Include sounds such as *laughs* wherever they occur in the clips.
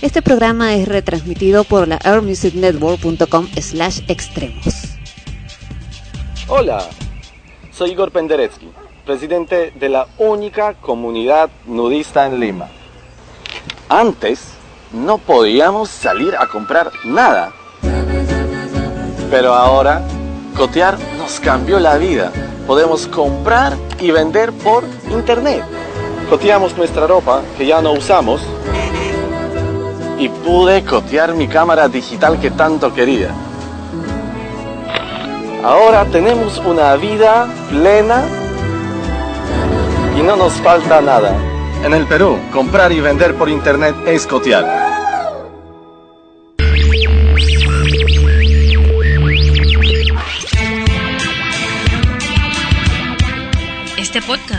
Este programa es retransmitido por la airmusicnetwork.com slash extremos. Hola, soy Igor Penderecki, presidente de la única comunidad nudista en Lima. Antes no podíamos salir a comprar nada, pero ahora cotear nos cambió la vida. Podemos comprar y vender por internet. Coteamos nuestra ropa que ya no usamos y pude cotear mi cámara digital que tanto quería. Ahora tenemos una vida plena y no nos falta nada. En el Perú, comprar y vender por internet es cotear.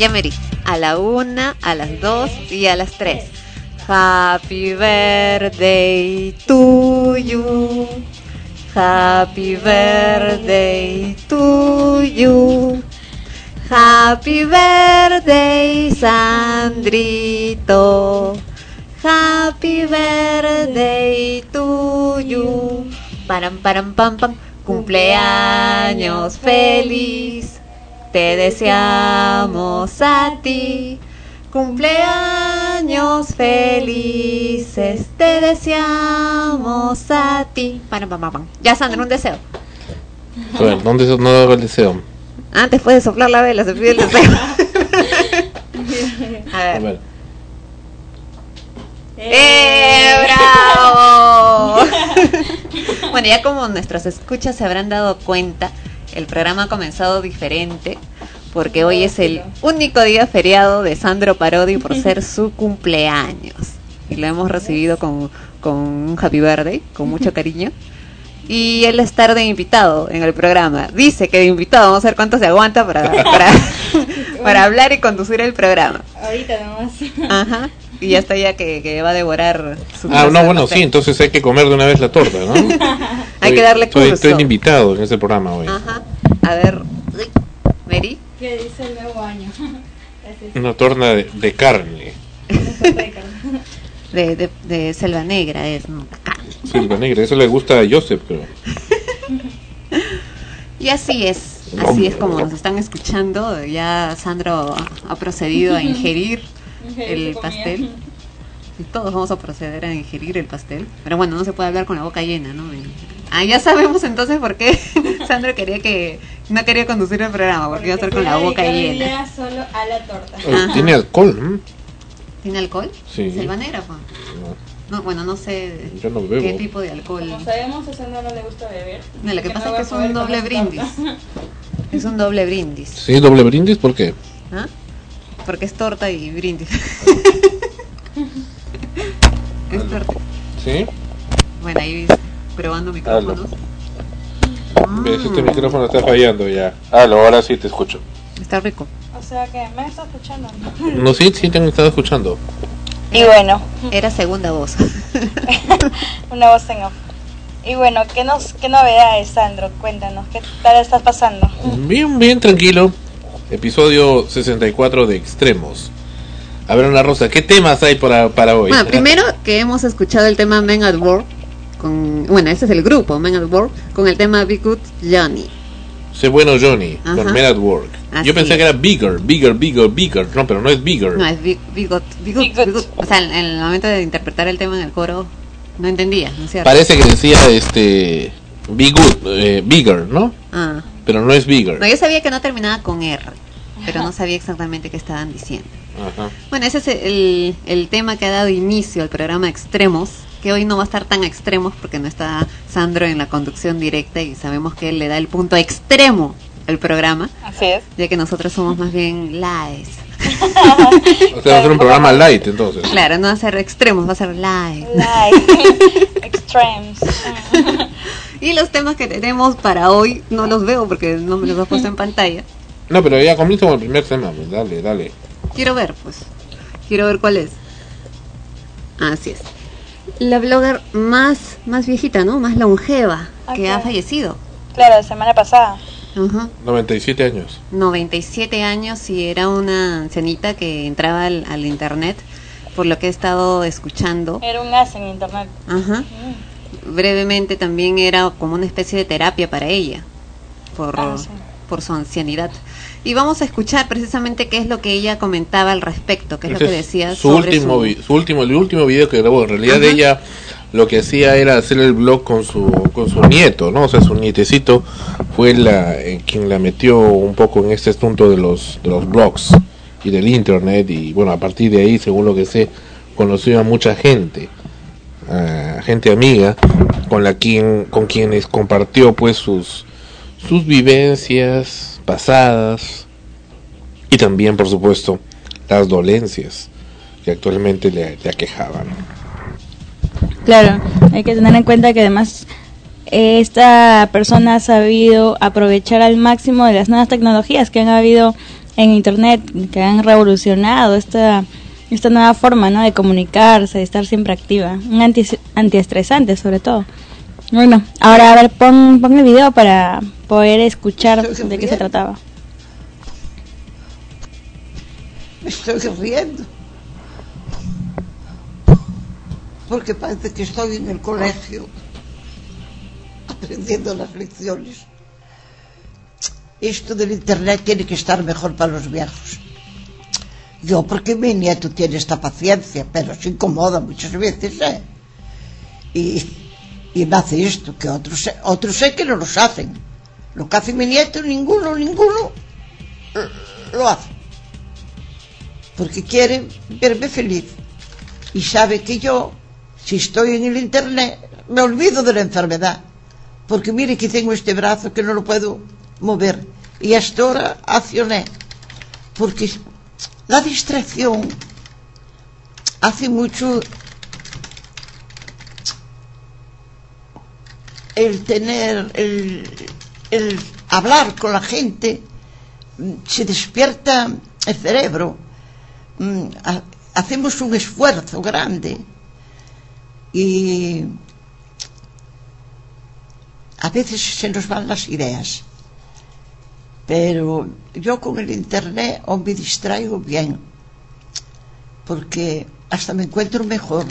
Ya, Mary. A la una, a las dos y a las tres. Happy birthday to you. Happy birthday to you. Happy birthday, Sandrito. Happy birthday to you. Param, param, pam, pam. Cumpleaños feliz. Te deseamos a ti. Cumpleaños felices. Te deseamos a ti. Pam, pam, pam. Ya, Sandra, un deseo. A ver, ¿dónde se- no hago el deseo? Antes puedes soplar la vela, se pide el deseo. *laughs* A ver. ¡Eh, bravo! *laughs* bueno, ya como nuestros escuchas se habrán dado cuenta, el programa ha comenzado diferente porque hoy es el único día feriado de Sandro Parodi por ser *laughs* su cumpleaños. Y lo hemos recibido con, con un happy birthday, con mucho cariño. Y él estar de invitado en el programa. Dice que de invitado, vamos a ver cuánto se aguanta para, para, *laughs* para hablar y conducir el programa. Ahorita nomás. Ajá. Y ya está ya que, que va a devorar su Ah, no, bueno, sí, entonces hay que comer de una vez la torta, ¿no? *laughs* Hay que darle estoy, curso. estoy invitado en ese programa hoy. Ajá. A ver, Mary. ¿Qué dice el nuevo año? *laughs* Una torta de, de carne. *laughs* De, de, de Selva Negra es. Silva negra, eso le gusta a Joseph, pero. Y así es, así es como nos están escuchando. Ya Sandro ha procedido a ingerir *laughs* el pastel. Y todos vamos a proceder a ingerir el pastel. Pero bueno, no se puede hablar con la boca llena, ¿no? Y- Ah, ya sabemos entonces por qué *laughs* Sandro quería que no quería conducir el programa, porque iba a estar con la boca llena. Solo a la torta. Ajá. Tiene alcohol, ¿m? ¿Tiene alcohol? Sí. Selva Negra, pues. No, bueno, no sé Yo no bebo. qué tipo de alcohol. Como sabemos, a Sandra no le gusta beber. No, lo que pasa es que es un doble brindis. *laughs* Es un doble brindis. Sí, doble brindis, ¿por qué? ¿Ah? Porque es torta y brindis. *laughs* es torta. Sí. Bueno, ahí probando micrófonos. Ves, Este Mm, micrófono está fallando ya. Aló, ahora sí te escucho. Está rico. O sea que me está escuchando. *laughs* No, sí, sí, te han estado escuchando. Y bueno, Era segunda voz. *laughs* una voz en off. Y bueno, ¿qué, nos, ¿qué novedades, Sandro? Cuéntanos, ¿qué tal estás pasando? Bien, bien, tranquilo. Episodio 64 de Extremos. A ver, Ana Rosa, ¿qué temas hay para, para hoy? Bueno, primero que hemos escuchado el tema Men at Work. Con, bueno, ese es el grupo, Men at Work, con el tema Be Good Johnny. Sé bueno Johnny, Ajá. con Men at Work. Así Yo pensé es. que era Bigger, Bigger, Bigger, Bigger. No, pero no es Bigger. No, es Be Good, Be Good. O sea, en, en el momento de interpretar el tema en el coro, no entendía, ¿no es cierto? Parece que decía este. Be Good, eh, Bigger, ¿no? Ah. Pero no es Bigger. No, yo sabía que no terminaba con R, pero no sabía exactamente qué estaban diciendo. Ajá. Bueno, ese es el, el tema que ha dado inicio al programa Extremos, que hoy no va a estar tan extremos porque no está Sandro en la conducción directa y sabemos que él le da el punto extremo al programa, Así es. ya que nosotros somos más bien lives. *laughs* O sea, va a ser un programa light entonces. Claro, no va a ser extremos, va a ser live. Like, extremes. *laughs* Y los temas que tenemos para hoy no los veo porque no me los he puesto en pantalla. No, pero ya comienza con el primer tema. pues, dale, dale. Quiero ver, pues. Quiero ver cuál es. Así es. La blogger más, más viejita, ¿no? Más longeva que ha fallecido. Claro, la semana pasada. Ajá. 97 años. 97 años y era una ancianita que entraba al, al internet, por lo que he estado escuchando. Era un as en internet. Ajá. Brevemente también era como una especie de terapia para ella, por, Ah, sí. por su ancianidad. Y vamos a escuchar precisamente qué es lo que ella comentaba al respecto, qué es lo que decía su sobre último, su... último, el último video que grabó. En realidad ella lo que hacía era hacer el blog con su, con su nieto, ¿no? O sea, su nietecito fue la, eh, quien la metió un poco en este asunto de los, de los blogs y del internet. Y bueno, a partir de ahí, según lo que sé, conoció a mucha gente, a gente amiga, con la quien, con quienes compartió pues sus, sus vivencias pasadas y también, por supuesto, las dolencias que actualmente le, le aquejaban. Claro, hay que tener en cuenta que además esta persona ha sabido aprovechar al máximo de las nuevas tecnologías que han habido en internet que han revolucionado esta esta nueva forma ¿no? de comunicarse, de estar siempre activa, un anti, antiestresante sobre todo. Bueno, ahora a ver, pon, pon el video para poder escuchar de qué se trataba. Me estoy riendo. Porque parece que estoy en el colegio aprendiendo las lecciones. Esto del internet tiene que estar mejor para los viejos. Yo, porque mi nieto tiene esta paciencia, pero se incomoda muchas veces, ¿eh? Y, y me hace esto, que otros, otros sé que no los hacen. Lo que hace mi nieto, ninguno, ninguno lo- lo hace. Porque quiere verme feliz. Y sabe que yo, si estoy en el internet, me olvido de la enfermedad. Porque mire que tengo este brazo que no lo puedo mover. Y hasta ahora accioné. Porque la distracción hace mucho el tener, el, el hablar con la gente, se despierta el cerebro, Mm, ha- hacemos un esfuerzo grande y a veces se nos van las ideas. Pero yo con el internet o me distraigo bien, porque hasta me encuentro mejor,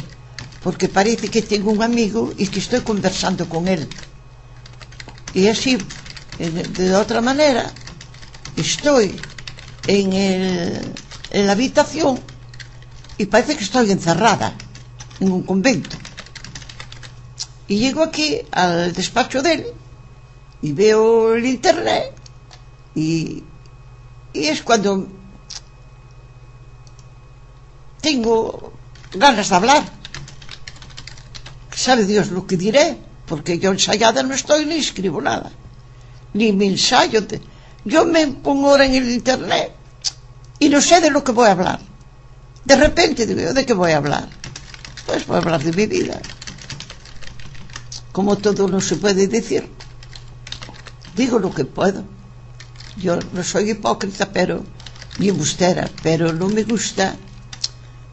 porque parece que tengo un amigo y que estoy conversando con él. Y así, de, de otra manera, estoy en, el- en la habitación y parece que estoy encerrada en un convento. Y llego aquí al despacho de él y veo el internet y, y es cuando tengo ganas de hablar. Sabe Dios lo que diré, porque yo ensayada no estoy ni escribo nada, ni me ensayo. Yo me pongo ahora en el internet y no sé de lo que voy a hablar. De repente digo ¿de qué voy a hablar? Pues voy a hablar de mi vida. Como todo no se puede decir, digo lo que puedo. Yo no soy hipócrita, pero ni embustera, pero no me gusta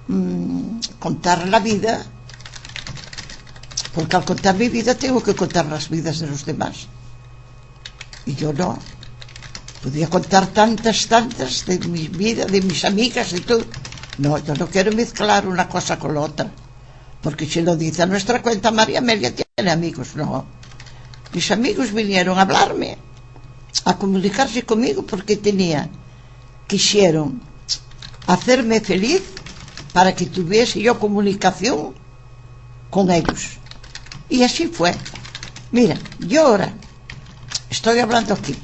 mm, contar la vida, porque al contar mi vida tengo que contar las vidas de los demás. Y yo no. Podía contar tantas, tantas de mi vida, de mis amigas y todo. No, yo no quiero mezclar una cosa con la otra. Porque si lo dice a nuestra cuenta, María Amelia tiene amigos. No. Mis amigos vinieron a hablarme, a comunicarse conmigo porque tenía, quisieron hacerme feliz para que tuviese yo comunicación con ellos. Y así fue. Mira, yo ahora estoy hablando aquí.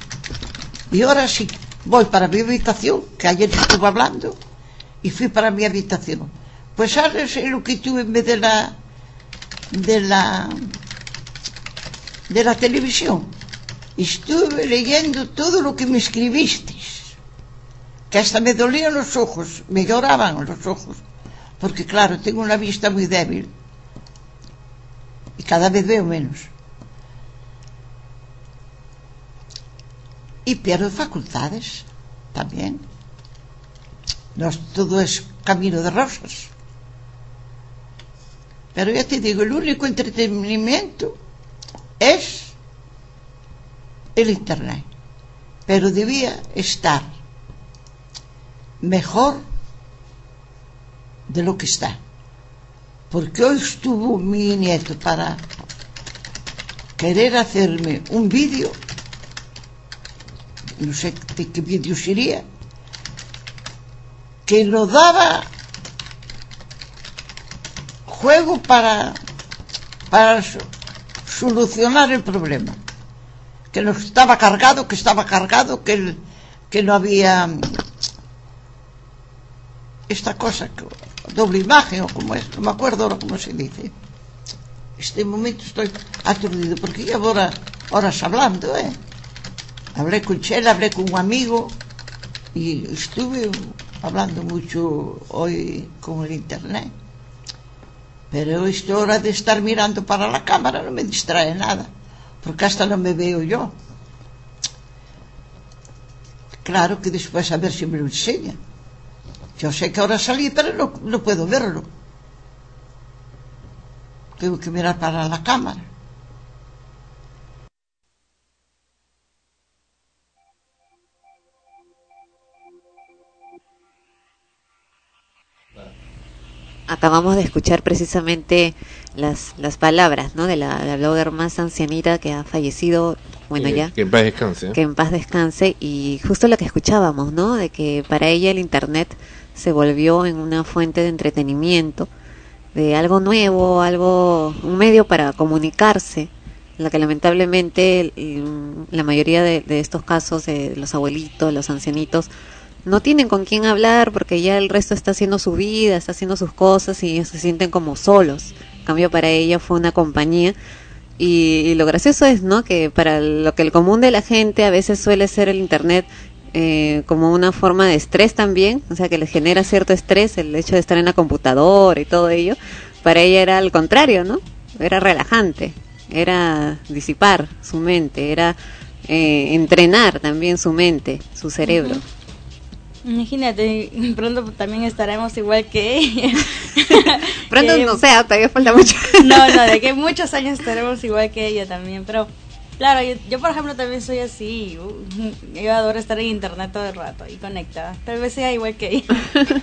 Y ahora sí, voy para mi habitación, que ayer estuve hablando, y fui para mi habitación. Pues sabes lo que tuve en vez de la de la de la televisión. Estuve leyendo todo lo que me escribisteis, que hasta me dolían los ojos, me lloraban los ojos, porque claro, tengo una vista muy débil y cada vez veo menos. Y pierdo facultades también. No todo es camino de rosas. Pero ya te digo, el único entretenimiento es el Internet. Pero debía estar mejor de lo que está. Porque hoy estuvo mi nieto para querer hacerme un vídeo, no sé de qué vídeo sería, que nos daba juego para, para so- solucionar el problema. Que no estaba cargado, que estaba cargado, que, que no había mm, esta cosa, doble imagen o como es, no me acuerdo ahora cómo se dice. Este momento estoy aturdido porque llevo hora- horas hablando, ¿eh? Hablé con Chela, hablé con un amigo y estuve hablando mucho hoy con el internet. Pero esta hora de estar mirando para la cámara no me distrae nada, porque hasta no me veo yo. Claro que después a ver si me lo enseña. Yo sé que ahora salí, pero no, no puedo verlo. Tengo que mirar para la cámara. Acabamos de escuchar precisamente las, las palabras ¿no? de, la, la blogger más ancianita que ha fallecido, bueno Eh, ya, Que en paz descanse. ¿eh? que en paz descanse, y justo lo que escuchábamos, ¿no? de que para ella el Internet se volvió en una fuente de entretenimiento, de algo nuevo, algo, un medio para comunicarse, la que lamentablemente la mayoría de, de estos casos de los abuelitos, los ancianitos, no tienen con quién hablar porque ya el resto está haciendo su vida, está haciendo sus cosas y se sienten como solos. En cambio para ella fue una compañía y, y lo gracioso es, ¿no? Que para lo que el común de la gente a veces suele ser el internet eh, como una forma de estrés también, o sea que les genera cierto estrés el hecho de estar en la computadora y todo ello. Para ella era al contrario, ¿no? Era relajante, era disipar su mente, era eh, entrenar también su mente, su cerebro. Imagínate, *laughs* pronto también estaremos igual que ella. *laughs* Pronto Que- no sé, todavía falta mucho. *laughs* No, no, de que muchos años estaremos igual que ella también, pero claro, yo, yo, por ejemplo también soy así, uh, yo adoro estar en internet todo el rato y conectada, tal vez sea igual que ella.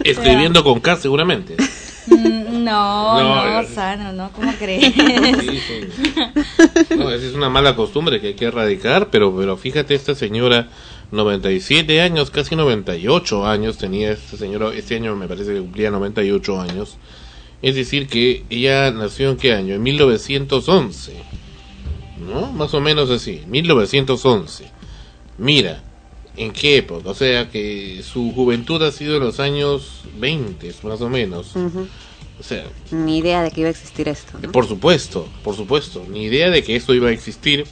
Escribiendo con K seguramente. Mm, No, No, no, sano, ¿no? ¿Cómo crees? Sí, sí. No, esa es una mala costumbre que hay que erradicar, pero, pero fíjate, esta señora, 97 años, casi 98 años tenía esta señora, este año me parece que cumplía 98 años. Es decir, que ella nació en qué año? En 1911. ¿No? Más o menos así, 1911. Mira, ¿en qué época? O sea, que su juventud ha sido en los años 20, más o menos. Ujú. O sea, Ni idea de que iba a existir esto. ¿no? por supuesto, por supuesto, ni idea de que esto iba a existir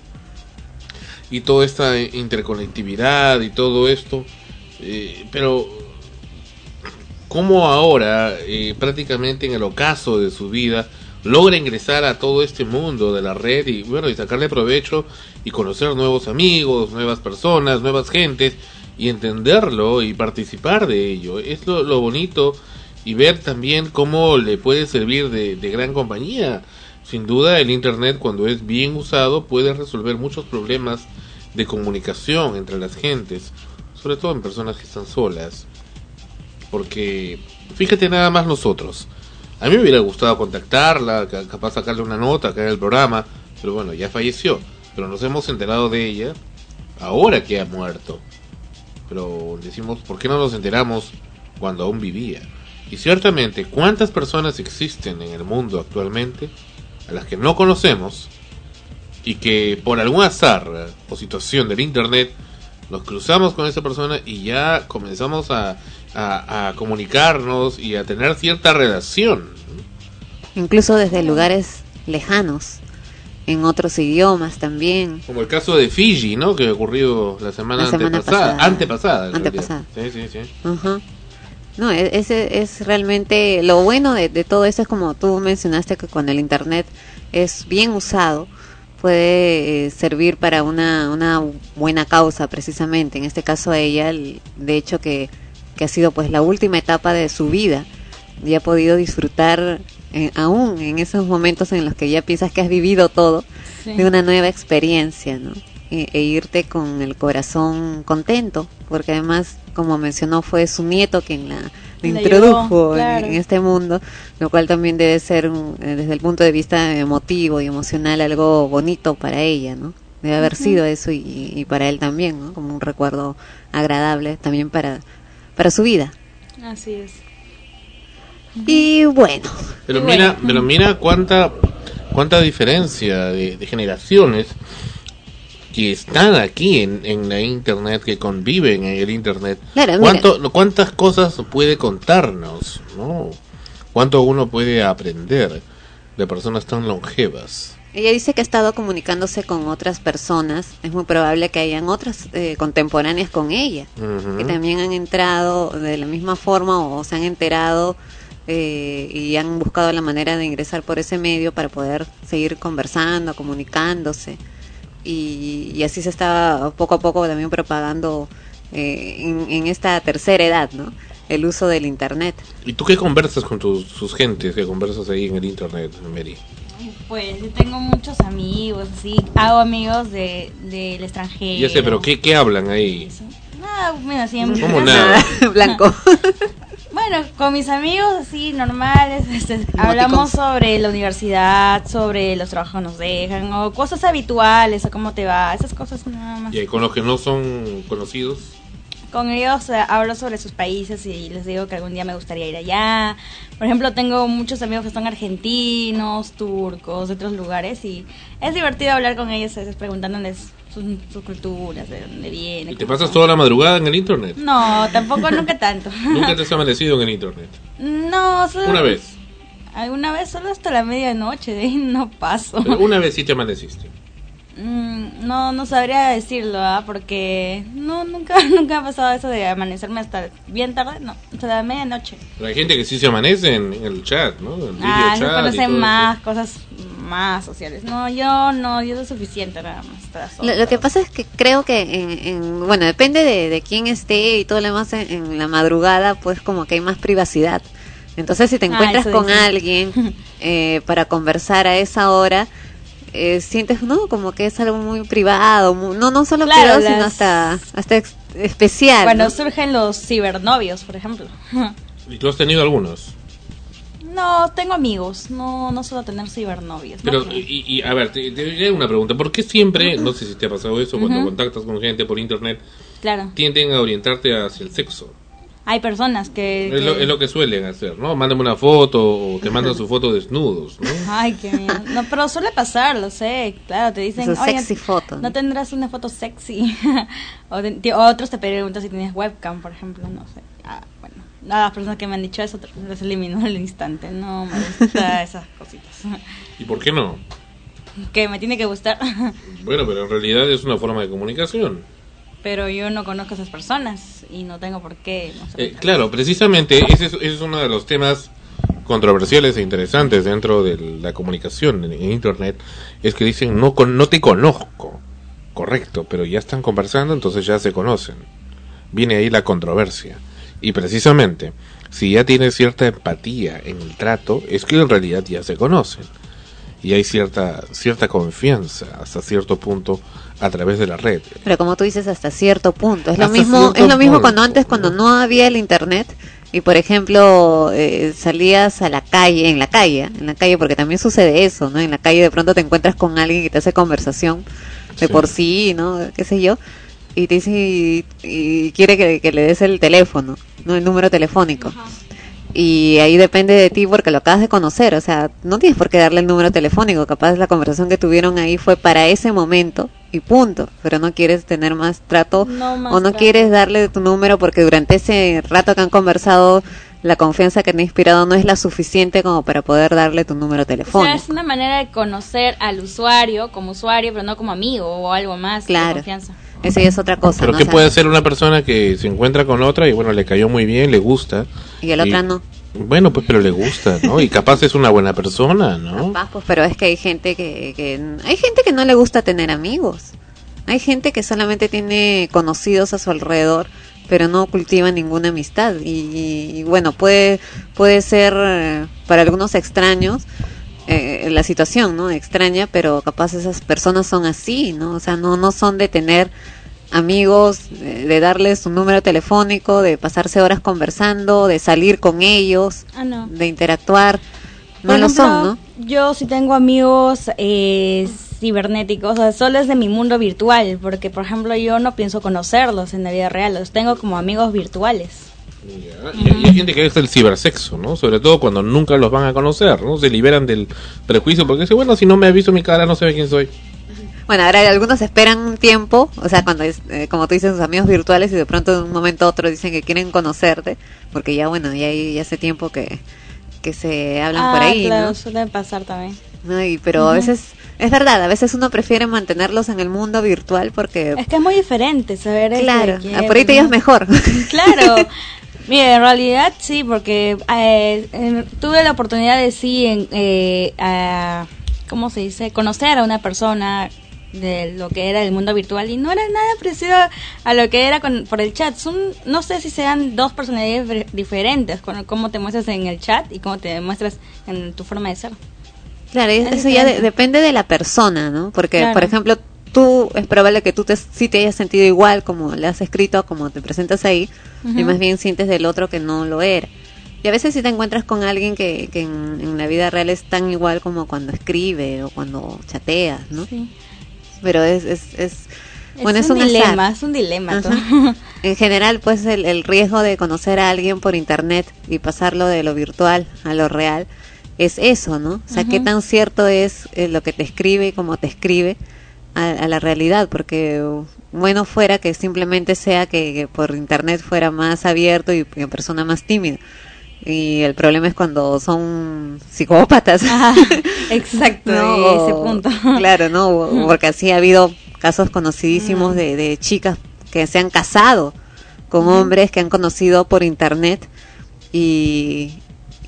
y toda esta interconectividad y todo esto, eh, pero cómo ahora, eh, prácticamente en el ocaso de su vida, logra ingresar a todo este mundo de la red y bueno, y sacarle provecho y conocer nuevos amigos, nuevas personas, nuevas gentes y entenderlo y participar de ello. Es lo, bonito y ver también cómo le puede servir de gran compañía. Sin duda el Internet cuando es bien usado puede resolver muchos problemas de comunicación entre las gentes, sobre todo en personas que están solas. Porque fíjate nada más nosotros. A mí me hubiera gustado contactarla, ca- capaz sacarle una nota acá en el programa, pero bueno, ya falleció. Pero nos hemos enterado de ella ahora que ha muerto. Pero decimos, ¿por qué no nos enteramos cuando aún vivía? Y ciertamente, ¿cuántas personas existen en el mundo actualmente a las que no conocemos y que por algún azar o situación del internet nos cruzamos con esa persona y ya comenzamos a, a, a comunicarnos y a tener cierta relación? Incluso desde lugares lejanos, en otros idiomas también. Como el caso de Fiji, ¿no? Que ha ocurrido la semana, La semana antepasada. pasada. Antepasada. Sí, sí, sí. Ajá. No, e- ese es realmente lo bueno de, de todo esto es como tú mencionaste que cuando el internet es bien usado puede eh, servir para una, una buena causa precisamente. En este caso a ella, el- de hecho que, que ha sido pues la última etapa de su vida y ha podido disfrutar eh, aún en esos momentos en los que ya piensas que has vivido todo Sí. de una nueva experiencia, ¿no? E, e irte con el corazón contento, porque además, como mencionó, fue su nieto quien la, introdujo llevó, en- claro. en, este mundo, lo cual también debe ser, un- eh, desde el punto de vista emotivo y emocional, algo bonito para ella, ¿no? Debe haber sido eso y, y para él también, ¿no? Como un recuerdo agradable también para, para su vida. Así es. Y bueno, Pero mira, bueno. pero mira cuánta cuánta diferencia de, de generaciones que están aquí en, en la internet, que conviven en el internet. Claro. ¿Cuánto, ¿Cuántas cosas puede contarnos? ¿no? ¿Cuánto uno puede aprender de personas tan longevas? Ella dice que ha estado comunicándose con otras personas. Es muy probable que hayan otras eh, contemporáneas con ella, que también han entrado de la misma forma o se han enterado eh, y han buscado la manera de ingresar por ese medio para poder seguir conversando, comunicándose. Y, y así se está poco a poco también propagando eh, en, en esta tercera edad, ¿no? El uso del internet. ¿Y tú qué conversas con tus, sus gentes que conversas ahí en el internet, Mary? Pues yo tengo muchos amigos, sí, hago amigos de, del extranjero. Ya sé, pero ¿qué, qué hablan ahí? Nada, bueno, en ¿Cómo *laughs* nada? *laughs* Blanco. *laughs* Bueno, con mis amigos así normales, *laughs* este, hablamos sobre la universidad, sobre los trabajos que nos dejan, o cosas habituales, o cómo te va, esas cosas nada más. Y con los que no son conocidos. Con ellos eh, hablo sobre sus países y les digo que algún día me gustaría ir allá. Por ejemplo, tengo muchos amigos que son argentinos, turcos, de otros lugares y es divertido hablar con ellos, a veces preguntándoles sus, sus culturas, de dónde vienen. ¿Y te pasas toda la madrugada en el internet? No, tampoco, nunca tanto. *laughs* ¿Nunca te has amanecido en el internet? No, solo... Una vez. Alguna vez solo hasta la medianoche, de ahí no paso. Pero una vez sí te amaneciste. Mm, no, no sabría decirlo, ¿ah? porque no, nunca, *laughs* nunca ha pasado eso de amanecerme hasta bien tarde, no, hasta la medianoche. Pero hay gente que sí se amanece en, en el chat, ¿no? En el Ah, video no chat y conocen más cosas más sociales. No, yo no, yo soy suficiente nada más. para Lo, solo. lo que pasa es que creo que, en, en- bueno, depende de, de quién esté y todo lo demás en, en la madrugada, pues como que hay más privacidad. Entonces, si te Ah, encuentras con alguien *laughs* eh, para conversar a esa hora, eh, sientes, ¿no? Como que es algo muy privado, mu- no no solo Claro, privado, sino hasta, hasta especial. Cuando ¿no? surgen los cibernovios, por ejemplo. *laughs* ¿Y tú has tenido algunos? No, tengo amigos, no, no suelo tener cibernovios. Pero, ¿no? y, y, a ver, te, te hago una pregunta. ¿Por qué siempre, no sé si te ha pasado eso, cuando contactas con gente por internet, Claro, tienden a orientarte hacia el sexo? hay personas que... Es lo, que- es lo que suelen hacer, ¿no? Mándame una foto o te mandan su foto desnudos, ¿no? *laughs* Ay, qué miedo. No, pero suele pasar, lo sé. Claro, te dicen, Su "Oye, sexy foto, ¿no? ¿no tendrás una foto sexy? *laughs* o te- otros te preguntan si tienes webcam, por ejemplo, no sé. Ah, bueno, a las personas que me han dicho eso les elimino al instante. No me gusta *laughs* esas cositas. ¿Y por qué no? que me tiene que gustar. Bueno, pero en realidad es una forma de comunicación. pero yo no conozco a esas personas y no tengo por qué. Eh, claro, precisamente ese es, ese es uno de los temas controversiales e interesantes dentro de la comunicación en, Internet, es que dicen, no, con, no te conozco, correcto, pero ya están conversando, entonces ya se conocen. Viene ahí la controversia. Y precisamente, si ya tienes cierta empatía en el trato, es que en realidad ya se conocen. Y hay cierta, cierta confianza hasta cierto punto a través de la red. Pero como tú dices, hasta cierto punto. Es lo mismo, es lo mismo punto. cuando antes, cuando no había el internet y por ejemplo eh, salías a la calle, en la calle, en la calle, porque también sucede eso, ¿no? En la calle de pronto te encuentras con alguien que te hace conversación de Sí. por sí, ¿no? Qué sé yo. Y te dice y, y quiere que, que le des el teléfono, ¿no? El número telefónico. Y ahí depende de ti porque lo acabas de conocer, o sea, no tienes por qué darle el número telefónico, capaz la conversación que tuvieron ahí fue para ese momento y punto, pero no quieres tener más trato No más o no trato. quieres darle tu número porque durante ese rato que han conversado la confianza que te ha inspirado no es la suficiente como para poder darle tu número O sea, telefónico. es una manera de conocer al usuario como usuario, pero no como amigo o algo más de Claro. confianza. Eso ya es otra cosa. Pero ¿no? ¿qué O sea, puede hacer una persona que se encuentra con otra y bueno, le cayó muy bien, le gusta? Y el otra no. Bueno, pues pero le gusta, ¿no? Y capaz es una buena persona, ¿no? Capaz, pues, pero es que hay gente que, que hay gente que no le gusta tener amigos. Hay gente que solamente tiene conocidos a su alrededor, pero no cultiva ninguna amistad. Y, y- y, bueno, puede puede ser eh, para algunos extraños eh, la situación, ¿no? Extraña, pero capaz esas personas son así, ¿no? O sea, no no son de tener amigos, de, de darles un número telefónico, de pasarse horas conversando, de salir con ellos, Ah, no. de interactuar. No Por lo ejemplo, son, ¿no? Yo sí tengo amigos eh, cibernéticos, o sea, solo es de mi mundo virtual, porque por ejemplo yo no pienso conocerlos en la vida real, los tengo como amigos virtuales. Ya, Y, y hay gente que es el cibersexo, ¿no? Sobre todo cuando nunca los van a conocer, ¿no? Se liberan del prejuicio porque dice, bueno, si no me ha visto mi cara, no sabe quién soy. Bueno, ahora algunos esperan un tiempo, o sea, cuando es, eh, como tú dices, sus amigos virtuales y de pronto de un momento a otro dicen que quieren conocerte, porque ya, bueno, ya, ya hace tiempo que, que se hablan por Ah, ahí, claro, ¿no? suele pasar también. ¿no? Y, pero a veces, es verdad, a veces uno prefiere mantenerlos en el mundo virtual porque, Es que es muy diferente saber este, claro, ah, por ahí te ¿no? llevas mejor. Claro. *laughs* Mira, en realidad sí, porque eh, en- tuve la oportunidad de sí, en, eh, a- ¿cómo se dice? Conocer a una persona de lo que era el mundo virtual y no era nada parecido a lo que era con, por el chat. Son, no sé si sean dos personalidades diferentes, con cómo te muestras en el chat y cómo te muestras en tu forma de ser. Claro, Es eso ya de- depende de la persona, ¿no? Porque, Claro. por ejemplo, tú es probable que tú te, sí te hayas sentido igual como le has escrito, como te presentas ahí, y más bien sientes del otro que no lo era. Y a veces si te encuentras con alguien que, que en, en la vida real es tan igual como cuando escribe o cuando chateas, ¿no? Sí. Pero es, es, es, Es bueno, es un azar. dilema, es un dilema. Todo. *laughs* En general, pues el, el riesgo de conocer a alguien por internet y pasarlo de lo virtual a lo real es eso, ¿no? O sea, qué tan cierto es eh, lo que te escribe y cómo te escribe a, a la realidad, porque bueno fuera que simplemente sea que, que por internet fuera más abierto y en persona más tímida. Y el problema es cuando son psicópatas. Ajá, *laughs* exacto, No, ese punto. Claro, ¿no? Porque así ha habido casos conocidísimos de, de chicas que se han casado con hombres que han conocido por internet y,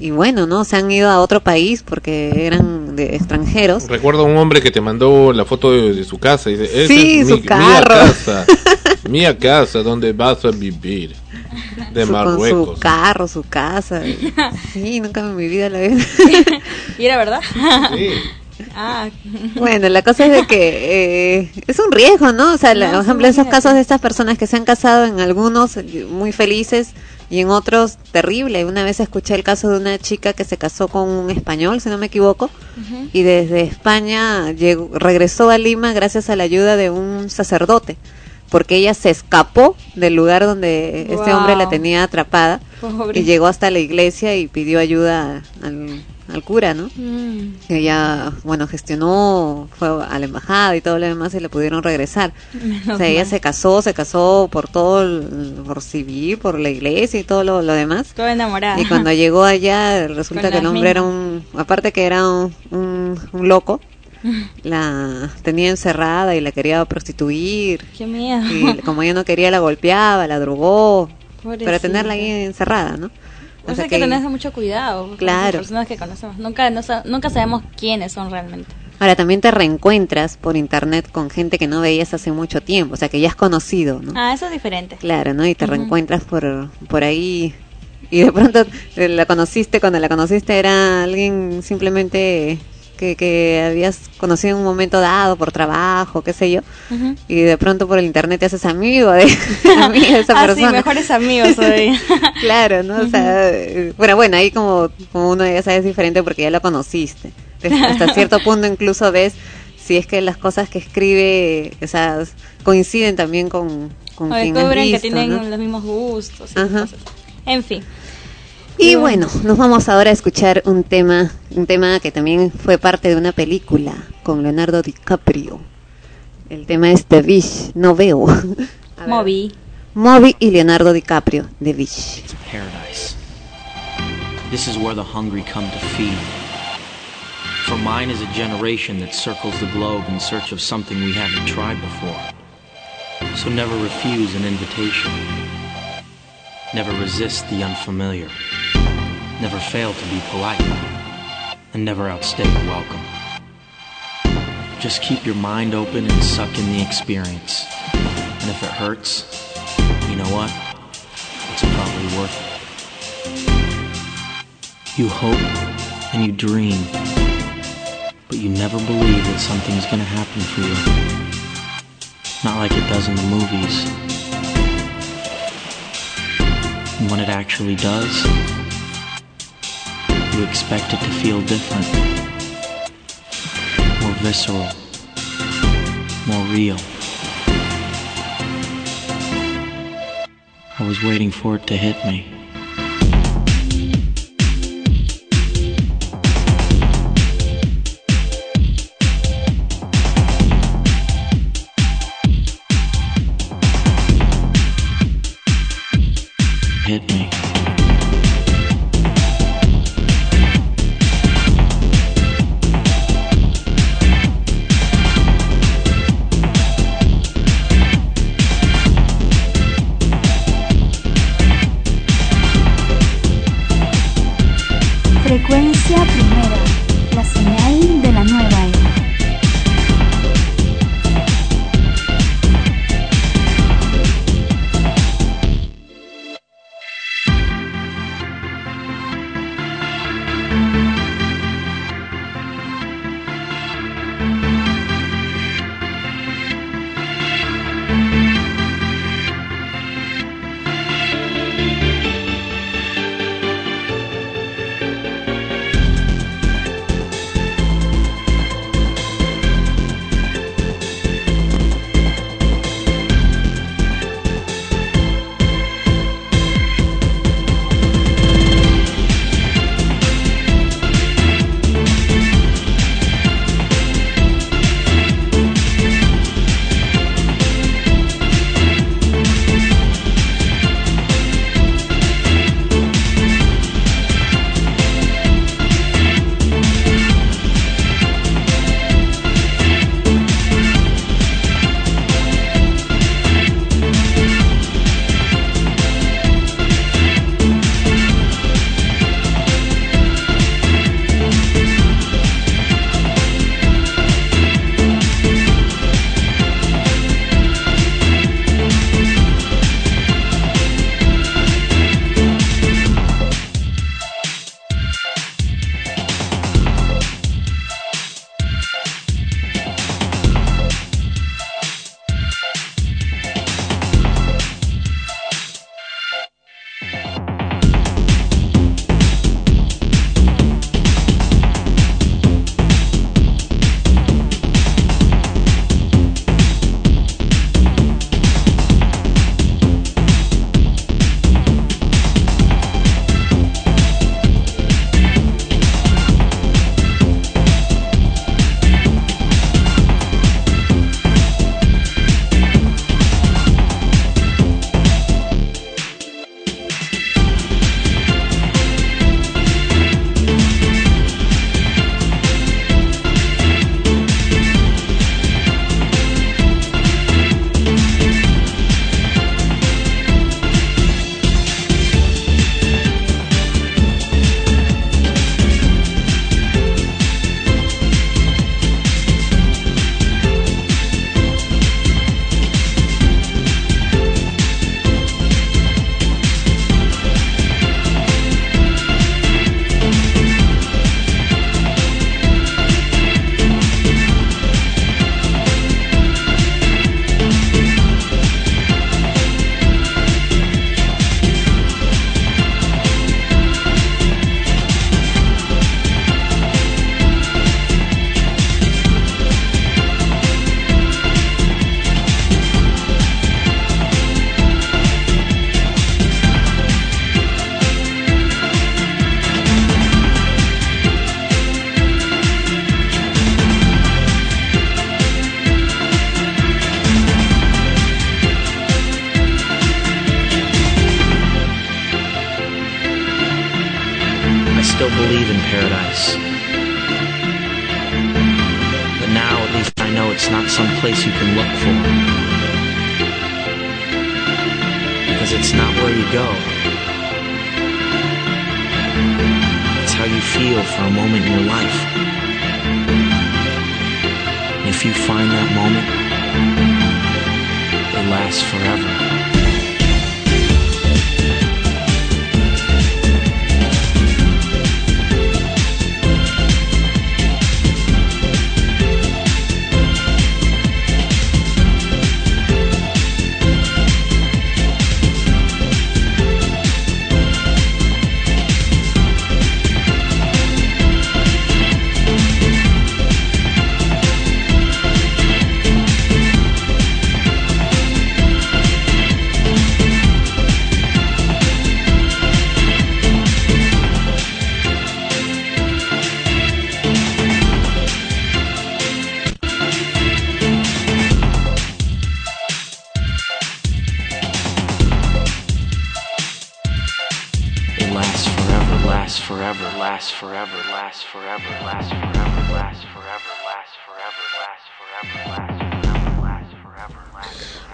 y bueno, ¿no? Se han ido a otro país porque eran de extranjeros. Recuerdo a un hombre que te mandó la foto de, de su casa y dice, "Esa Sí, es su mi, carro." *laughs* Mía casa, mía casa, donde vas a vivir, de Su- con su Marruecos. carro, su casa. *laughs* Sí, nunca en mi vida la vi. *laughs* ¿Y era verdad? Sí. ah, Bueno, la cosa es de que eh, es un riesgo, ¿no? O sea, No, por sí, ejemplo, esos casos de estas personas que se han casado en algunos muy felices y en otros terrible. Una vez escuché el caso de una chica que se casó con un español, si no me equivoco, y desde España llegó, regresó a Lima gracias a la ayuda de un sacerdote, porque ella se escapó del lugar donde este hombre la Wow. tenía atrapada Pobre. y llegó hasta la iglesia y pidió ayuda al, al cura, ¿no? Mm, ella, bueno, gestionó, fue a la embajada y todo lo demás y le pudieron regresar. menos o sea, ella mal. se casó, se casó por todo, el- por civil, por la iglesia y todo lo, lo demás. Toda enamorada. Y cuando *laughs* llegó allá, resulta Con que el hombre era un, aparte que era un, un, un loco, *laughs* la tenía encerrada y la quería prostituir. Qué miedo. Y como ella no quería, la golpeaba, la drogó, para Pobrecita. tenerla ahí encerrada, ¿no? O sea, hay que tener mucho cuidado Claro. las personas que conocemos. Nunca, no nunca sabemos quiénes son realmente. Ahora también te reencuentras por internet con gente que no veías hace mucho tiempo, o sea que ya has conocido, ¿no? Ah, eso es diferente. Claro, ¿no? Y te reencuentras por, por ahí y de pronto eh, la conociste, cuando la conociste era alguien simplemente que, que habías conocido en un momento dado por trabajo, qué sé yo, y de pronto por el internet te haces amigo de, *laughs* de esa ah, persona. sí, mejores amigos hoy. *laughs* Claro, ¿no? O sea, bueno, bueno, ahí como, como uno ya sabe es diferente porque ya lo conociste. *laughs* Hasta cierto punto incluso ves si es que las cosas que escribe, o sea, coinciden también con, con O quien has que tienen ¿no? los mismos gustos. y Ajá. cosas. En fin. Y bueno, nos vamos ahora a escuchar un tema, un tema que también fue parte de una película con Leonardo DiCaprio. El tema es The Wish, no veo. *laughs* Moby. Moby y Leonardo DiCaprio, The Wish. paradise. This is where the hungry come to feed. For mine is a generation that circles the globe in search of something we haven't tried before. So never refuse an invitation. Never resist the unfamiliar. Never fail to be polite. And never outstay a welcome. Just keep your mind open and suck in the experience. And if it hurts, you know what? It's probably worth it. You hope and you dream, but you never believe that something's gonna happen for you. Not like it does in the movies. And when it actually does, you expect it to feel different. More visceral. More real. I was waiting for it to hit me.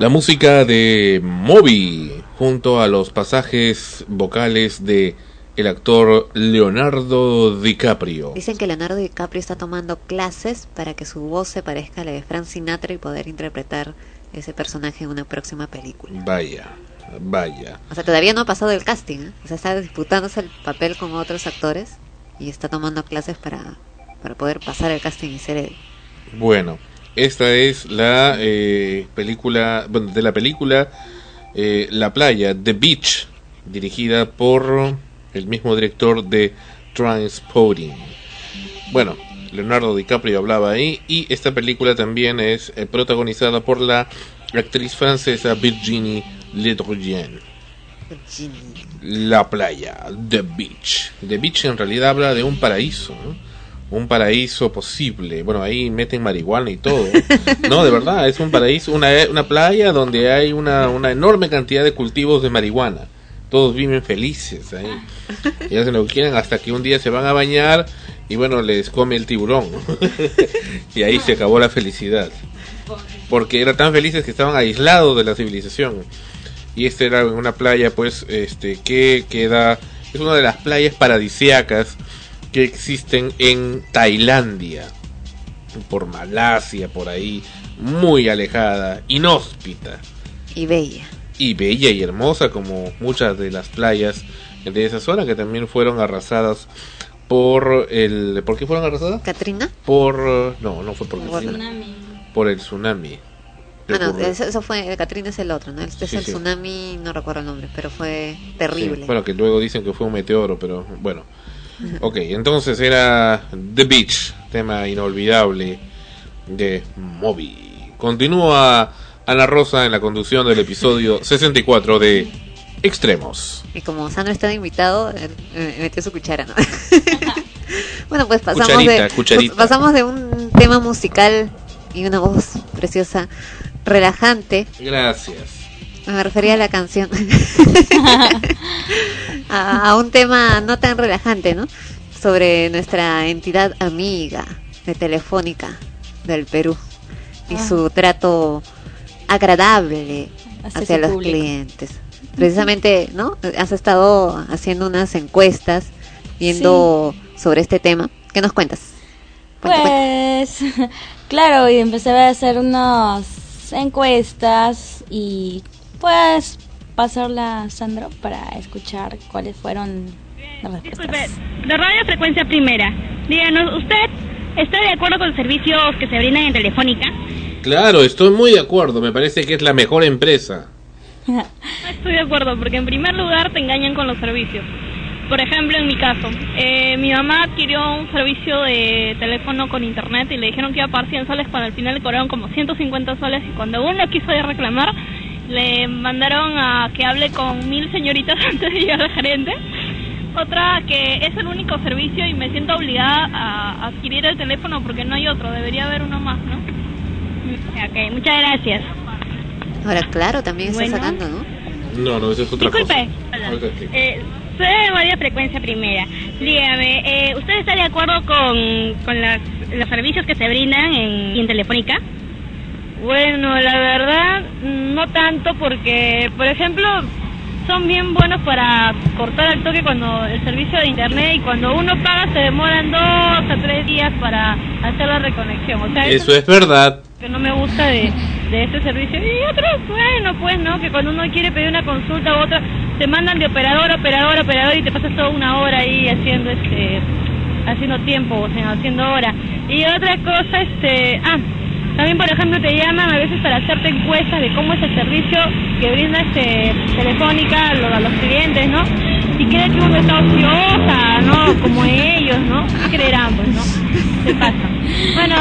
La música de Moby junto a los pasajes vocales de el actor Leonardo DiCaprio. Dicen que Leonardo DiCaprio está tomando clases para que su voz se parezca a la de Frank Sinatra y poder interpretar ese personaje en una próxima película. Vaya, vaya. O sea, todavía no ha pasado el casting, ¿eh? o sea, está disputándose el papel con otros actores y está tomando clases para, para poder pasar el casting y ser él. Bueno, esta es la eh, película, bueno, de la película eh, La Playa, The Beach, dirigida por el mismo director de Transporting. Bueno, Leonardo DiCaprio hablaba ahí y esta película también es eh, protagonizada por la actriz francesa Virginie Ledrugian. La playa, The Beach. The Beach en realidad habla de un paraíso, ¿no? Un paraíso posible. Bueno, ahí meten marihuana y todo. *laughs* No, de verdad, es un paraíso, una, una playa donde hay una, una enorme cantidad de cultivos de marihuana. Todos viven felices ahí. Y hacen lo que quieren hasta que un día se van a bañar y bueno, les come el tiburón. *laughs* y ahí se acabó la felicidad. Porque eran tan felices que estaban aislados de la civilización. Y esta era una playa, pues, este, que queda, es una de las playas paradisíacas que existen en Tailandia, por Malasia, por ahí, muy alejada, inhóspita Y bella. y bella y hermosa como muchas de las playas de esa zona que también fueron arrasadas por el ¿por qué fueron arrasadas? ¿Katrina? Por no, no fue por Por Katrina, por el tsunami. que no, ocurrió. eso, eso fue, Katrina es el otro, ¿no? Este Sí, es el sí. tsunami, no recuerdo el nombre, pero fue Sí, terrible. bueno, que luego dicen que fue un meteoro, pero bueno. Ok, entonces era The Beach, tema inolvidable de Moby. Continúa Ana Rosa en la conducción del episodio *laughs* 64 de Extremos. Y como Sandro estaba invitado, él, eh, metió su cuchara, ¿no? *laughs* bueno, pues pasamos Cucharita, de cucharita. pues pasamos de un tema musical y una voz preciosa, relajante, Gracias. Me refería a la canción, *laughs* a, a un tema no tan relajante, ¿no? Sobre nuestra entidad amiga de Telefónica del Perú y Ah. su trato agradable Hacia los público. clientes. Precisamente, ¿no? Has estado haciendo unas encuestas viendo sobre este tema. ¿Qué nos cuentas? Cuenta, cuenta. Pues, *laughs* claro, y empecé a hacer unas encuestas y pues pasarla a Sandro para escuchar cuáles fueron las respuestas. Disculpe, de Radio Frecuencia Primera. Díganos, ¿usted está de acuerdo con los servicios que se brindan en Telefónica? Claro, estoy muy de acuerdo. Me parece que es la mejor empresa. *laughs* No estoy de acuerdo, porque en primer lugar te engañan con los servicios. Por ejemplo, en mi caso, eh, mi mamá adquirió un servicio de teléfono con internet y le dijeron que iba a pagar 100 soles cuando al final le cobraron como 150 soles y cuando uno quiso ir a reclamar, le mandaron a que hable con mil señoritas *laughs* antes de llegar al gerente. Otra que es el único servicio y me siento obligada a adquirir el teléfono porque no hay otro, debería haber uno más, ¿no? Ok, muchas gracias. Ahora, claro, también está Bueno. sacando, ¿no? No, no, eso es otra Disculpe. cosa. Explico. Eh, soy de Radio Frecuencia Primera. Dígame, eh, ¿usted está de acuerdo con, con las, los servicios que se brindan en, en Telefónica? Bueno, la verdad, no tanto porque, por ejemplo, son bien buenos para cortar al toque cuando el servicio de internet y cuando uno paga se demoran dos a tres días para hacer la reconexión. O sea, Eso es verdad. que no me gusta de, de este servicio. Y otros, bueno, pues, ¿no? Que cuando uno quiere pedir una consulta u otra, te mandan de operador, a operador, a operador y te pasas toda una hora ahí haciendo este haciendo tiempo, o sea, haciendo hora. Y otra cosa, este, ah, también por ejemplo te llaman a veces para hacerte encuestas de cómo es el servicio que brinda este Telefónica a los, a los clientes, ¿no? Y creen que uno está ociosa, ¿no? Como ellos, ¿no? ¿Qué creerán, pues, no? Se pasa. Bueno,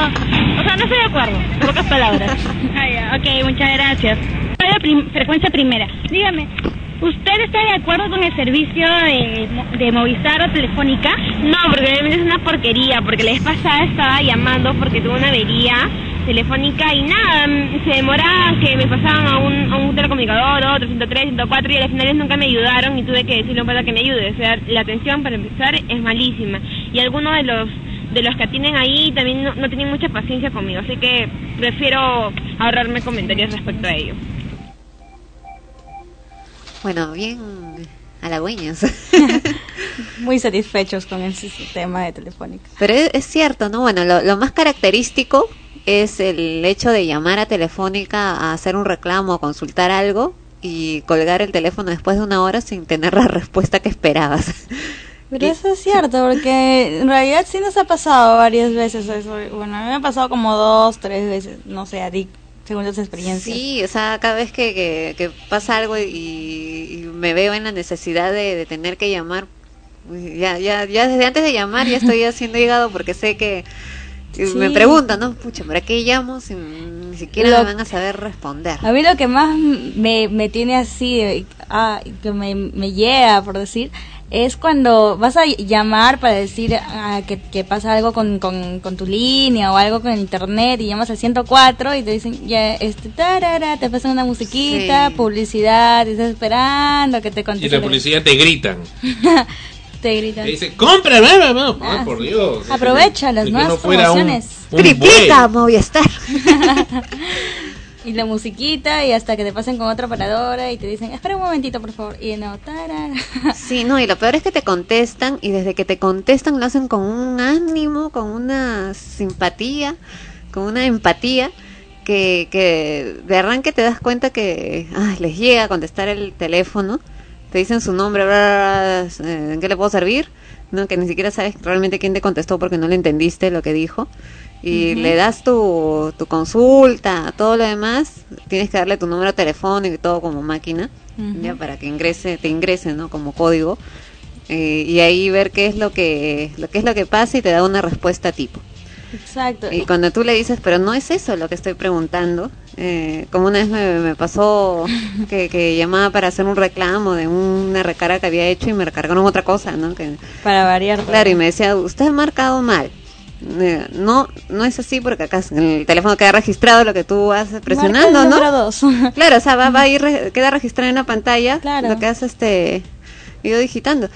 o sea, no estoy de acuerdo, en pocas palabras. Ah, ya, ok, muchas gracias. Radio prim- frecuencia primera. Dígame, ¿usted está de acuerdo con el servicio de, de Movistar o Telefónica? No, porque realmente es una porquería, porque la vez pasada estaba llamando porque tuve una avería telefónica y nada, mm, se demoraba que me pasaban a un, a un telecomunicador, otro, 103, 104 y al final nunca me ayudaron y tuve que decirle para que me ayude. O sea, la atención para empezar es malísima y algunos de los de los que atienden ahí también no, no tienen mucha paciencia conmigo, así que prefiero ahorrarme comentarios respecto a ello. Bueno, bien halagüeños. *laughs* Muy satisfechos con el sistema de Telefónica. Pero es, es cierto, ¿no? Bueno, lo, lo más característico es el hecho de llamar a Telefónica a hacer un reclamo, a consultar algo y colgar el teléfono después de una hora sin tener la *laughs* respuesta que esperabas. Pero eso es cierto, porque en realidad sí nos ha pasado varias veces eso. Bueno, a mí me ha pasado como dos, tres veces, no sé, a ti, según tus experiencias. Sí, o sea, cada vez que, que, que pasa algo y, y me veo en la necesidad de, de tener que llamar, ya, ya, ya desde antes de llamar ya estoy haciendo hígado porque sé que y me preguntan, ¿no? Pucha, ¿para qué llamo si ni siquiera Lo- me van a saber responder? A mí lo que más me, me tiene así, de- ah, que me, me llega, por decir, es cuando vas a llamar para decir ah, que, que pasa algo con, con, con tu línea o algo con internet y llamas al 104 y te dicen, ya, este, tarara, te pasan una musiquita, Sí. publicidad, y estás esperando que te Y contesten. la policía te gritan. *laughs* te gritan. Te dice, compra, va, va, va". Ah, por Dios. Aprovecha las nuevas no un- promociones. un Movistar. *laughs* Y la musiquita y hasta que te pasen con otra operadora y te dicen, espera un momentito, por favor. Y no, tarara. *laughs* Sí, no, y lo peor es que te contestan y desde que te contestan lo hacen con un ánimo, con una simpatía, con una empatía que, que de arranque te das cuenta que ay, les llega a contestar el teléfono, te dicen su nombre, bla, bla, bla, eh, ¿en qué le puedo servir? No, que ni siquiera sabes realmente quién te contestó porque no le entendiste lo que dijo. Y le das tu, tu consulta, todo lo demás, tienes que darle tu número telefónico y todo como máquina ya para que ingrese te ingrese no como código eh, y ahí ver qué es lo que lo que es lo que pasa y te da una respuesta tipo Exacto. y cuando tú le dices pero no es eso lo que estoy preguntando eh, como una vez me, me pasó que, que llamaba para hacer un reclamo de una recarga que había hecho y me recargaron otra cosa no que Para variar. claro y me decía usted ha marcado mal Eh, no no es así porque acá en el teléfono queda registrado lo que tú haces presionando Marca el no dos. Claro, o sea, va, va a ir, queda registrado en la pantalla Claro. lo que hace este ido digitando.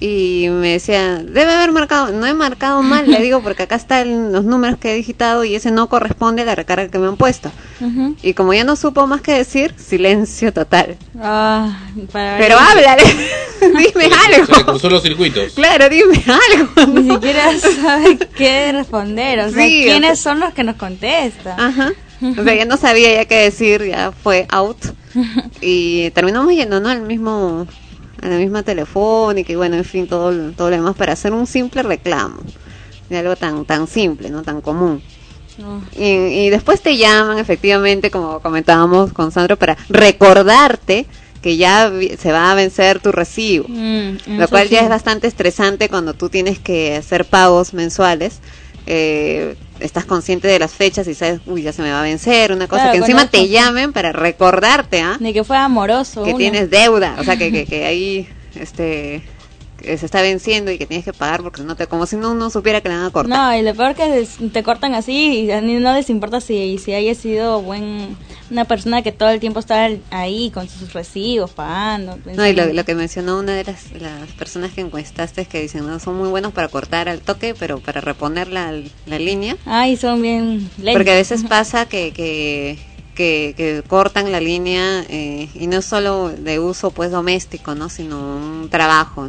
Y me decía, debe haber marcado, no he marcado mal, le digo, porque acá están los números que he digitado y ese no corresponde a la recarga que me han puesto. Ujú. Y como ya no supo más que decir, silencio total. Ah, para Pero variar. háblale, *laughs* *laughs* dime Se le algo. cruzó los circuitos. Claro, dime algo. Ni siquiera sabe qué responder. O sea, Sí, o ¿quiénes sea- son los que nos contestan? Ajá. *laughs* O sea, ya no sabía ya qué decir, ya fue out. Y terminamos yendo, ¿no? Al mismo, a la misma telefónica y bueno, en fin, todo, todo lo demás para hacer un simple reclamo. De algo tan, tan simple, ¿no? Tan común. No. Y, y después te llaman, efectivamente, como comentábamos con Sandro, para recordarte que ya se va a vencer tu recibo. Mm, Lo cual ya es bastante estresante cuando tú tienes que hacer pagos mensuales. Eh, estás consciente de las fechas y sabes, uy, ya se me va a vencer, una cosa Claro, que encima te llamen para recordarte, ¿ah? Ni que fuera amoroso. Que uno. tienes deuda, o sea, que, que, que ahí, este, que se está venciendo y que tienes que pagar porque no te, como si no uno supiera que le van a cortar. No, y lo peor que te cortan así y no les importa si, si haya sido buen una persona que todo el tiempo está ahí con sus recibos pagando. No, y lo, lo que mencionó una de las, las personas que encuestaste es que dicen, no, son muy buenos para cortar al toque, pero para reponer la, la línea. Ay, son bien lentos. Porque a veces pasa que, que, que, que cortan la línea eh, y no es solo de uso pues doméstico, ¿no? Sino un trabajo.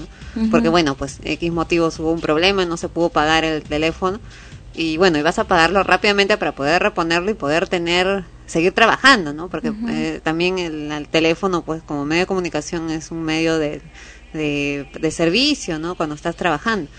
Porque bueno, pues X motivos hubo un problema, no se pudo pagar el teléfono y bueno, y vas a pagarlo rápidamente para poder reponerlo y poder tener seguir trabajando, ¿no? Porque eh, también el, el teléfono pues como medio de comunicación es un medio de, de, de servicio, ¿no? Cuando estás trabajando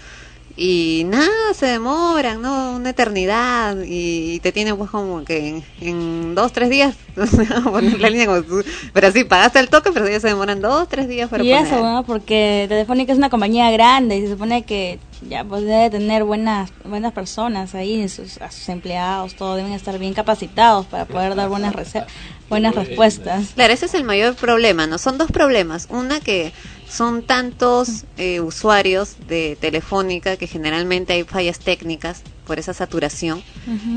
y nada, se demoran, ¿no? Una eternidad y, te tienen pues como que en, en dos, tres días *laughs* *laughs* poner la línea como tú- pero sí, pagaste el toque, pero ya se demoran dos, tres días para y poner. eso, bueno, porque Telefónica es una compañía grande y se supone que ya pues debe tener buenas buenas personas ahí, sus, a sus empleados, todos deben estar bien capacitados para poder dar buenas buenas respuestas. Claro, ese es el mayor problema, ¿no? Son dos problemas. Una que son tantos eh, usuarios de Telefónica que generalmente hay fallas técnicas por esa saturación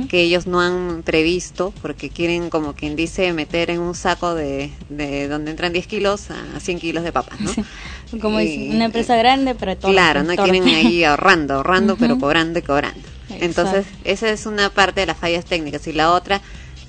que ellos no han previsto porque quieren, como quien dice, meter en un saco de, de donde entran 10 kilos a 100 kilos de papas, ¿no? Como Y- es una empresa grande, pero todo Claro, no quieren ahí ahorrando, ahorrando, pero cobrando y cobrando. Exacto. Entonces, esa es una parte de las fallas técnicas. Y la otra,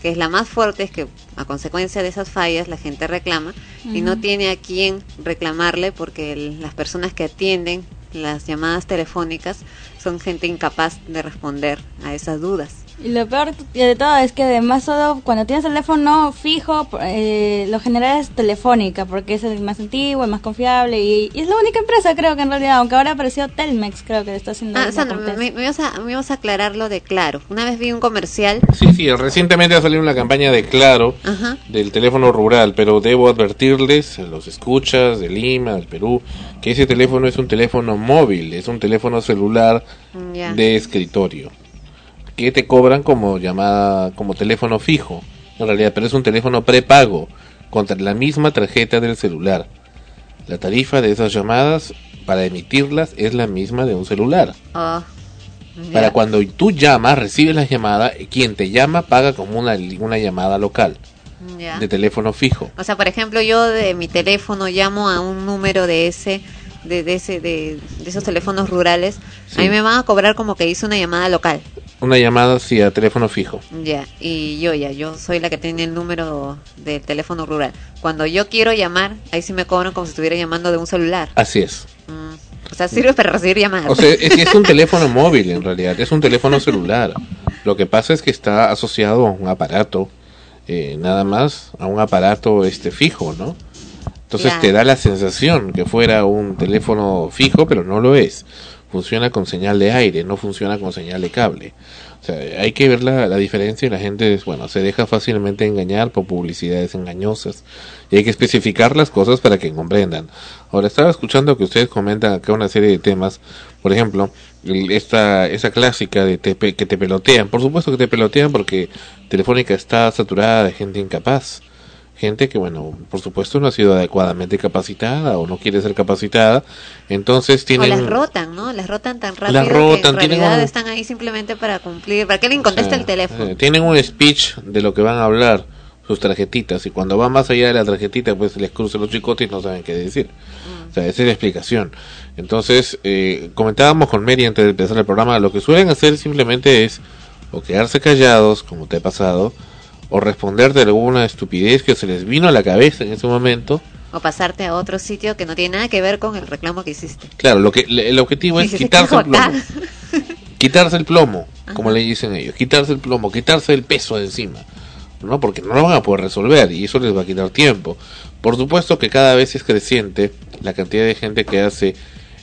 que es la más fuerte, es que a consecuencia de esas fallas la gente reclama y no tiene a quién reclamarle porque el- las personas que atienden las llamadas telefónicas son gente incapaz de responder a esas dudas. Y lo peor de todo es que además solo cuando tienes teléfono fijo, eh, lo general es telefónica, porque es el más antiguo, el más confiable y, y es la única empresa creo que en realidad, aunque ahora apareció Telmex, creo que le está haciendo... Ah, una Sandra, me, me ibas a, me ibas a aclarar lo de Claro. Una vez vi un comercial. Sí, sí, recientemente ha salido una campaña de Claro Ajá. del teléfono rural, pero debo advertirles a los escuchas de Lima, del Perú, que ese teléfono es un teléfono móvil, es un teléfono celular de escritorio, que te cobran como llamada, como teléfono fijo, en realidad, pero es un teléfono prepago contra la misma tarjeta del celular. La tarifa de esas llamadas para emitirlas es la misma de un celular. Ah. Para cuando tú llamas, recibes la llamada, quien te llama paga como una, una llamada local de teléfono fijo. O sea, por ejemplo, yo de mi teléfono llamo a un número de ese, de, de ese, de, de esos teléfonos rurales. A mí me van a cobrar como que hice una llamada local. Una llamada sí a teléfono fijo. Ya. Y yo ya, yo soy la que tiene el número del teléfono rural. Cuando yo quiero llamar, ahí sí me cobran como si estuviera llamando de un celular. Así es. Mm. O sea, sirve para recibir llamadas. O sea, es, un *laughs* teléfono móvil en realidad, es un teléfono celular. Lo que pasa es que está asociado a un aparato, eh, nada más, a un aparato este fijo, ¿no? Entonces Claro. te da la sensación que fuera un teléfono fijo, pero no lo es. Funciona con señal de aire, no funciona con señal de cable. O sea, hay que ver la, la diferencia y la gente, bueno, se deja fácilmente engañar por publicidades engañosas. Y hay que especificar las cosas para que comprendan. Ahora, estaba escuchando que ustedes comentan acá una serie de temas. Por ejemplo, esta, esa clásica de te que te pelotean. Por supuesto que te pelotean porque Telefónica está saturada de gente incapaz. Gente que, bueno, por supuesto no ha sido adecuadamente capacitada o no quiere ser capacitada. Entonces O tienen... las rotan, ¿no? Las rotan tan rápido Las que rotan, en tienen realidad un- están ahí simplemente para cumplir. ¿Para qué le contesta el teléfono? Eh, tienen un speech de lo que van a hablar, sus tarjetitas, y cuando va más allá de la tarjetita, pues les cruzan los chicotes y no saben qué decir. O sea, esa es la explicación. Entonces, eh, comentábamos con Mary antes de empezar el programa, lo que suelen hacer simplemente es o quedarse callados, como te ha pasado, o responder de alguna estupidez que se les vino a la cabeza en ese momento. O pasarte a otro sitio que no tiene nada que ver con el reclamo que hiciste. Claro, lo que el objetivo es quitarse el plomo. quitarse el plomo, como le dicen ellos, quitarse el plomo, quitarse el peso de encima, ¿no? Porque no lo van a poder resolver y eso les va a quitar tiempo. Por supuesto que cada vez es creciente la cantidad de gente que hace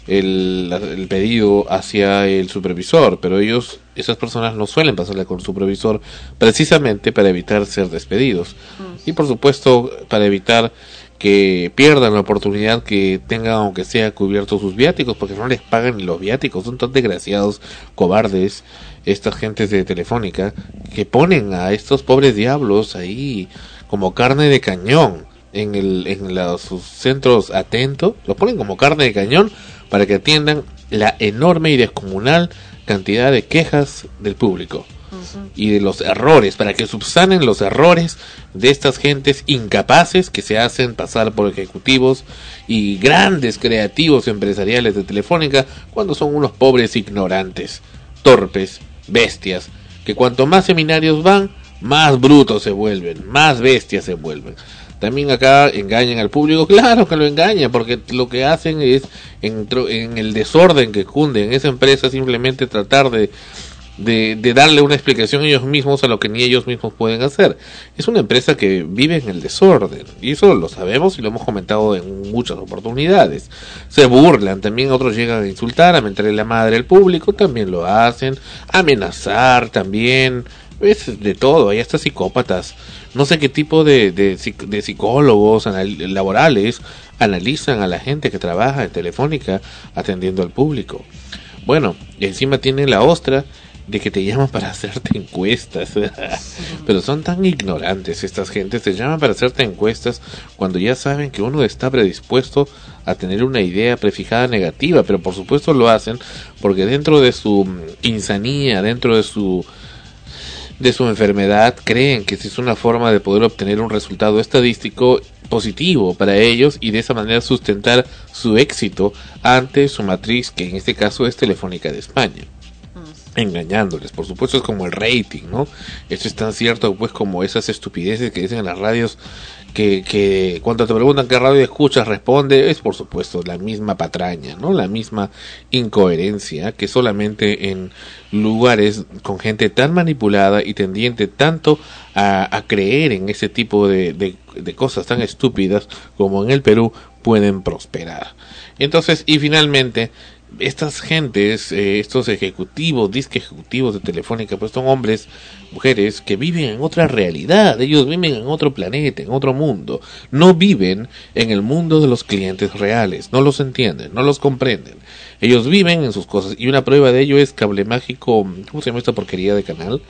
el, el pedido hacia el supervisor, pero ellos, esas personas no suelen pasarle con el supervisor precisamente para evitar ser despedidos. Y por supuesto para evitar que pierdan la oportunidad que tengan aunque sea cubiertos sus viáticos porque no les pagan ni los viáticos. Son tan desgraciados cobardes estas gentes de telefónica que ponen a estos pobres diablos ahí como carne de cañón en el en los sus centros atentos. Los ponen como carne de cañón para que atiendan la enorme y descomunal cantidad de quejas del público y de los errores, para que subsanen los errores de estas gentes incapaces que se hacen pasar por ejecutivos y grandes creativos empresariales de Telefónica cuando son unos pobres ignorantes, torpes, bestias, que cuanto más seminarios van, más brutos se vuelven, más bestias se vuelven. También acá engañan al público, *laughs* claro que lo engañan, porque lo que hacen es, en, el desorden que cunde en esa empresa, simplemente tratar de, de, de darle una explicación ellos mismos a lo que ni ellos mismos pueden hacer. Es una empresa que vive en el desorden, y eso lo sabemos y lo hemos comentado en muchas oportunidades. Se burlan, también otros llegan a insultar, a mentarle la madre al público, también lo hacen, amenazar también, es de todo, hay hasta psicópatas. No sé qué tipo de, de, psic- de psicólogos anal- laborales analizan a la gente que trabaja en Telefónica atendiendo al público. Bueno, encima tienen la ostra de que te llaman para *laughs* hacerte encuestas. Pero son tan ignorantes estas gentes, te llaman para hacerte encuestas cuando ya saben que uno está predispuesto a tener una idea prefijada negativa, pero por supuesto lo hacen porque dentro de su mm, insanía, dentro de su de su enfermedad creen que es una forma de poder obtener un resultado estadístico positivo para ellos y de esa manera sustentar su éxito ante su matriz, que en este caso es Telefónica de España. Engañándoles, por supuesto es como el rating, ¿no? Esto es tan cierto pues como esas estupideces que dicen en las radios que, que cuando te preguntan qué radio escuchas responde, es por supuesto la misma patraña, ¿no? La misma incoherencia que solamente en lugares con gente tan manipulada y tendiente tanto a, creer en ese tipo de cosas tan estúpidas como en el Perú pueden prosperar. Entonces, y finalmente, estas gentes, eh, estos ejecutivos, disque ejecutivos de Telefónica, pues son hombres, mujeres que viven en otra realidad, ellos viven en otro planeta, en otro mundo, no viven en el mundo de los clientes reales, no los entienden, no los comprenden, ellos viven en sus cosas. Y una prueba de ello es Cable Mágico, ¿cómo se llama esta porquería de canal?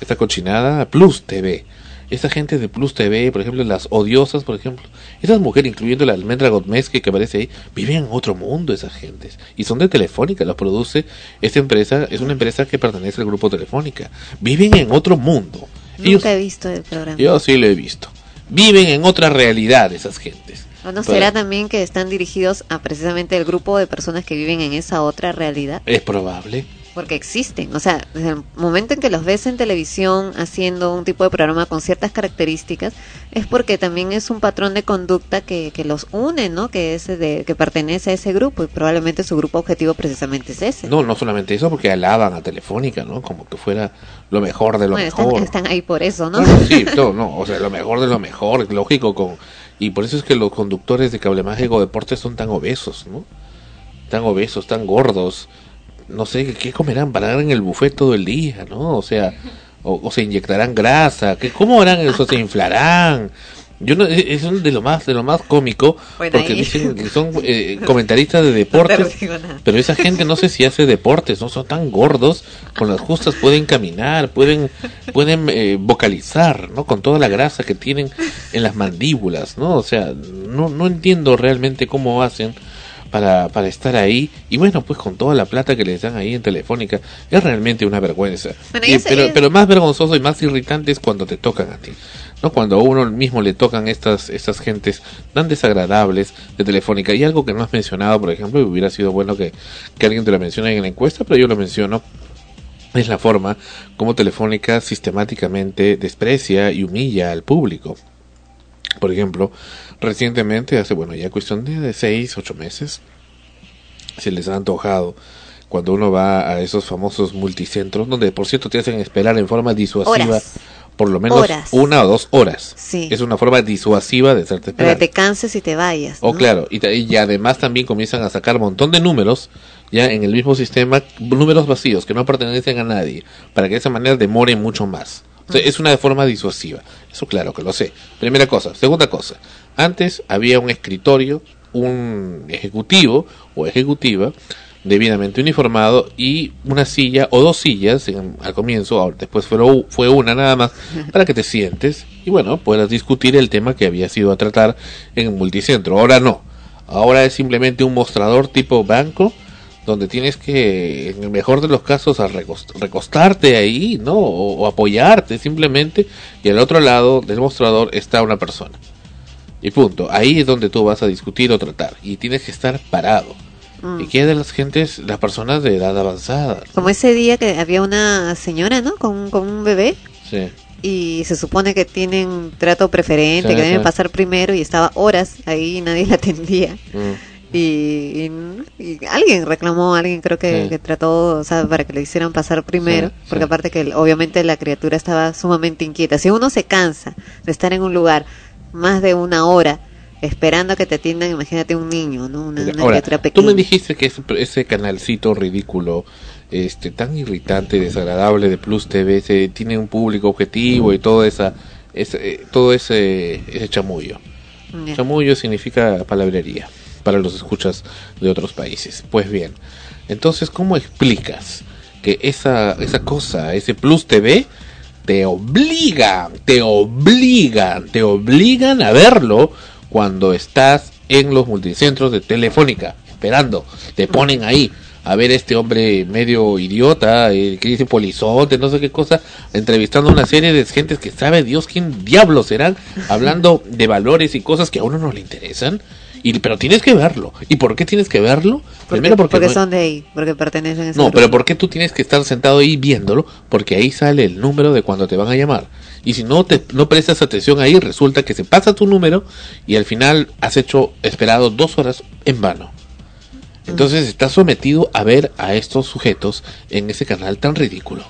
Esta cochinada, Plus TV. Esa gente de Plus TV, por ejemplo, las odiosas, por ejemplo, esas mujeres, incluyendo la almendra Gotmeske que aparece ahí, viven en otro mundo esas gentes. Y son de Telefónica, los produce esta empresa, es una empresa que pertenece al grupo Telefónica. Viven en otro mundo. Ellos- Nunca he visto el programa. yo sí lo he visto. Viven en otra realidad esas gentes. ¿O no Pero será también que están dirigidos a precisamente el grupo de personas que viven en esa otra realidad? Es probable. Porque existen. O sea, desde el momento en que los ves en televisión haciendo un tipo de programa con ciertas características, es porque también es un patrón de conducta que, que los une, ¿no? Que, es de, que pertenece a ese grupo y probablemente su grupo objetivo precisamente es ese. No, no solamente eso, porque alaban a Telefónica, ¿no? Como que fuera lo mejor de lo Bueno, están, mejor. están ahí por eso, ¿no? Bueno, sí, no, no, o sea, lo mejor de lo mejor, lógico, con y por eso es que los conductores de Cable Mágico Deportes son tan obesos, ¿no? Tan obesos, tan gordos. No sé, ¿qué comerán? Pararán en el buffet todo el día, ¿no? O sea, o, o se inyectarán grasa, ¿qué, ¿cómo harán eso? ¿Se inflarán? Yo no, es es de lo más de lo más cómico Bueno, porque ahí. dicen que son eh, comentaristas de deportes No pero esa gente no sé si hace deportes, no son tan gordos, con las justas pueden caminar, pueden pueden eh, vocalizar, ¿no? Con toda la grasa que tienen en las mandíbulas, ¿no? O sea, no no entiendo realmente cómo hacen para, para estar ahí y bueno, pues con toda la plata que les dan ahí en Telefónica, es realmente una vergüenza. Bueno, Y- pero, pero más vergonzoso y más irritante es cuando te tocan a ti. ¿no? Cuando a uno mismo le tocan estas, estas gentes tan desagradables de Telefónica. Y algo que no has mencionado, por ejemplo, y hubiera sido bueno que, que alguien te lo mencione en la encuesta, pero yo lo menciono, es la forma como Telefónica sistemáticamente desprecia y humilla al público. Por ejemplo, recientemente, hace, bueno, ya cuestión de, de seis, ocho meses, se les ha antojado cuando uno va a esos famosos multicentros, donde por cierto te hacen esperar en forma disuasiva Horas. por lo menos Horas. una o dos horas. Sí. Es una forma disuasiva de hacerte Para esperar. que te canses y te vayas. Oh, claro, y, y además también comienzan a sacar un montón de números ya en el mismo sistema, números vacíos que no pertenecen a nadie, para que de esa manera demore mucho más. O sea, es una forma disuasiva. Eso claro que lo sé. Primera cosa. Segunda cosa. Antes había un escritorio, un ejecutivo o ejecutiva debidamente uniformado y una silla o dos sillas en- al comienzo, ahora después fue, fue una nada más *laughs* para que te sientes y bueno, puedas discutir el tema que había sido a tratar en el multicentro. Ahora no. Ahora es simplemente un mostrador tipo banco donde tienes que, en el mejor de los casos, a recost- recostarte ahí, ¿no? O, o apoyarte simplemente, y al otro lado del mostrador está una persona. Y punto. Ahí es donde tú vas a discutir o tratar. Y tienes que estar parado. Mm. ¿Y qué de las gentes, las personas de edad avanzada? Como ese día que había una señora, ¿no? Con, con un bebé Sí. y se supone que tienen trato preferente, Sí, que deben pasar primero y estaba horas ahí y nadie *laughs* la atendía. Mm. Y, y- y alguien reclamó, alguien creo que, Sí. que trató, o sea, para que le hicieran pasar primero, Sí, porque sí. aparte que obviamente la criatura estaba sumamente inquieta. Si uno se cansa de estar en un lugar más de una hora esperando a que te atiendan, imagínate un niño, ¿no? Una, una Ahora, criatura tú pequeña. me dijiste que ese, ese canalcito ridículo, este, tan irritante, desagradable de Plus TV, se, tiene un público objetivo y todo esa, ese, eh, todo ese, ese chamullo. Ya. Chamullo significa palabrería para los escuchas de otros países. Pues bien, entonces, ¿cómo explicas que esa, esa cosa, ese Plus TV, te obligan, te obligan, te obligan a verlo cuando estás en los multicentros de Telefónica, esperando, te ponen ahí a ver este hombre medio idiota, eh, que dice polizonte, no sé qué cosa, entrevistando a una serie de gentes que sabe Dios quién diablos serán, hablando de valores y cosas que a uno no le interesan, y, pero tienes que verlo. ¿Y por qué tienes que verlo? Porque, Primero porque, porque no- son de ahí, porque pertenecen a ese no, grupo. pero ¿por qué tú tienes que estar sentado ahí viéndolo? Porque ahí sale el número de cuando te van a llamar. Y si no te no prestas atención ahí, resulta que se pasa tu número y al final has hecho esperado dos horas en vano. Entonces estás sometido a ver a estos sujetos en ese canal tan ridículo.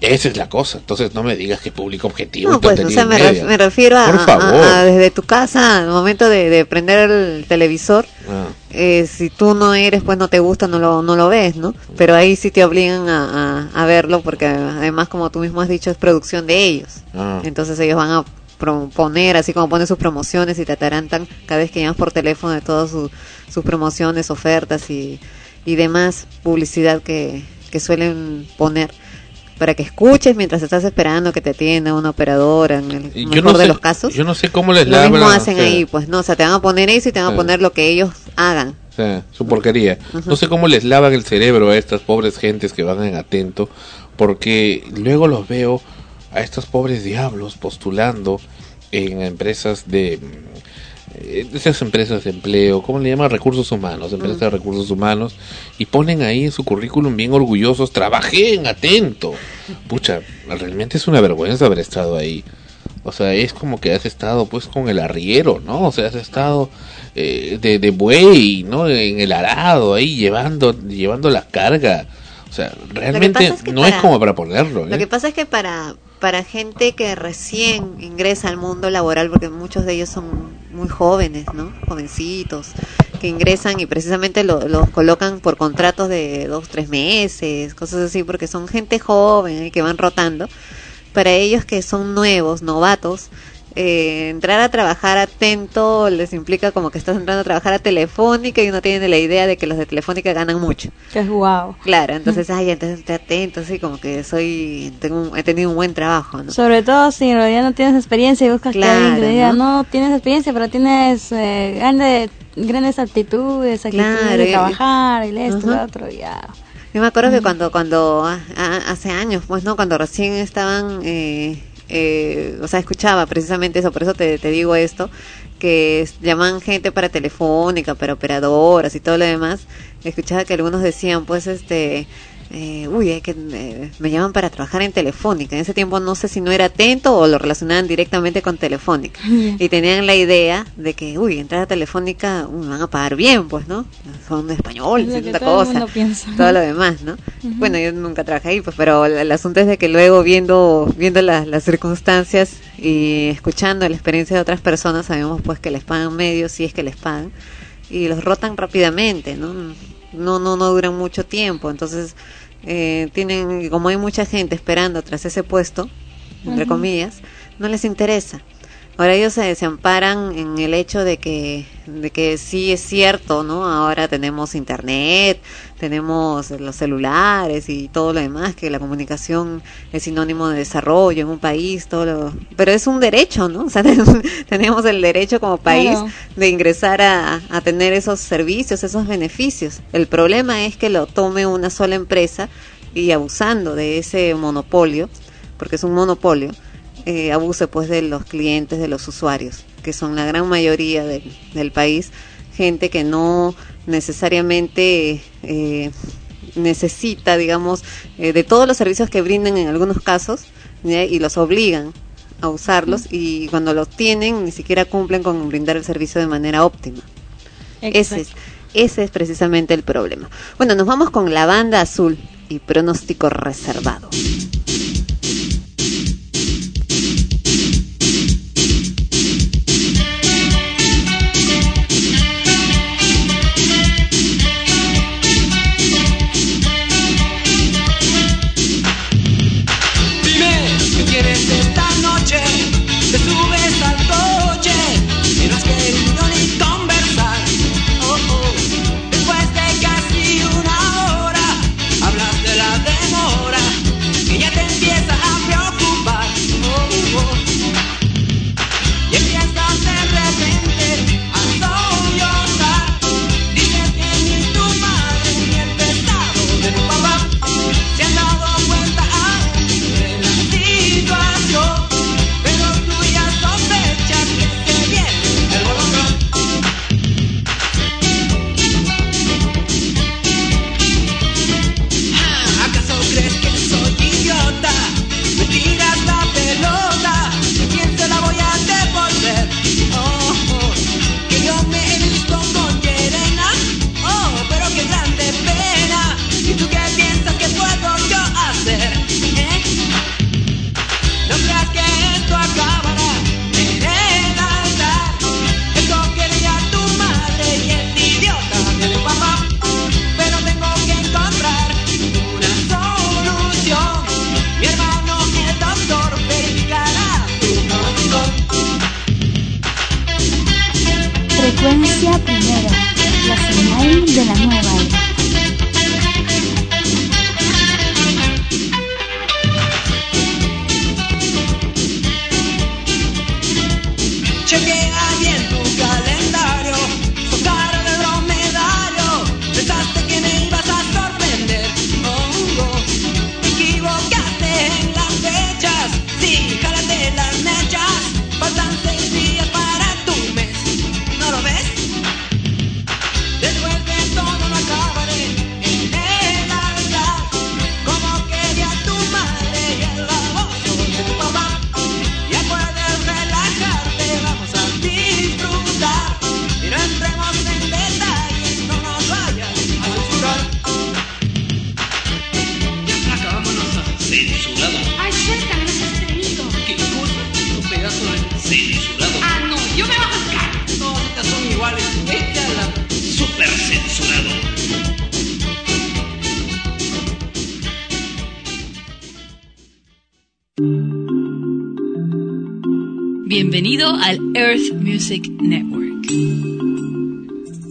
Esa es la cosa. Entonces no me digas que público objetivo. No, pues, o sea, me, refiero a, desde tu casa, al momento de, de prender el televisor, Ah. eh, si tú no eres, pues no te gusta, no lo, no lo ves, ¿no? Pero ahí sí te obligan a, a- verlo, porque además, como tú mismo has dicho, es producción de ellos. Ah. Entonces ellos van a pro- poner, así como ponen sus promociones y te atarantan cada vez que llamas por teléfono de todas su- sus promociones, ofertas y, y demás publicidad que, que suelen poner para que escuches mientras estás esperando que te atienda una operadora en el mejor de los casos. Yo no sé cómo les Lo mismo hacen o sea, ahí, pues no, o sea, te van a poner eso y te van a poner lo que ellos hagan. O sea, su porquería. No sé cómo les lavan el cerebro a estas pobres gentes que van en atento, porque luego los veo a estos pobres diablos postulando en empresas de esas empresas de empleo, ¿cómo le llaman? Recursos humanos, empresas de recursos humanos, y ponen ahí en su currículum bien orgullosos, trabajé en atento. Pucha, realmente es una vergüenza haber estado ahí. O sea, es como que has estado pues con el arriero, ¿no? O sea, has estado eh, de, de buey, ¿no? En el arado, ahí llevando, llevando la carga. O sea, realmente pasa es que no para- es como para ponerlo. Lo ¿eh? que pasa es que para, para gente que recién ingresa al mundo laboral, porque muchos de ellos son muy jóvenes, ¿no? Jovencitos, que ingresan y precisamente lo- los colocan por contratos de dos, tres meses, cosas así, porque son gente joven ¿eh? que van rotando. Para ellos que son nuevos, novatos, eh, entrar a trabajar atento les implica como que estás entrando a trabajar a Telefónica y uno tiene la idea de que los de Telefónica ganan mucho. Que es guau. Claro, entonces, ay, entonces estoy atento, así como que soy, tengo he tenido un buen trabajo, ¿no? Sobre todo si en realidad no tienes experiencia y buscas que que Claro, diga, ¿no? no, tienes experiencia, pero tienes eh, grande- grandes aptitudes, actitudes Claro, de trabajar, y esto, Ajá. lo otro, ya. Yo me acuerdo que cuando, cuando ah, ah, hace años, pues no, cuando recién estaban, eh, eh, o sea, escuchaba precisamente eso, por eso te, te digo esto, que llaman gente para telefónica, para operadoras y todo lo demás. Escuchaba que algunos decían, pues, este, eh, uy, es que eh, me llaman para trabajar en Telefónica. En ese tiempo no sé si no era atento o lo relacionaban directamente con Telefónica. *laughs* Y tenían la idea de que, uy, entrar a Telefónica, me van a pagar bien, pues, ¿no? Son españoles, Es tanta todo cosa. Todo lo demás, ¿no? Bueno, yo nunca trabajé ahí, pues, pero el, el asunto es de que luego viendo, viendo las, las circunstancias y escuchando la experiencia de otras personas, sabemos pues que les pagan medios, si es que les pagan, y los rotan rápidamente, ¿no? No, no, no duran mucho tiempo, entonces eh, tienen, como hay mucha gente esperando tras ese puesto, entre comillas, no les interesa. Ahora ellos se, se amparan en el hecho de que, de que sí es cierto, ¿no? Ahora tenemos internet, tenemos los celulares y todo lo demás, que la comunicación es sinónimo de desarrollo en un país, todo lo- pero es un derecho, ¿no? *laughs* O sea, tenemos el derecho como país Claro. de ingresar a, a tener esos servicios, esos beneficios. El problema es que lo tome una sola empresa y abusando de ese monopolio, porque es un monopolio, eh, abuse pues de los clientes, de los usuarios, que son la gran mayoría del, del país, gente que no necesariamente eh, necesita, digamos, eh, de todos los servicios que brindan en algunos casos ¿ya? y los obligan a usarlos y cuando los tienen ni siquiera cumplen con brindar el servicio de manera óptima. Ese es, ese es precisamente el problema. Bueno, nos vamos con la banda azul y pronóstico reservado.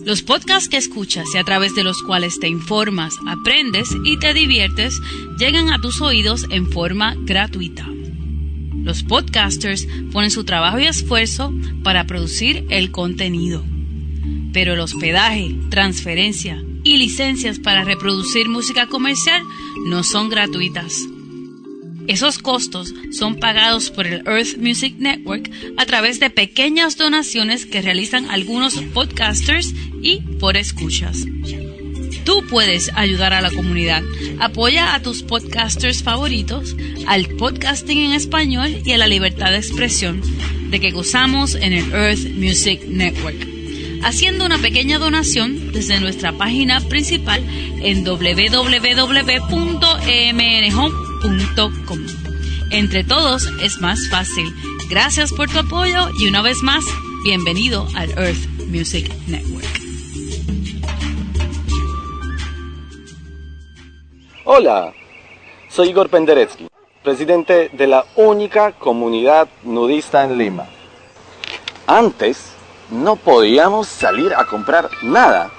Los podcasts que escuchas y a través de los cuales te informas, aprendes y te diviertes llegan a tus oídos en forma gratuita. Los podcasters ponen su trabajo y esfuerzo para producir el contenido. Pero el hospedaje, transferencia y licencias para reproducir música comercial no son gratuitas. Esos costos son pagados por el Earth Music Network a través de pequeñas donaciones que realizan algunos podcasters y por escuchas. Tú puedes ayudar a la comunidad. Apoya a tus podcasters favoritos, al podcasting en español y a la libertad de expresión de que gozamos en el Earth Music Network. Haciendo una pequeña donación desde nuestra página principal en www.emnhome.com. Entre todos es más fácil. Gracias por tu apoyo y una vez más, bienvenido al Earth Music Network. Hola, soy Igor Penderecki, presidente de la única comunidad nudista en Lima. Antes no podíamos salir a comprar nada.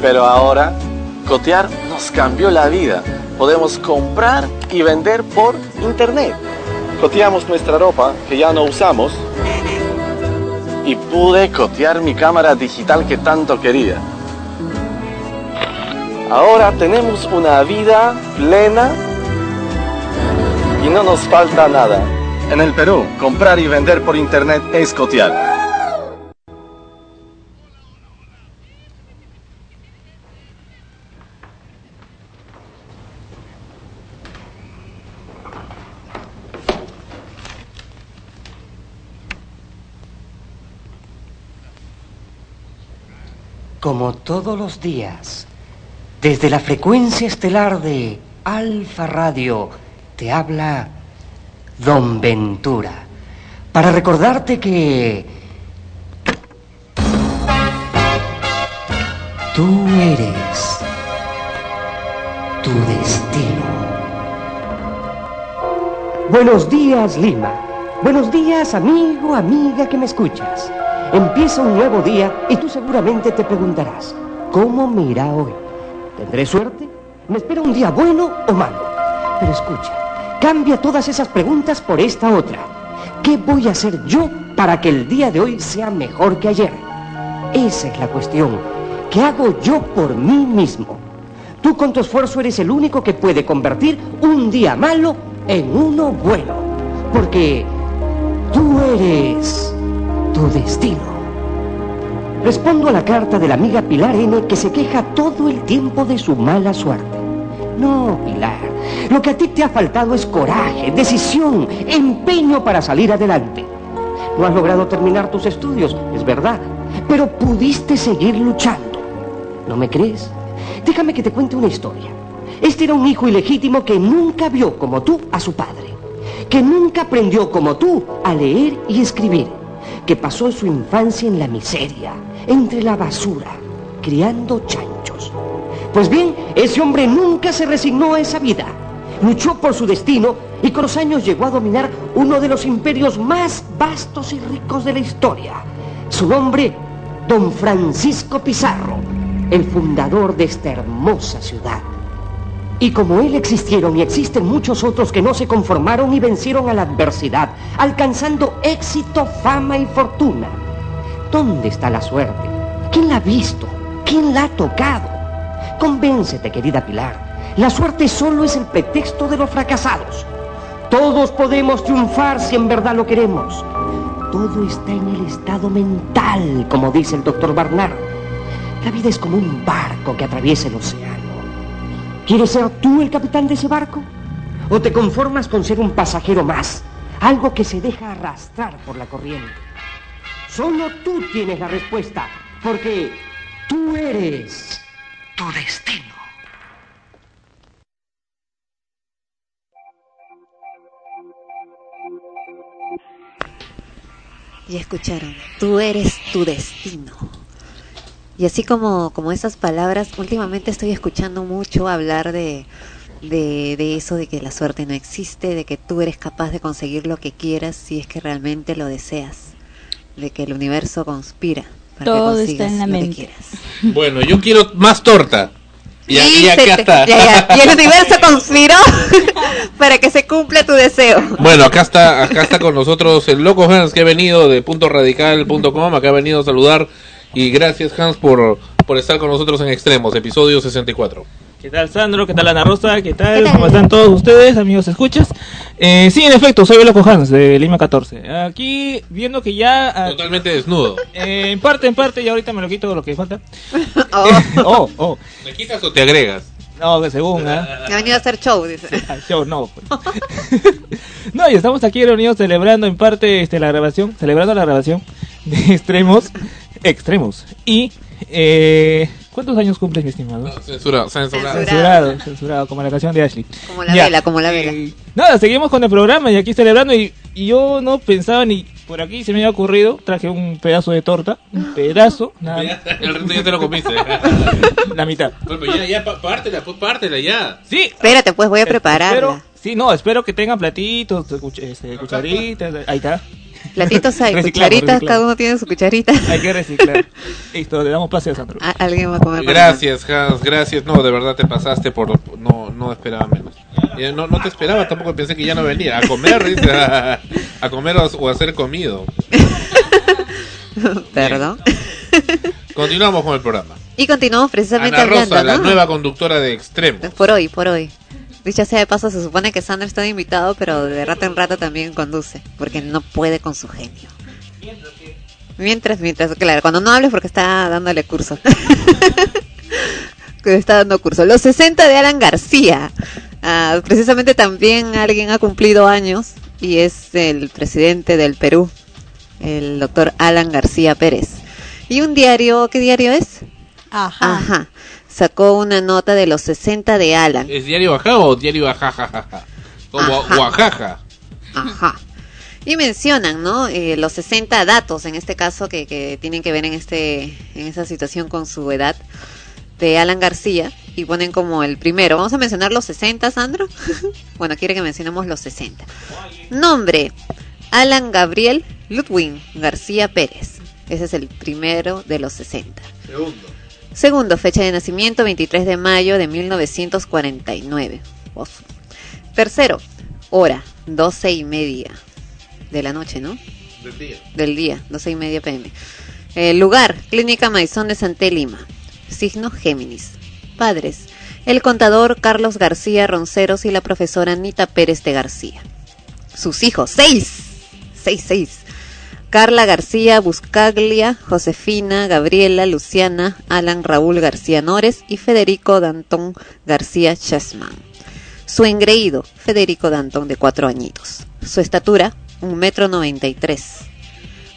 Pero ahora, cotear nos cambió la vida. Podemos comprar y vender por internet. Coteamos nuestra ropa que ya no usamos y pude cotear mi cámara digital que tanto quería. Ahora tenemos una vida plena y no nos falta nada. En el Perú, comprar y vender por internet es cotear. Como todos los días, desde la frecuencia estelar de Alfa Radio, te habla Don Ventura, para recordarte que tú eres tu destino. Buenos días, Lima. Buenos días, amigo, amiga que me escuchas. Empieza un nuevo día y tú seguramente te preguntarás, ¿cómo me irá hoy? ¿Tendré suerte? ¿Me espera un día bueno o malo? Pero escucha, cambia todas esas preguntas por esta otra. ¿Qué voy a hacer yo para que el día de hoy sea mejor que ayer? Esa es la cuestión. ¿Qué hago yo por mí mismo? Tú con tu esfuerzo eres el único que puede convertir un día malo en uno bueno. Porque tú eres tu destino. Respondo a la carta de la amiga Pilar N que se queja todo el tiempo de su mala suerte. No, Pilar, lo que a ti te ha faltado es coraje, decisión, empeño para salir adelante. No has logrado terminar tus estudios, es verdad, pero pudiste seguir luchando. ¿No me crees? Déjame que te cuente una historia. Este era un hijo ilegítimo que nunca vio como tú a su padre, que nunca aprendió como tú a leer y escribir, que pasó su infancia en la miseria, entre la basura, criando chanchos. Pues bien, ese hombre nunca se resignó a esa vida. Luchó por su destino y con los años llegó a dominar uno de los imperios más vastos y ricos de la historia. Su nombre, don Francisco Pizarro, el fundador de esta hermosa ciudad. Y como él existieron y existen muchos otros que no se conformaron y vencieron a la adversidad, alcanzando éxito, fama y fortuna. ¿Dónde está la suerte? ¿Quién la ha visto? ¿Quién la ha tocado? Convéncete, querida Pilar. La suerte solo es el pretexto de los fracasados. Todos podemos triunfar si en verdad lo queremos. Todo está en el estado mental, como dice el doctor Barnard. La vida es como un barco que atraviesa el océano. ¿Quieres ser tú el capitán de ese barco? ¿O te conformas con ser un pasajero más? Algo que se deja arrastrar por la corriente. Solo tú tienes la respuesta, porque tú eres tu destino. Y escucharon, tú eres tu destino. Y así como, como esas palabras, últimamente estoy escuchando mucho hablar de, de, de eso, de que la suerte no existe, de que tú eres capaz de conseguir lo que quieras si es que realmente lo deseas, de que el universo conspira para Todo que está en la mente. quieras. *laughs* Bueno, yo quiero más torta. Y, se acá te- está. ya, ya. *laughs* Y el universo conspiró *laughs* para que se cumpla tu deseo. Bueno, acá está, acá está con nosotros el loco Hans que ha venido de puntoradical.com, acá ha venido a saludar y gracias Hans por, por estar con nosotros en Extremos, episodio 64. ¿Qué tal Sandro? ¿Qué tal Ana Rosa? ¿Qué tal? ¿Cómo están todos ustedes, amigos escuchas? Eh, sí, en efecto, soy el Loco Hans de Lima 14. Aquí viendo que ya... ah, Totalmente desnudo. eh, en parte, en parte, y ahorita me lo quito lo que falta. *laughs* Oh. oh, oh. ¿Me quitas o te agregas? No, que según, ¿ah? Ha venido a hacer show, dice. Al show, no. pues. *laughs* no, y estamos aquí reunidos celebrando en parte este, la grabación, celebrando la grabación de *laughs* Extremos, Extremos. Y, eh, ¿cuántos años cumples, mi estimado? Censurado, censurado. Censurado, censurado, como la canción de Ashley. Como la Ya. vela, como la vela. Eh, nada, seguimos con el programa y aquí celebrando y, y yo no pensaba ni por aquí se me había ocurrido, traje un pedazo de torta, un *laughs* pedazo, nada. El resto ya te lo comiste. *laughs* la mitad. Bueno, pues ya, ya, pártela, pues pártela ya. Sí. Espérate, pues voy a prepararla. Espero, sí, no, espero que tengan platitos, cuch- este, cucharitas, ahí está. Platitos hay, Reciclamos, cucharitas, reciclamos. cada uno tiene su cucharita. Hay que reciclar. *laughs* Listo, le damos pase a Sandro. A- Alguien va a comer. Gracias, Hans, gracias. No, de verdad te pasaste por... No, no esperaba menos. Eh, No, no te esperaba, tampoco pensé que ya no venía. A comer, dice, a, a comer o a, o a ser comido. *laughs* Perdón. Continuamos con el programa. Y continuamos precisamente Ana Rosa, hablando, la ¿no? nueva conductora de Extremo. Por hoy, por hoy. Dicha sea de paso, se supone que Sandra está de invitado, pero de rato en rato también conduce, porque no puede con su genio. Mientras, mientras, claro, cuando no hables porque está dándole curso. Que *laughs* está dando curso. Los 60 de Alan García. Ah, precisamente también alguien ha cumplido años y es el presidente del Perú, el doctor Alan García Pérez. Y un diario, ¿qué diario es? Ajá. Ajá. Sacó una nota de los 60 de Alan. ¿Es diario Ajá o diario Ajajajaja? Como Ajá. Oaxaca. Ajá. Y mencionan, ¿no? Eh, los 60 datos, en este caso, que, que tienen que ver en, este, en esa situación con su edad, de Alan García. Y ponen como el primero. Vamos a mencionar los 60, Sandro. *laughs* bueno, quiere que mencionemos los 60. Nombre: Alan Gabriel Ludwig García Pérez. Ese es el primero de los 60. Segundo. Segundo, fecha de nacimiento 23 de mayo de 1949. Uf. Tercero, hora 12 y media de la noche, ¿no? Del día. Del día, 12 y media pm. Eh, lugar, Clínica Maizón de Santé Lima. Signo Géminis. Padres, el contador Carlos García Ronceros y la profesora Anita Pérez de García. Sus hijos, seis. Seis, seis. Carla García Buscaglia, Josefina, Gabriela, Luciana, Alan Raúl García Nores y Federico Dantón García Chessman. Su engreído, Federico Dantón, de cuatro añitos. Su estatura, un metro noventa y tres.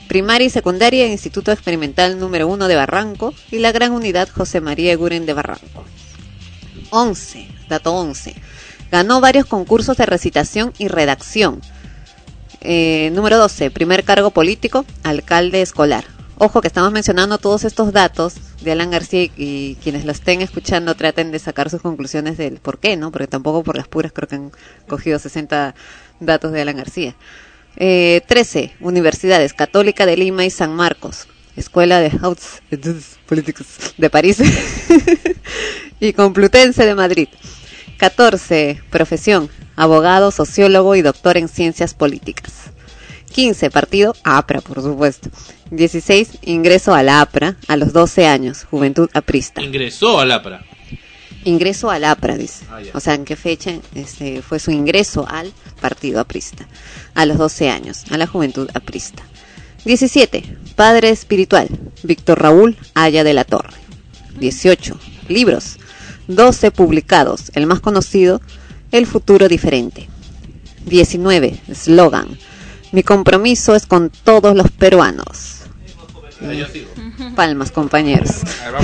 Primaria y secundaria, Instituto Experimental número uno de Barranco y la Gran Unidad José María Eguren de Barranco. 11, dato 11. Ganó varios concursos de recitación y redacción. Eh, número 12, primer cargo político, alcalde escolar. Ojo que estamos mencionando todos estos datos de Alan García y, quienes lo estén escuchando traten de sacar sus conclusiones del por qué, ¿no? Porque tampoco por las puras creo que han cogido 60 datos de Alan García. Eh, 13, universidades Católica de Lima y San Marcos, Escuela de Hautes Políticas de París *laughs* y Complutense de Madrid. 14, profesión, abogado, sociólogo y doctor en ciencias políticas. 15, partido APRA, por supuesto. 16, ingreso a la APRA a los 12 años, juventud aprista. Ingresó al APRA. Ingreso al APRA, dice. Ah. O sea, ¿en qué fecha este, fue su ingreso al partido aprista? A los 12 años, a la juventud aprista. 17. Padre espiritual, Víctor Raúl Aya de la Torre. 18. Libros. 12 publicados. El más conocido, El futuro diferente. 19. Eslogan. Mi compromiso es con todos los peruanos. Palmas, compañeros.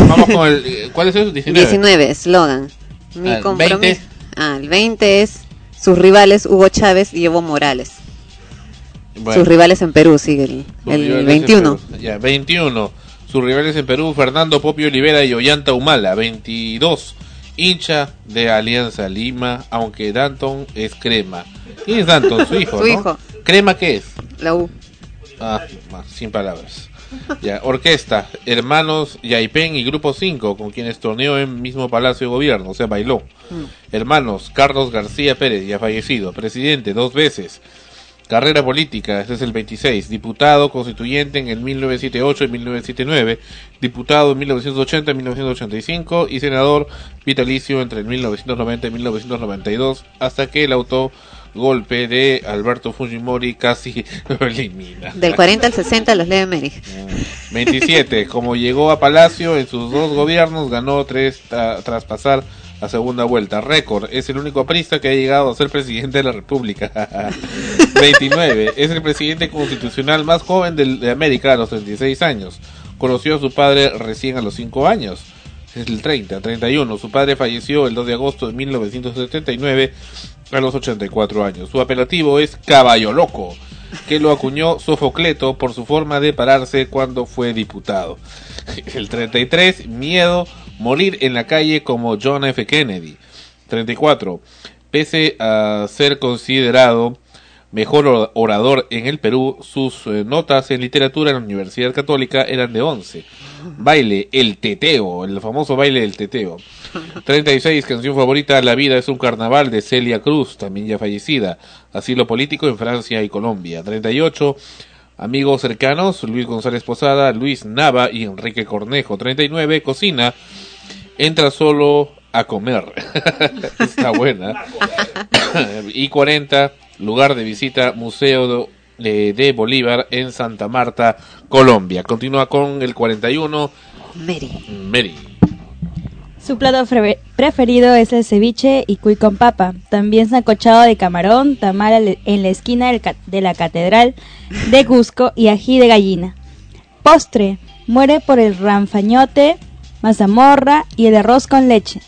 Vamos, con el. ¿Cuál es eso? 19. 19, eslogan. Mi Ah, compromiso. 20. Ah, el 20 es sus rivales Hugo Chávez y Evo Morales. Bueno. Sus rivales en Perú, sigue el, el rivales en 21. Perú. Ya, 21. Sus rivales en Perú, Fernando Popio Olivera y Ollanta Humala. 22. Hincha de Alianza Lima, aunque Danton es crema. ¿Quién es Danton? Su hijo, *laughs* Su ¿no? hijo. ¿Crema qué es? La U. Ah, sin palabras. Ya, orquesta, Hermanos Yaipen y Grupo 5, con quienes torneó en mismo Palacio de Gobierno, o sea, bailó. Hermanos, Carlos García Pérez, ya fallecido, presidente dos veces. Carrera política, este es el 26. Diputado constituyente en el 1978 y 1979. Diputado en 1980 y 1985. Y senador vitalicio entre el 1990 y 1992. Hasta que el autogolpe de Alberto Fujimori casi *laughs* lo elimina. Del 40 al 60 los lee Merich. 27. Como llegó a Palacio en sus dos gobiernos, ganó tres ta- tras pasar a segunda vuelta. Récord. Es el único aprista que ha llegado a ser presidente de la República. *laughs* 29. Es el presidente constitucional más joven del- de América a los 36 años. Conoció a su padre recién a los 5 años. Es el 30. 31. Su padre falleció el 2 de agosto de 1979 a los 84 años. Su apelativo es Caballo Loco que lo acuñó Sofocleto por su forma de pararse cuando fue diputado. *laughs* El 33, miedo, morir en la calle como John F. Kennedy. 34, pese a ser considerado mejor or- orador en el Perú, sus eh, notas en literatura en la Universidad Católica eran de 11. Baile, el teteo, el famoso baile del teteo. 36, canción favorita, La vida es un carnaval de Celia Cruz, también ya fallecida. Asilo político en Francia y Colombia. 38, amigos cercanos, Luis González Posada, Luis Nava y Enrique Cornejo. 39, cocina, entra solo a comer. *laughs* Está buena. y 40, lugar de visita, Museo de, de Bolívar en Santa Marta, Colombia. Continúa con el 41, Mary. Mary. Su plato preferido es el ceviche y cuy con papa, también sancochado de camarón, tamal en la esquina de la catedral de Cusco y ají de gallina. Postre, muere por el ranfañote, mazamorra y el arroz con leche.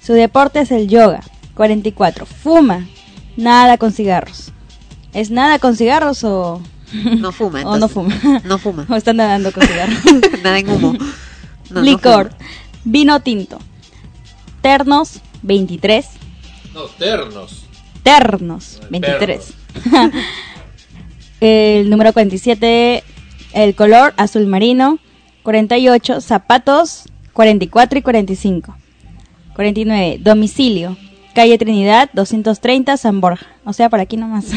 Su deporte es el yoga. 44. Fuma, nada con cigarros. ¿Es nada con cigarros o...? *laughs* No fuma, o no fuma. No fuma. *laughs* o están nadando con cigarros. *laughs* Nada en humo. No, no Licor, vino tinto. Ternos, 23. No, ternos. Ternos, 23. el número 47, el color azul marino. 48, zapatos, 44 y 45. 49, domicilio. Calle Trinidad, 230, San Borja. O sea, por aquí nomás. *laughs*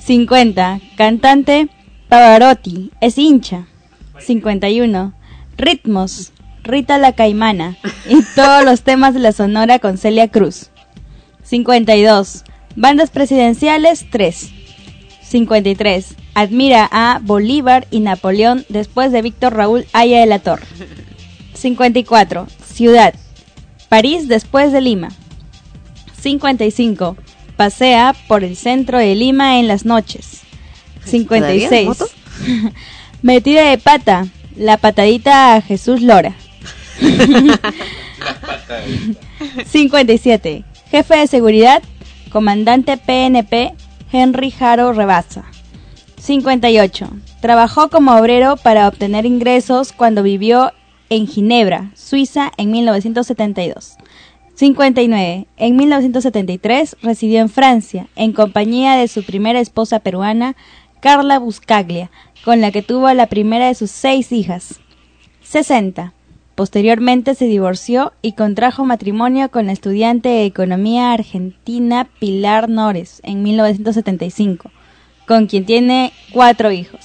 50, cantante, Pavarotti, es hincha. 51, ritmos, Rita la Caimana. Y todos los temas de la Sonora con Celia Cruz. 52, bandas presidenciales, 3. 53. Admira a Bolívar y Napoleón después de Víctor Raúl Haya de la Torre. 54. Ciudad. París después de Lima. 55. Pasea por el centro de Lima en las noches. ¿Todavía 56. en moto? *laughs* Metida de pata. La patadita a Jesús Lora. *laughs* 57. Jefe de seguridad, comandante PNP, Henry Jaro Rebasa. 58. Trabajó como obrero para obtener ingresos cuando vivió en Ginebra, Suiza, en 1972. 59. En 1973 residió en Francia, en compañía de su primera esposa peruana, Carla Buscaglia, con la que tuvo la primera de sus seis hijas. 60. Posteriormente se divorció y contrajo matrimonio con la estudiante de economía argentina Pilar Nores en 1975, con quien tiene cuatro hijos.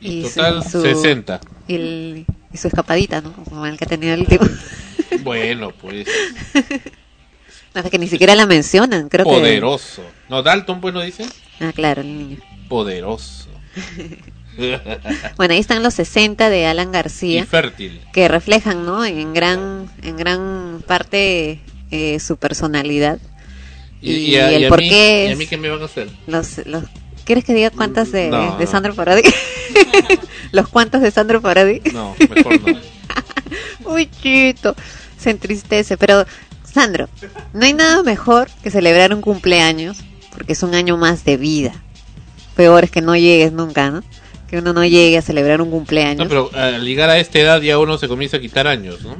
Y Total, 60. Y, el- y su escapadita, ¿no? Como el que tenía el último. *laughs* Bueno, pues No, es que ni siquiera la mencionan, creo poderoso. No, Dalton, pues no dice. que... Ah, claro, el niño. Poderoso. *laughs* *laughs* Bueno, ahí están los 60 de Alan y García, fértil. que reflejan, ¿no? En gran, en gran parte eh, su personalidad. Y, a- el a por mí- qué ¿Y a es- mí qué me van a hacer? Los, los, ¿Quieres que diga cuántas de, No, de no. Sandro Parodi? *laughs* los cuantos de Sandro Parodi. No, mejor no. *laughs* Uy, chito, se entristece. Pero, Sandro, no hay nada mejor que celebrar un cumpleaños, porque es un año más de vida. Peor es que no llegues nunca, ¿no? Que uno no llegue a celebrar un cumpleaños. No, pero al llegar a esta edad ya uno se comienza a quitar años, ¿no?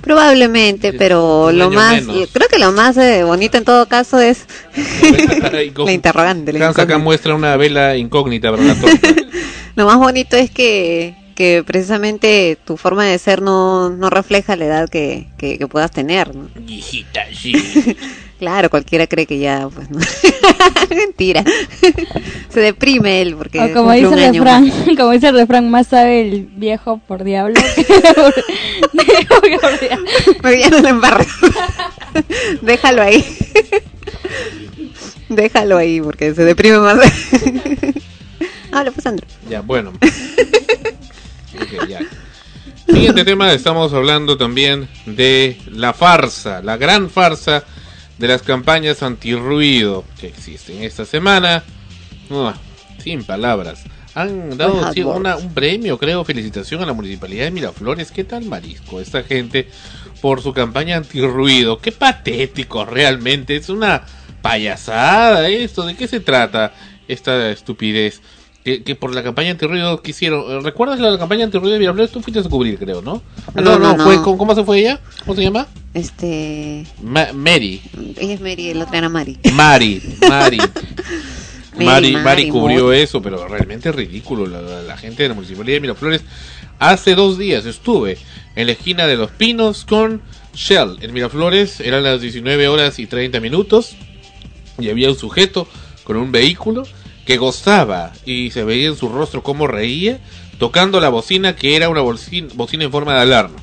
Probablemente, pero lo más, creo que lo más eh, bonito en todo caso es *laughs* *laughs* la interrogante. la Hans acá muestra una vela incógnita para la. *laughs* Lo más bonito es que, que precisamente tu forma de ser no, no refleja la edad que, que, que puedas tener. ¿no? Hijita, sí. Claro, cualquiera cree que ya, pues no. *laughs* Mentira. *laughs* Se deprime él porque O como dice un el año refrán, más. *laughs* como dice el refrán, más sabe el viejo por diablo que por, por diablo. Pero ya no lo embarres. Déjalo ahí. Déjalo ahí porque se deprime más. Habla pues Sandro. Ya, bueno. Ya. Siguiente tema, estamos hablando también de la farsa, la gran farsa de las campañas antirruido que existen esta semana. Sin palabras. Han dado sí, una- un premio, creo, felicitación a la Municipalidad de Miraflores. ¿Qué tal marisco esta gente por su campaña antirruido? Qué patético realmente. Es una payasada esto. ¿De qué se trata esta estupidez? Que, que por la campaña antirruido que hicieron. ¿Recuerdas la campaña antirruido de Miraflores? Tú fuiste a cubrir, creo, ¿no? Ah, No, no, no, fue. ¿cómo, cómo se fue ella? ¿Cómo se llama? Este. Ma- Mary. Ella es Mary, el otro era Mari. Mari, *laughs* Mari. Mari, Mari, Mari cubrió eso, pero realmente es ridículo. La, la- la gente de la municipalidad de Miraflores. Hace dos días estuve en la esquina de Los Pinos con Shell. En Miraflores eran las 19 horas y 30 minutos. Y había un sujeto con un vehículo que gozaba y se veía en su rostro cómo reía, tocando la bocina que era una bocina, bocina en forma de alarma.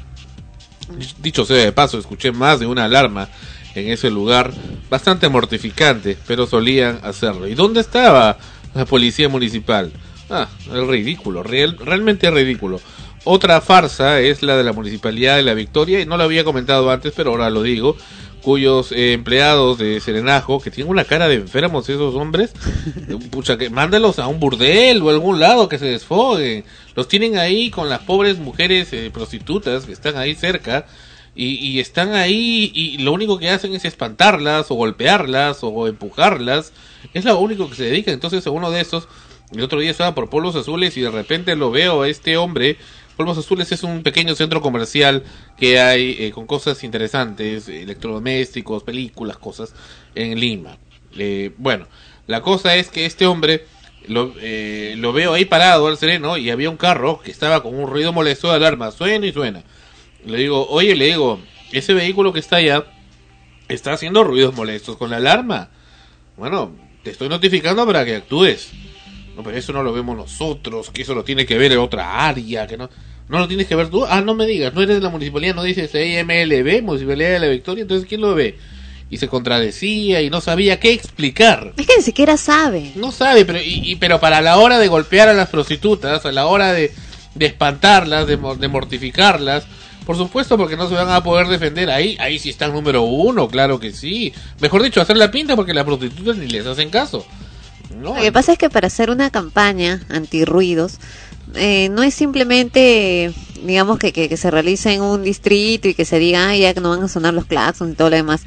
Dicho sea de paso, escuché más de una alarma en ese lugar, bastante mortificante, pero solían hacerlo. ¿Y dónde estaba la policía municipal? Ah, es ridículo, real- realmente es ridículo. Otra farsa es la de la Municipalidad de la Victoria, y no lo había comentado antes, pero ahora lo digo, cuyos eh, empleados de Serenajo, que tienen una cara de enfermos esos hombres, *laughs* pucha, que mándalos a un burdel o a algún lado que se desfoguen. Los tienen ahí con las pobres mujeres eh, prostitutas que están ahí cerca, y, y están ahí y lo único que hacen es espantarlas o golpearlas o empujarlas. Es lo único que se dedican. Entonces, a uno de esos, el otro día estaba por Polvos Azules y de repente lo veo a este hombre. Polvos Azules es un pequeño centro comercial que hay eh, con cosas interesantes, electrodomésticos, películas, cosas en Lima. Eh, bueno, la cosa es que este hombre lo, eh, lo veo ahí parado al sereno y había un carro que estaba con un ruido molesto de alarma, suena y suena. Le digo, oye, le digo, ese vehículo que está allá está haciendo ruidos molestos con la alarma. Bueno, te estoy notificando para que actúes. No, pero eso no lo vemos nosotros, que eso lo tiene que ver en otra área, que no... No lo tienes que ver tú. Ah, no me digas, no eres de la municipalidad, no dices IMLB, Municipalidad de la Victoria, entonces ¿quién lo ve? Y se contradecía y no sabía qué explicar. Es que ni siquiera sabe. No sabe, pero, y, y- pero para la hora de golpear a las prostitutas, a la hora de, de espantarlas, de, de mortificarlas, por supuesto, porque no se van a poder defender ahí, ahí sí están número uno, claro que sí. Mejor dicho, hacer la pinta porque las prostitutas ni les hacen caso. No, Lo que pasa es que para hacer una campaña antirruidos, eh, no es simplemente, digamos, que, que, que se realice en un distrito y que se diga, "Ay, ya que no van a sonar los claxons y todo lo demás.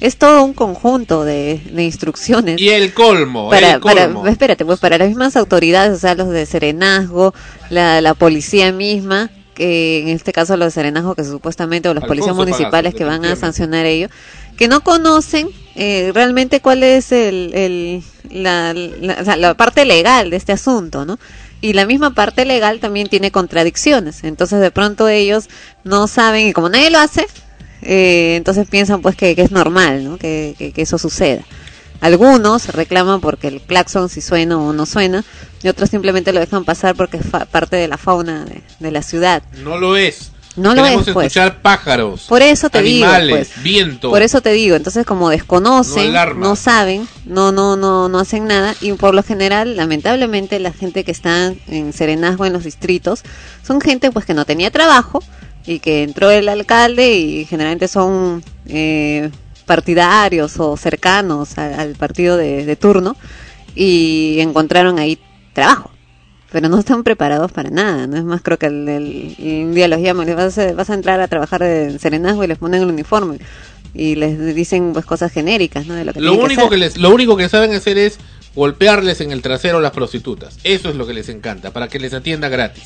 Es todo un conjunto de, de instrucciones. Y el colmo, para, el para, colmo. espérate, pues para las mismas autoridades, o sea, los de Serenazgo, la, la policía misma, que en este caso los de Serenazgo, que supuestamente, o los Alfonso policías municipales que van a sancionar ello, que no conocen eh, realmente cuál es el, la, la- la parte legal de este asunto, ¿no? Y la misma parte legal también tiene contradicciones. Entonces, de pronto ellos no saben, y como nadie lo hace, eh, entonces piensan pues que, es normal, ¿no? Que, eso suceda. Algunos reclaman porque el claxon si suena o no suena, y otros simplemente lo dejan pasar porque es parte de la fauna de la ciudad. No lo es. No lo Queremos es, pues. escuchar pájaros, Por eso te digo, animales, pues. viento. Por eso te digo, entonces como No desconocen, no, saben, no, no, no, no hacen nada y por lo general, lamentablemente, la gente que está en Serenazgo en los distritos son gente pues que no tenía trabajo y que entró el alcalde y generalmente son eh, partidarios o cercanos al partido de, de turno y encontraron ahí trabajo. Pero no están preparados para nada, ¿no? Es más, creo que el, el- un día los llaman, les vas a, vas a entrar a trabajar en Serenazgo y les ponen el uniforme y les dicen pues cosas genéricas, ¿no? De lo que Lo único que les, lo único que saben hacer es golpearles en el trasero a las prostitutas. Eso es lo que les encanta, para que les atienda gratis.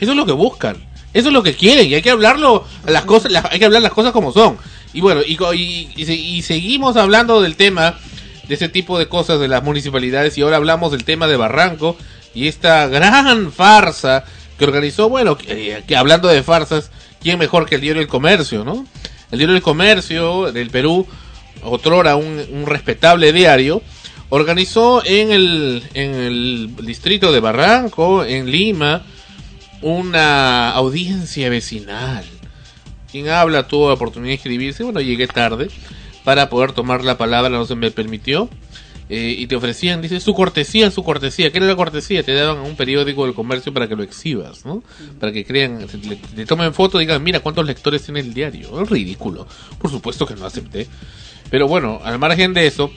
Eso es lo que buscan. Eso es lo que quieren y hay que hablarlo las cosas, las- hay que hablar las cosas como son. Y bueno, y, y, y y seguimos hablando del tema de ese tipo de cosas de las municipalidades y ahora hablamos del tema de Barranco y esta gran farsa que organizó, bueno, que, que hablando de farsas, ¿quién mejor que el diario El Comercio, no? El diario El Comercio del Perú, otrora un, un respetable diario, organizó en el, en el distrito de Barranco, en Lima, una audiencia vecinal. Quien habla tuvo la oportunidad de inscribirse, bueno, llegué tarde para poder tomar la palabra, no se me permitió. Eh, y te ofrecían, dice, su cortesía, su cortesía. ¿Qué era la cortesía? Te daban un periódico del comercio para que lo exhibas, ¿no? Para que crean, le, le tomen foto y digan, mira cuántos lectores tiene el diario. Es ridículo. Por supuesto que no acepté. Pero bueno, al margen de eso,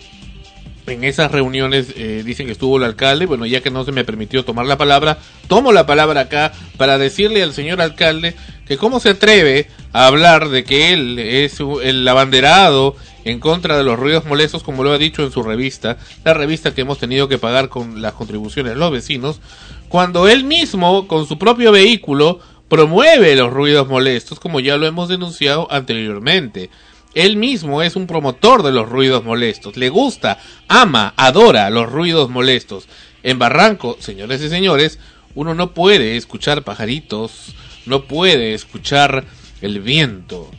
en esas reuniones eh, dicen que estuvo el alcalde, bueno, ya que no se me permitió tomar la palabra, tomo la palabra acá para decirle al señor alcalde que cómo se atreve a hablar de que él es el abanderado en contra de los ruidos molestos, como lo ha dicho en su revista, la revista que hemos tenido que pagar con las contribuciones de los vecinos, cuando él mismo, con su propio vehículo, promueve los ruidos molestos, como ya lo hemos denunciado anteriormente. Él mismo es un promotor de los ruidos molestos, le gusta, ama, adora los ruidos molestos. En Barranco, señores y señores, uno no puede escuchar pajaritos, no puede escuchar el viento,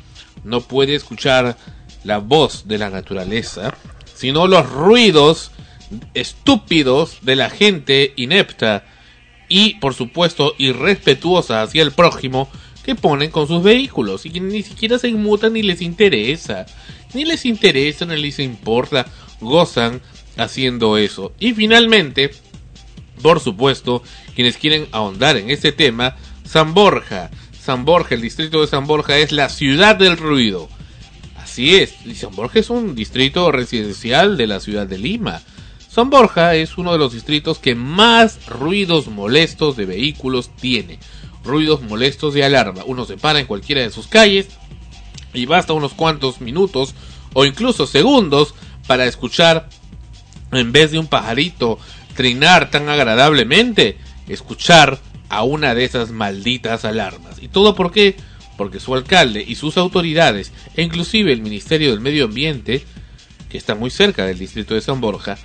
no puede escuchar la voz de la naturaleza, sino los ruidos estúpidos de la gente inepta y, por supuesto, irrespetuosa hacia el prójimo que ponen con sus vehículos y que ni siquiera se inmutan ni les interesa, ni les interesa, ni les importa, gozan haciendo eso. Y finalmente, por supuesto, quienes quieren ahondar en este tema, San Borja. San Borja, el distrito de San Borja es la ciudad del ruido. Así es, San Borja es un distrito residencial de la ciudad de Lima. San Borja es uno de los distritos que más ruidos molestos de vehículos tiene. Ruidos molestos de alarma. Uno se para en cualquiera de sus calles y basta unos cuantos minutos o incluso segundos para escuchar, en vez de un pajarito trinar tan agradablemente, escuchar a una de esas malditas alarmas. ¿Y todo por qué? Porque su alcalde y sus autoridades, e inclusive el Ministerio del Medio Ambiente, que está muy cerca del distrito de San Borja,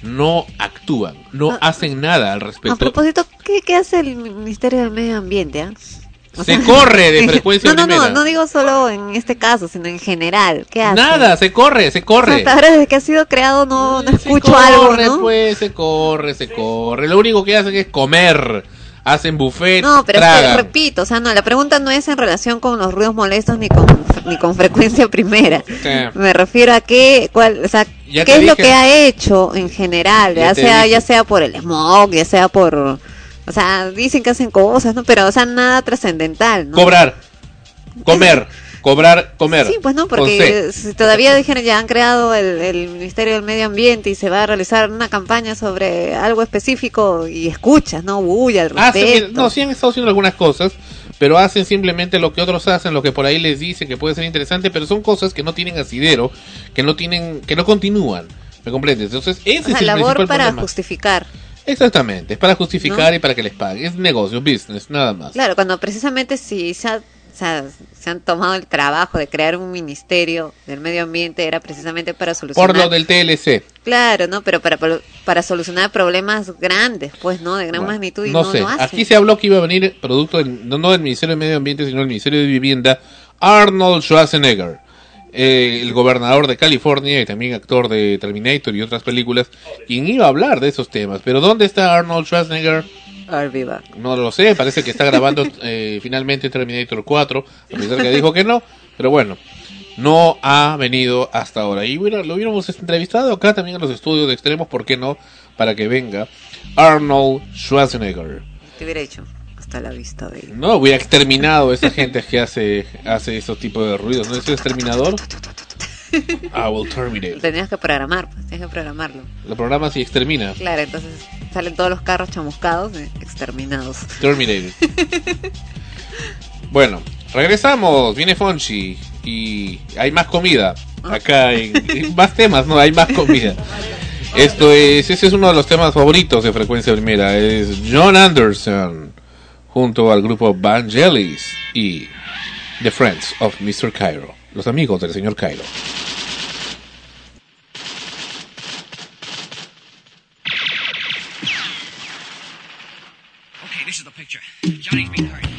no actúan, no hacen nada al A respecto. propósito, ¿qué, qué hace el Ministerio del Medio Ambiente? ah? O Se corre de *laughs* frecuencia No, no, no, primera. no digo solo en este caso, sino en general. ¿Qué hace? Nada, se corre, se corre. hasta ahora desde que ha sido creado no, no Se escucho algo, corre, ¿no? pues, se corre, se corre. Lo único que hacen es comer. Hacen buffet, No, pero es que, tragan. repito, o sea, no, la pregunta no es en relación con los ruidos molestos ni con, ni con frecuencia primera. Me refiero a qué, cuál, o sea, Ya qué es lo que ha hecho en general, Ya sea, dije. ya sea por el smog, ya sea por, o sea, dicen que hacen cosas, ¿no? Pero, o sea, nada trascendental, ¿no? Cobrar. Comer. Cobrar, comer. Sí, pues no, porque si todavía dijeron ya han creado el, el Ministerio del Medio Ambiente y se va a realizar una campaña sobre algo específico y escuchas, ¿no? Uy, al Hacen- respecto. no, sí han estado haciendo algunas cosas, pero hacen simplemente lo que otros hacen, lo que por ahí les dicen que puede ser interesante, pero son cosas que no tienen asidero, que no tienen, que no continúan. ¿Me comprendes? Entonces, ese O es el labor principal para problema. justificar. Exactamente, es para justificar ¿No? y para que les paguen. Es negocio, business, nada más. Claro, cuando precisamente si se, ha- o sea, se han tomado el trabajo de crear un ministerio del medio ambiente era precisamente para solucionar. Por lo del TLC. Claro, ¿no? Pero para, para solucionar problemas grandes, pues, ¿no? De gran Bueno, magnitud y no no, sé, lo hacen. aquí se habló que iba a venir producto del- no, no del Ministerio de Medio Ambiente, sino del Ministerio de Vivienda, Arnold Schwarzenegger, eh, el gobernador de California y también actor de Terminator y otras películas, quien iba a hablar de esos temas. Pero ¿dónde está Arnold Schwarzenegger? No lo sé, parece que está grabando *laughs* eh, finalmente Terminator 4, a pesar que dijo que no, pero bueno, no ha venido hasta ahora. Y bueno, lo hubiéramos entrevistado acá también en los estudios de extremos, ¿por qué no? Para que venga Arnold Schwarzenegger. Te hubiera hecho hasta la vista de No, hubiera exterminado a esa gente que hace, hace esos tipos de ruidos. ¿No es exterminador? *laughs* I will terminate. Tenías que programar, pues, tenías que programarlo. Lo programa si extermina. Claro, entonces salen todos los carros chamuscados, eh, exterminados. Terminated. Bueno, regresamos. Viene Fonchi y hay más comida. Acá hay más temas, no, hay más comida. Esto es, ese es uno de los temas favoritos de Frecuencia Primera. Es John Anderson junto al grupo Vangelis y The Friends of Mr. Cairo. Los amigos del señor picture. Johnny's been hurt.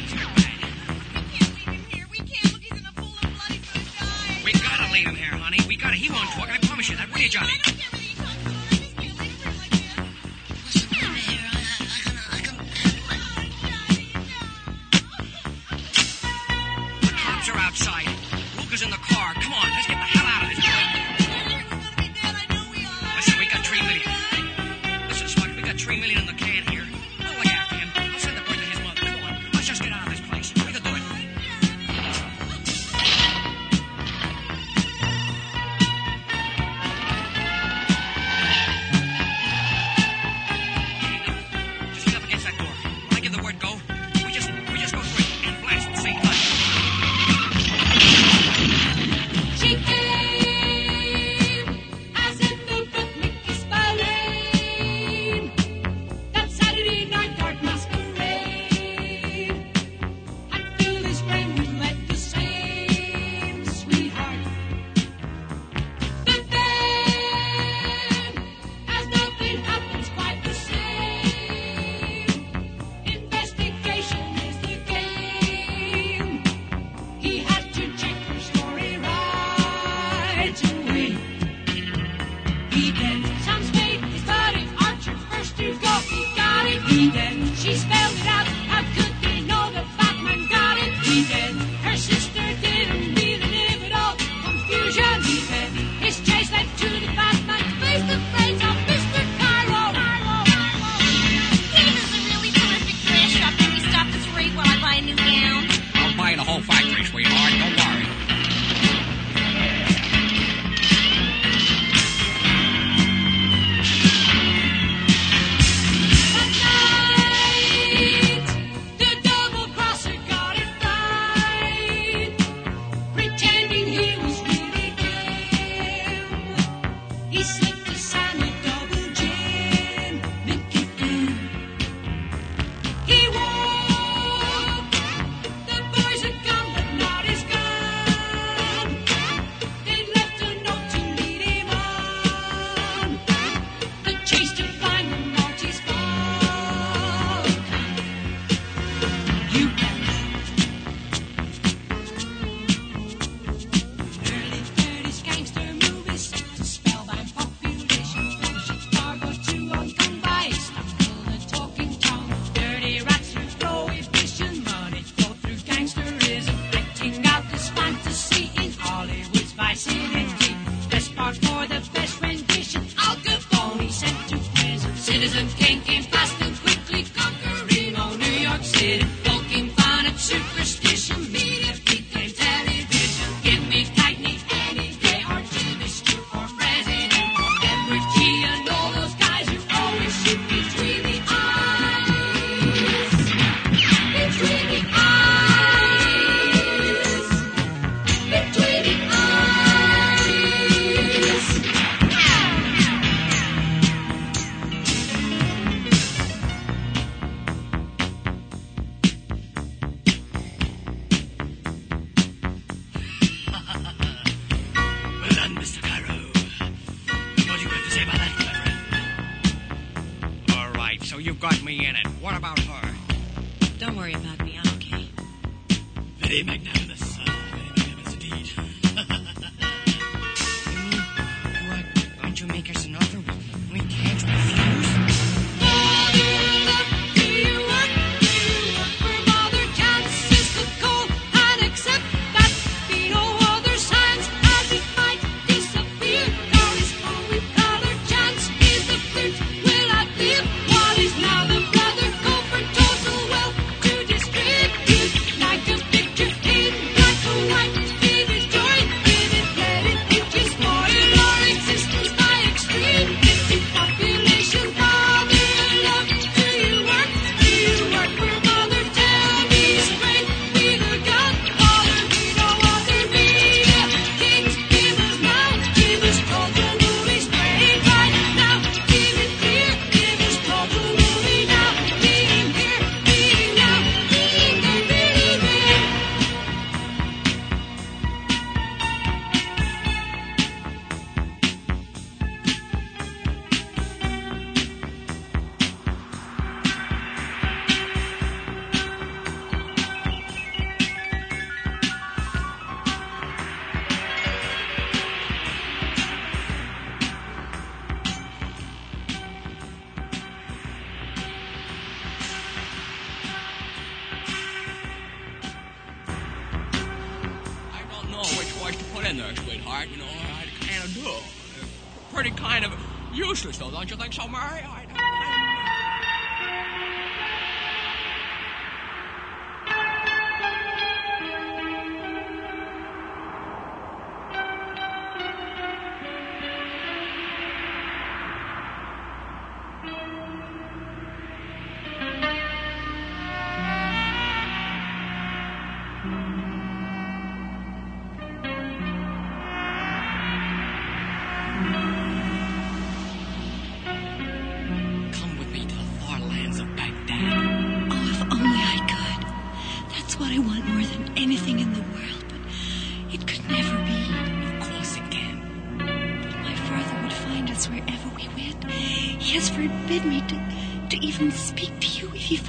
好玩。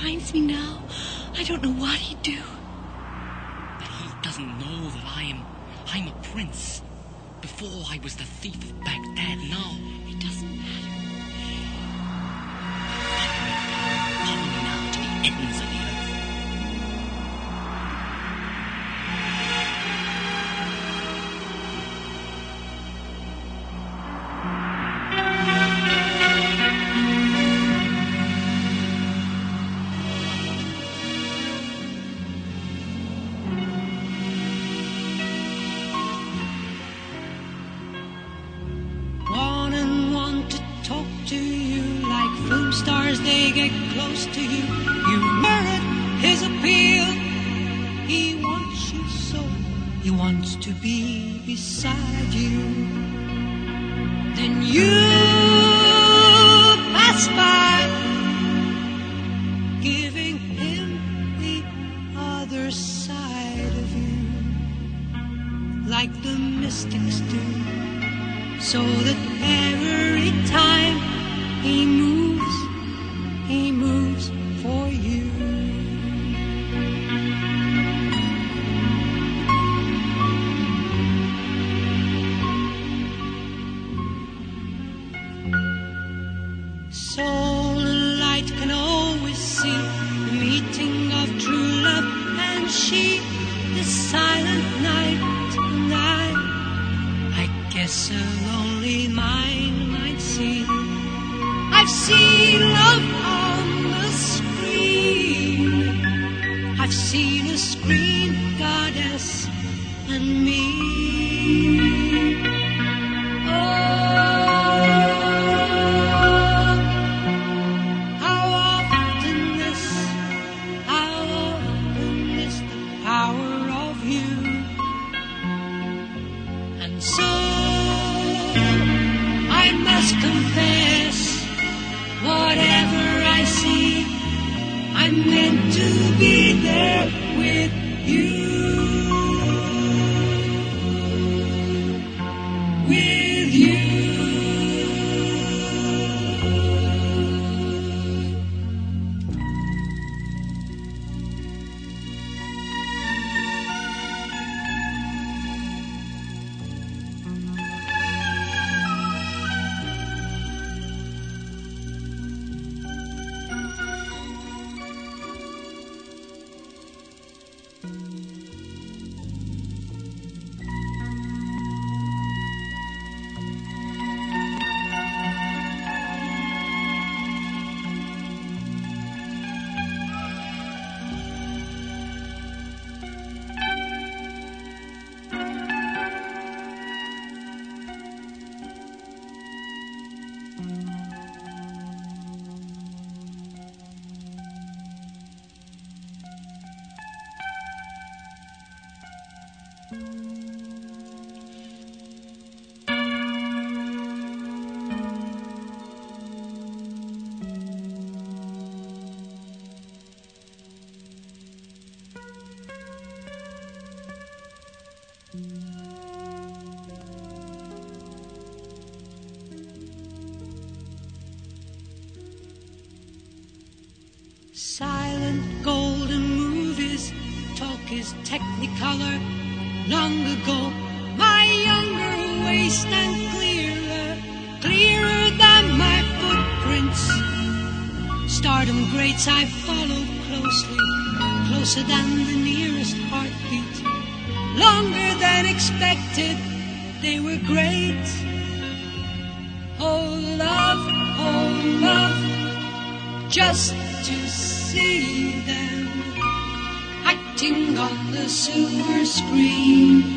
finds me now, I don't know what he'd do. But he doesn't know that I am. I'm a prince. Before I was the thief of Baghdad, now Silent golden movies, talk is technicolor. Long ago, my younger waist and clearer, clearer than my footprints. Stardom greats I followed closely, closer than the nearest heartbeat. Longer than expected, they were great. Oh love, oh love, just to see them acting on the silver screen.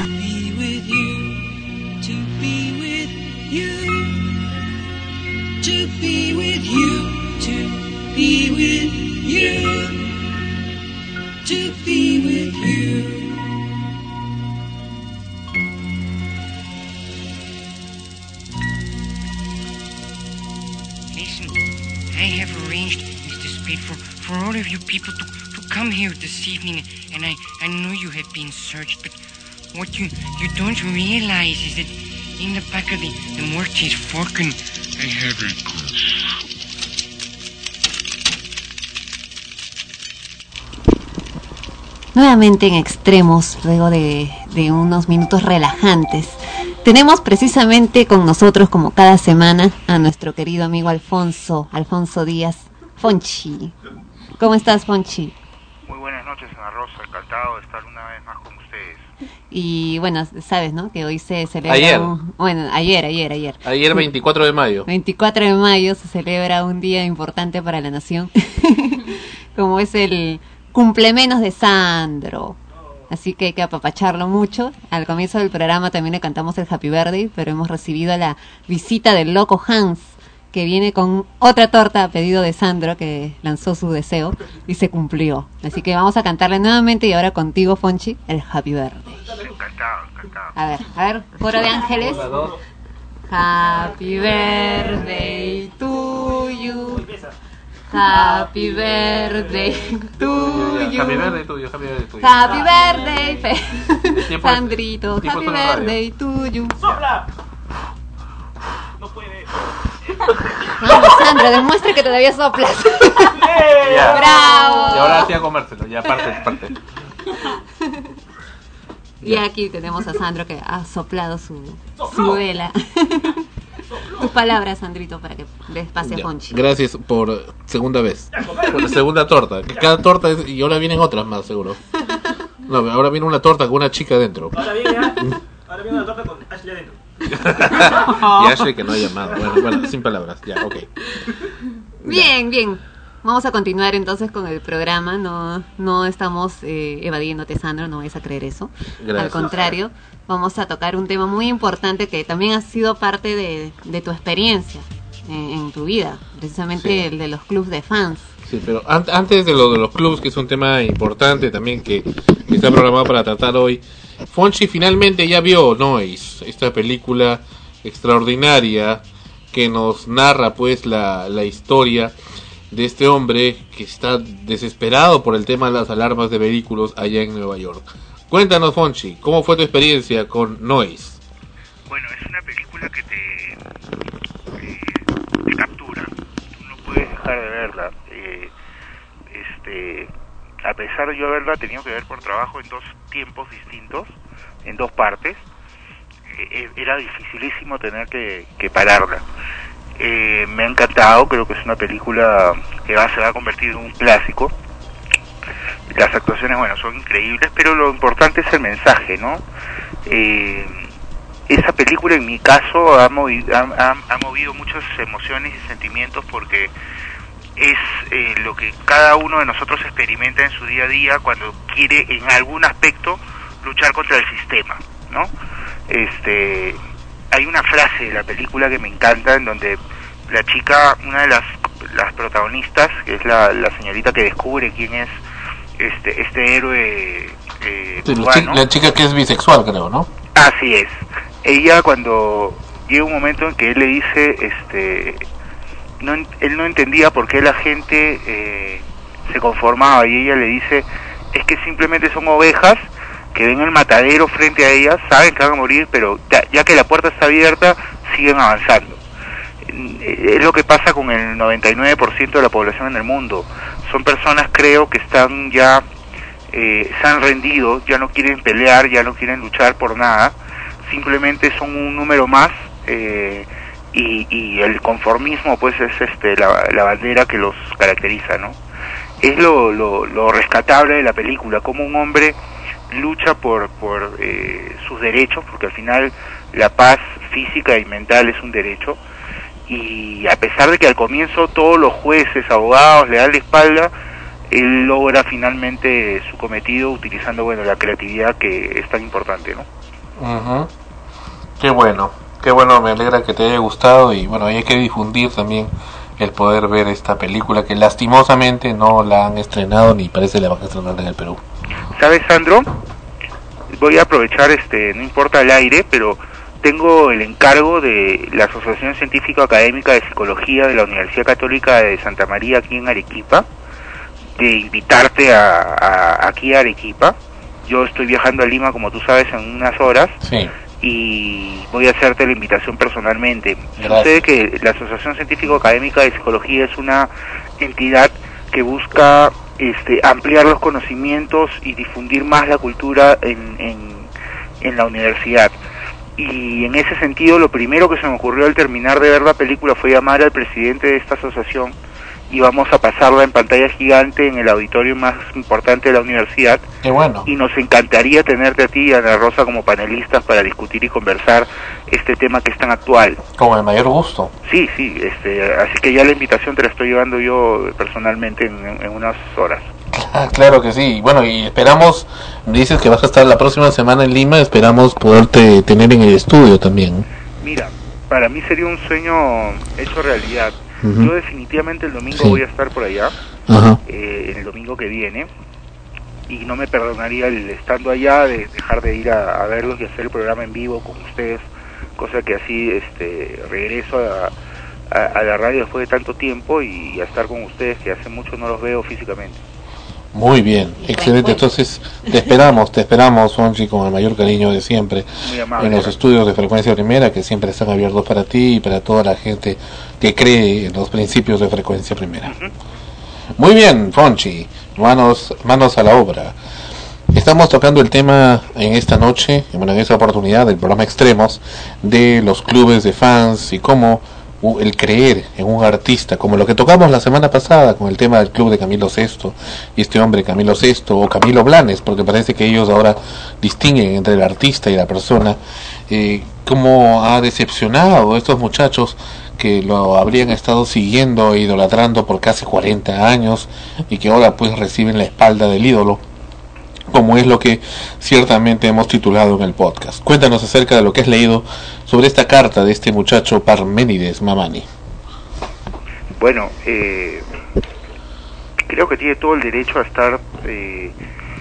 Of the, the a Nuevamente en extremos, luego de, de unos minutos relajantes. tenemos precisamente con nosotros, como cada semana, a nuestro querido amigo Alfonso, Alfonso Díaz, Fonchi. ¿Cómo estás, Fonchi? Muy buenas noches, Ana Rosa. Encantado de estar una vez más. Y bueno, sabes, ¿no? Que hoy se celebra... Ayer. un- bueno, ayer, ayer, ayer. Ayer 24 de mayo. 24 de mayo se celebra un día importante para la nación, *laughs* como es el cumplemenos de Sandro. Así que hay que apapacharlo mucho. Al comienzo del programa también le cantamos el Happy Birthday, pero hemos recibido la visita del loco Hans, que viene con otra torta a pedido de Sandro, que lanzó su deseo y se cumplió. Así que vamos a cantarle nuevamente y ahora contigo, Fonchi, el Happy Birthday. Encantado, encantado. A ver, a ver, coro de ángeles. Happy birthday to you. Happy birthday to you. Happy birthday tuyo, happy birthday tuyo. Happy birthday, Sandrito. Happy birthday to you. ¡Sopla! *laughs* Vamos, Sandro, demuestra que todavía soplas. *laughs* Ya. Bravo. Y ahora sí a comérselo, ya parte, parte. Y aquí tenemos a Sandro que ha soplado su, su vela. *laughs* Tus palabras, Sandrito, para que des pase a Ya. Fonchi. Gracias por segunda vez. Por la segunda torta. Que cada torta es, y ahora vienen otras más, seguro. No, ahora viene una torta con una chica dentro. Ahora viene, ¿ah? ahora viene una torta con Ashley adentro. *laughs* y Ashley que no ha llamado. Bueno, bueno, sin palabras. Ya, ok. Bien, bien. Vamos a continuar entonces con el programa. No, no estamos eh, evadiéndote, Sandro, no vais a creer eso. Gracias. Al contrario, vamos a tocar un tema muy importante que también ha sido parte de, de tu experiencia en, en tu vida, precisamente el de los clubs de fans. Sí, pero an- antes de lo de los clubs, que es un tema importante también que, que está programado para tratar hoy, Fonchi finalmente ya vio Noise, esta película extraordinaria que nos narra pues la, la historia de este hombre que está desesperado por el tema de las alarmas de vehículos allá en Nueva York. Cuéntanos, Fonchi, ¿cómo fue tu experiencia con Noise? Bueno, es una película que te, captura. No puedes dejar de verla. Eh, este, a pesar de yo haberla tenido que ver por trabajo en dos tiempos distintos, en dos partes, eh, eh, era dificilísimo tener que, pararla. Eh, me ha encantado, creo que es una película que va, se va a convertir en un clásico. Las actuaciones, bueno, son increíbles, pero lo importante es el mensaje, ¿no? Eh, esa película en mi caso ha movido, ha, ha- ha movido muchas emociones y sentimientos porque es eh, lo que cada uno de nosotros experimenta en su día a día cuando quiere en algún aspecto luchar contra el sistema, ¿no? Este, hay una frase de la película que me encanta en donde la chica, una de las, las protagonistas, que es la, la señorita que descubre quién es este, este héroe eh, Sí, la, chi- cubano, la chica que es bisexual, creo, ¿no? Así es. Ella cuando llega un momento en que él le dice, este, no, él no entendía por qué la gente eh, se conformaba y ella le dice, es que simplemente son ovejas que ven el matadero frente a ellas, saben que van a morir, pero ya, ya que la puerta está abierta, siguen avanzando. Eh, Es lo que pasa con el 99% de la población en el mundo. Son personas, creo, que están ya eh, se han rendido, ya no quieren pelear, ya no quieren luchar por nada, simplemente son un número más eh, y, y el conformismo pues es este la, bandera que los caracteriza, ¿no? Es lo, lo, lo rescatable de la película, como un hombre lucha por, por eh, sus derechos, porque al final la paz física y mental es un derecho, y a pesar de que al comienzo todos los jueces, abogados le dan la espalda, él logra finalmente su cometido utilizando bueno la creatividad que es tan importante, ¿no? Ujú. Qué bueno, qué bueno, me alegra que te haya gustado y bueno, hay que difundir también el poder ver esta película que lastimosamente no la han estrenado ni parece la van a estrenar en el Perú. ¿Sabes, Sandro? Voy a aprovechar, este, no importa el aire, pero tengo el encargo de la Asociación Científico Académica de Psicología de la Universidad Católica de Santa María aquí en Arequipa, de invitarte a, a- aquí a Arequipa. Yo estoy viajando a Lima, como tú sabes, en unas horas Sí. Y voy a hacerte la invitación personalmente. Gracias. Sucede que la Asociación Científico Académica de Psicología es una entidad que busca este, ampliar los conocimientos y difundir más la cultura en, en, en la universidad. Y en ese sentido, lo primero que se me ocurrió al terminar de ver la película fue llamar al presidente de esta asociación y vamos a pasarla en pantalla gigante en el auditorio más importante de la universidad. Qué bueno. Y nos encantaría tenerte a ti y a Ana Rosa como panelistas para discutir y conversar este tema que es tan actual. Con el mayor gusto. Sí, sí, este, así que ya la invitación te la estoy llevando yo personalmente en, en unas horas. *laughs* Claro que sí. Bueno, y esperamos, me dices que vas a estar la próxima semana en Lima, esperamos poderte tener en el estudio también. Mira, para mí sería un sueño hecho realidad. Yo definitivamente el domingo Sí. voy a estar por allá, Ajá. eh, en el domingo que viene, y no me perdonaría el estando allá de dejar de ir a, a verlos y hacer el programa en vivo con ustedes, cosa que así este, regreso a, a- a la radio después de tanto tiempo y a estar con ustedes que hace mucho no los veo físicamente. Muy bien, excelente. Entonces, te esperamos, te esperamos, Fonchi, con el mayor cariño de siempre. Muy amable. En los estudios de frecuencia primera, que siempre están abiertos para ti y para toda la gente que cree en los principios de frecuencia primera. Muy bien, Fonchi, manos, manos a la obra. Estamos tocando el tema en esta noche, bueno, en esta oportunidad del programa Extremos, de los clubes de fans y cómo el creer en un artista, como lo que tocamos la semana pasada con el tema del club de Camilo Sesto y este hombre Camilo Sesto o Camilo Blanes, porque parece que ellos ahora distinguen entre el artista y la persona, eh, cómo ha decepcionado a estos muchachos que lo habrían estado siguiendo e idolatrando por casi 40 años y que ahora pues reciben la espalda del ídolo como es lo que ciertamente hemos titulado en el podcast. Cuéntanos acerca de lo que has leído sobre esta carta de este muchacho Parménides Mamani. Bueno, eh, creo que tiene todo el derecho a estar eh,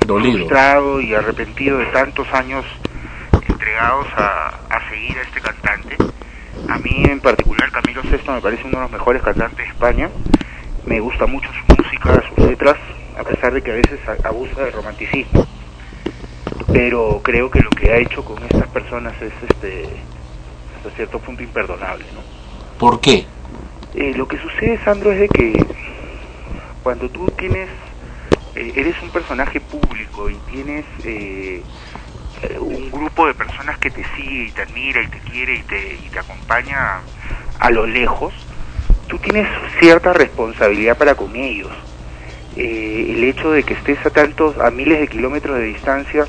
Dolido. frustrado y arrepentido de tantos años entregados a, a seguir a este cantante. A mí en particular Camilo Sesto me parece uno de los mejores cantantes de España. Me gusta mucho su música, sus letras, a pesar de que a veces abusa del romanticismo. Pero creo que lo que ha hecho con estas personas es este hasta cierto punto imperdonable, ¿no? ¿Por qué? Eh, lo que sucede, Sandro, es de que cuando tú tienes, eh, eres un personaje público y tienes eh, eh, un grupo de personas que te sigue y te admira y te quiere y te, y te acompaña a lo lejos, tú tienes cierta responsabilidad para con ellos. Eh, el hecho de que estés a tantos, a miles de kilómetros de distancia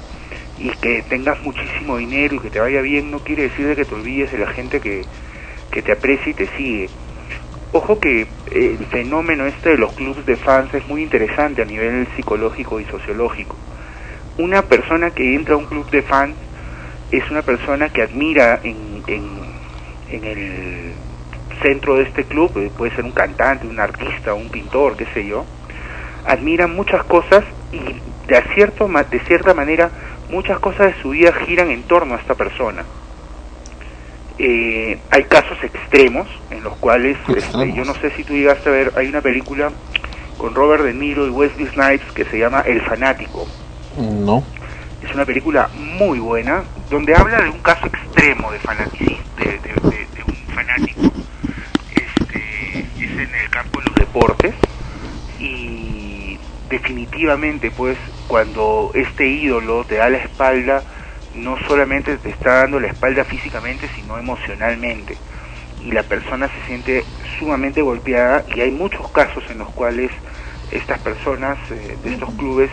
y que tengas muchísimo dinero y que te vaya bien no quiere decir de que te olvides de la gente que, que te aprecia y te sigue. Ojo que eh, el fenómeno este de los clubes de fans es muy interesante a nivel psicológico y sociológico. Una persona que entra a un club de fans es una persona que admira en, en, en el centro de este club, eh, puede ser un cantante, un artista, un pintor, qué sé yo, admira muchas cosas y de, cierto, de cierta manera muchas cosas de su vida giran en torno a esta persona. Eh, hay casos extremos en los cuales este, yo no sé si tú llegaste a ver, hay una película con Robert De Niro y Wesley Snipes que se llama El Fanático. No. Es una película muy buena donde habla de un caso extremo de fanatismo, de, de- de- de un fanático. Este, es en el campo de los deportes y definitivamente pues cuando este ídolo te da la espalda no solamente te está dando la espalda físicamente sino emocionalmente y la persona se siente sumamente golpeada y hay muchos casos en los cuales estas personas eh, de estos clubes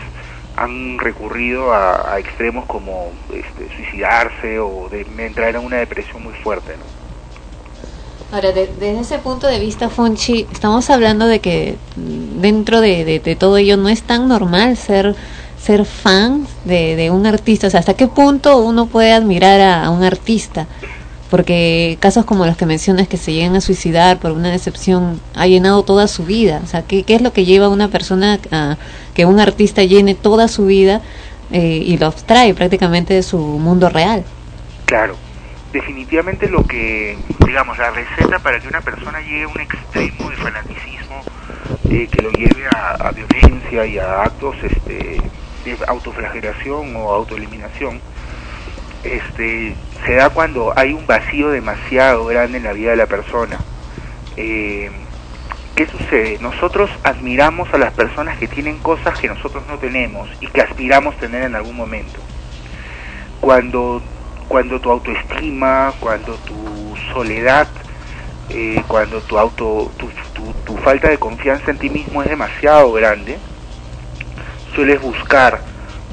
han recurrido a, extremos como este, suicidarse o de, entrar en una depresión muy fuerte ¿no? Ahora, de- desde ese punto de vista, Fonchi, estamos hablando de que dentro de, todo ello no es tan normal ser ser fan de, un artista. O sea, ¿hasta qué punto uno puede admirar a, un artista? Porque casos como los que mencionas que se llegan a suicidar por una decepción ha llenado toda su vida. O sea, ¿qué, qué es lo que lleva a una persona a que un artista llene toda su vida eh, y lo abstrae prácticamente de su mundo real? Claro, definitivamente lo que, digamos, la receta para que una persona llegue a un extremo de fanaticismo eh, que lo lleve a, violencia y a actos este, de autoflagelación o autoeliminación, este, se da cuando hay un vacío demasiado grande en la vida de la persona. Eh, ¿Qué sucede? Nosotros admiramos a las personas que tienen cosas que nosotros no tenemos y que aspiramos tener en algún momento. Cuando cuando tu autoestima, cuando tu soledad, eh, cuando tu auto, tu, tu- tu falta de confianza en ti mismo es demasiado grande, sueles buscar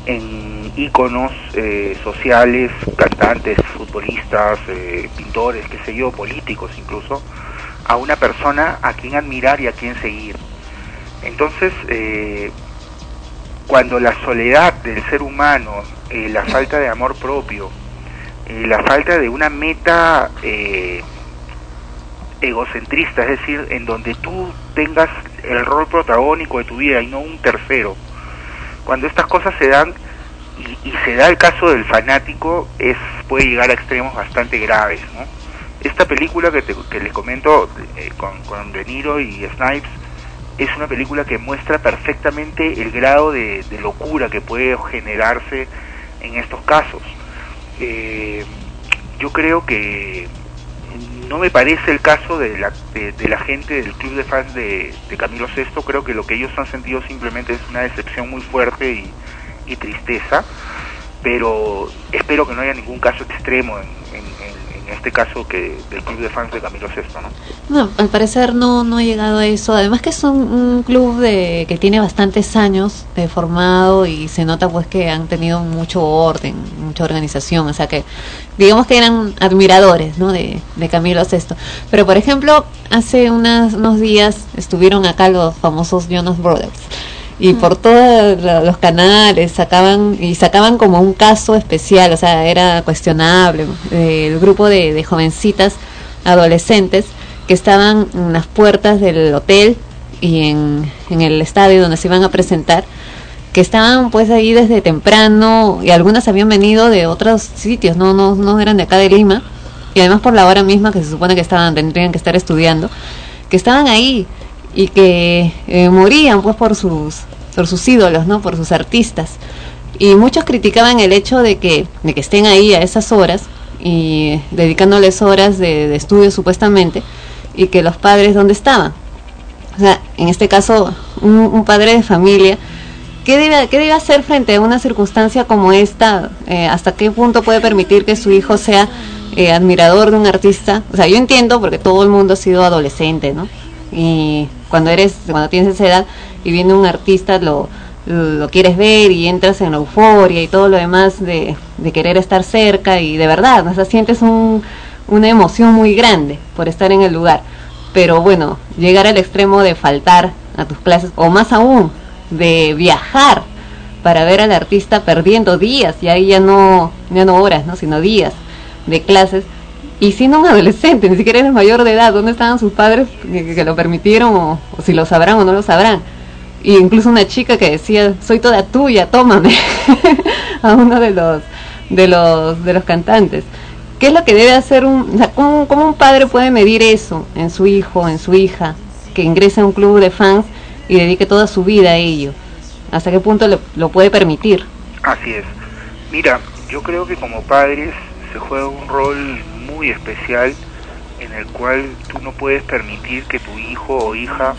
en íconos eh, sociales, cantantes, futbolistas, eh, pintores, qué sé yo, políticos incluso, a una persona a quien admirar y a quien seguir. Entonces, eh, cuando la soledad del ser humano, la falta de amor propio, eh, la falta de una meta eh, egocentrista, es decir, en donde tú tengas el rol protagónico de tu vida y no un tercero, cuando estas cosas se dan y, se da el caso del fanático, es puede llegar a extremos bastante graves. ¿no? Esta película que, te- que les comento eh, con, con De Niro y Snipes es una película que muestra perfectamente el grado de locura que puede generarse en estos casos. Eh, yo creo que no me parece el caso de la, de, la gente del club de fans de, Camilo VI, creo que lo que ellos han sentido simplemente es una decepción muy fuerte y, tristeza, pero espero que no haya ningún caso extremo en- en este caso que del club de fans de Camilo VI, ¿no? No, al parecer no, no ha llegado a eso. Además que es un, club de, que tiene bastantes años de formado y se nota pues que han tenido mucho orden, mucha organización. O sea que digamos que eran admiradores ¿no? de, de Camilo VI. Pero por ejemplo, hace unos días estuvieron acá los famosos Jonas Brothers. Y por todos los canales sacaban y sacaban como un caso especial, o sea, era cuestionable. eh, el grupo de, de jovencitas adolescentes que estaban en las puertas del hotel y en, en el estadio donde se iban a presentar, que estaban pues ahí desde temprano y algunas habían venido de otros sitios, no, no, no eran de acá de Lima, y además por la hora misma que se supone que estaban, tendrían que estar estudiando, que estaban ahí y que eh, morían pues por sus, por sus ídolos, ¿no? por sus artistas. Y muchos criticaban el hecho de que, de que estén ahí a esas horas y dedicándoles horas de, estudio supuestamente y que los padres dónde estaban. O sea, en este caso, un, un padre de familia, ¿qué debe, ¿qué debe hacer frente a una circunstancia como esta? Eh, ¿Hasta qué punto puede permitir que su hijo sea eh, admirador de un artista? O sea, yo entiendo porque todo el mundo ha sido adolescente, ¿no? Y cuando eres, cuando tienes esa edad y viene un artista, lo, lo quieres ver y entras en la euforia y todo lo demás de, de querer estar cerca y de verdad, o sea, sientes un, una emoción muy grande por estar en el lugar. Pero bueno, llegar al extremo de faltar a tus clases, o más aún, de viajar para ver al artista perdiendo días, y ahí ya no, ya no horas, ¿no? sino días de clases, y siendo un adolescente, ni siquiera eres mayor de edad, ¿dónde estaban sus padres que, lo permitieron, o, si lo sabrán o no lo sabrán? Y incluso una chica que decía, soy toda tuya, tómame, *laughs* a uno de los, de los, de los cantantes. ¿Qué es lo que debe hacer un, o sea, ¿cómo, cómo un padre puede medir eso en su hijo, en su hija, que ingrese a un club de fans y dedique toda su vida a ello? ¿Hasta qué punto lo, lo puede permitir? Así es. Mira, yo creo que como padres se juega un rol muy especial en el cual tú no puedes permitir que tu hijo o hija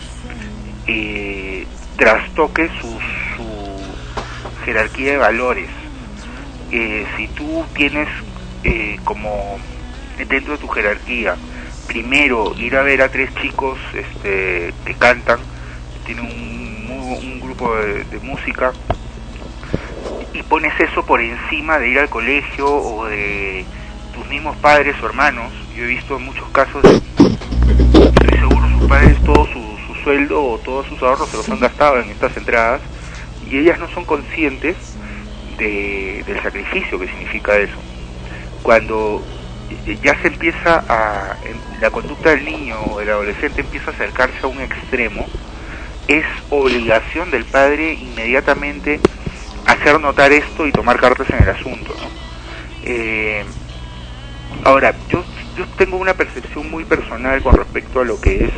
eh, trastoque su, su jerarquía de valores. Eh, si tú tienes eh, como dentro de tu jerarquía primero ir a ver a tres chicos este, que cantan, tienen un, un grupo de, de música y pones eso por encima de ir al colegio o de mismos padres o hermanos. Yo he visto en muchos casos, estoy seguro, sus padres todo su, su sueldo o todos sus ahorros se los han gastado en estas entradas y ellas no son conscientes de- del sacrificio que significa eso. Cuando ya se empieza a, la conducta del niño o del adolescente empieza a acercarse a un extremo, es obligación del padre inmediatamente hacer notar esto y tomar cartas en el asunto. ¿no? Eh, ahora, yo, yo tengo una percepción muy personal con respecto a lo que es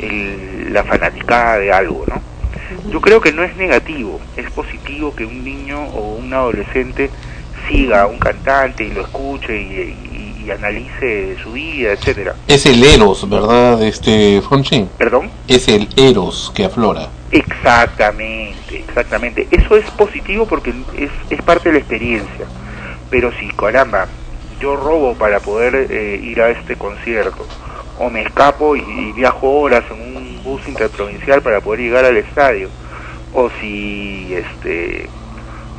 el- la fanaticada de algo, ¿no? Yo creo que no es negativo, es positivo que un niño o un adolescente siga a un cantante y lo escuche y, y- y analice su vida, etcétera. Es el Eros, ¿verdad, este Fonchin? ¿Perdón? Es el Eros que aflora. Exactamente, exactamente. Eso es positivo porque es, es parte de la experiencia. Pero si, caramba, yo robo para poder eh, ir a este concierto o me escapo y, y viajo horas en un bus interprovincial para poder llegar al estadio o si este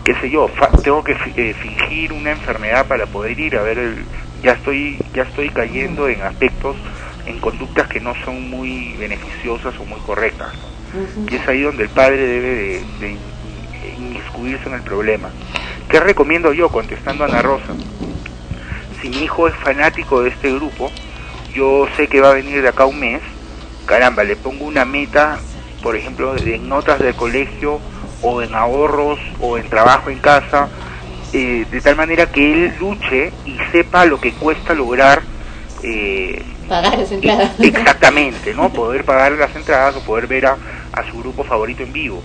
qué sé yo fa- tengo que eh, fingir una enfermedad para poder ir a ver el ya estoy ya estoy cayendo en aspectos en conductas que no son muy beneficiosas o muy correctas ¿no? y es ahí donde el padre debe de, de in- inmiscuirse en el problema ¿qué recomiendo yo contestando a Ana Rosa? Si mi hijo es fanático de este grupo yo sé que va a venir de acá un mes caramba le pongo una meta por ejemplo en notas del colegio o en ahorros o en trabajo en casa eh, de tal manera que él luche y sepa lo que cuesta lograr eh, Pagar esa entrada. exactamente no *laughs* poder pagar las entradas o poder ver a, a su grupo favorito en vivo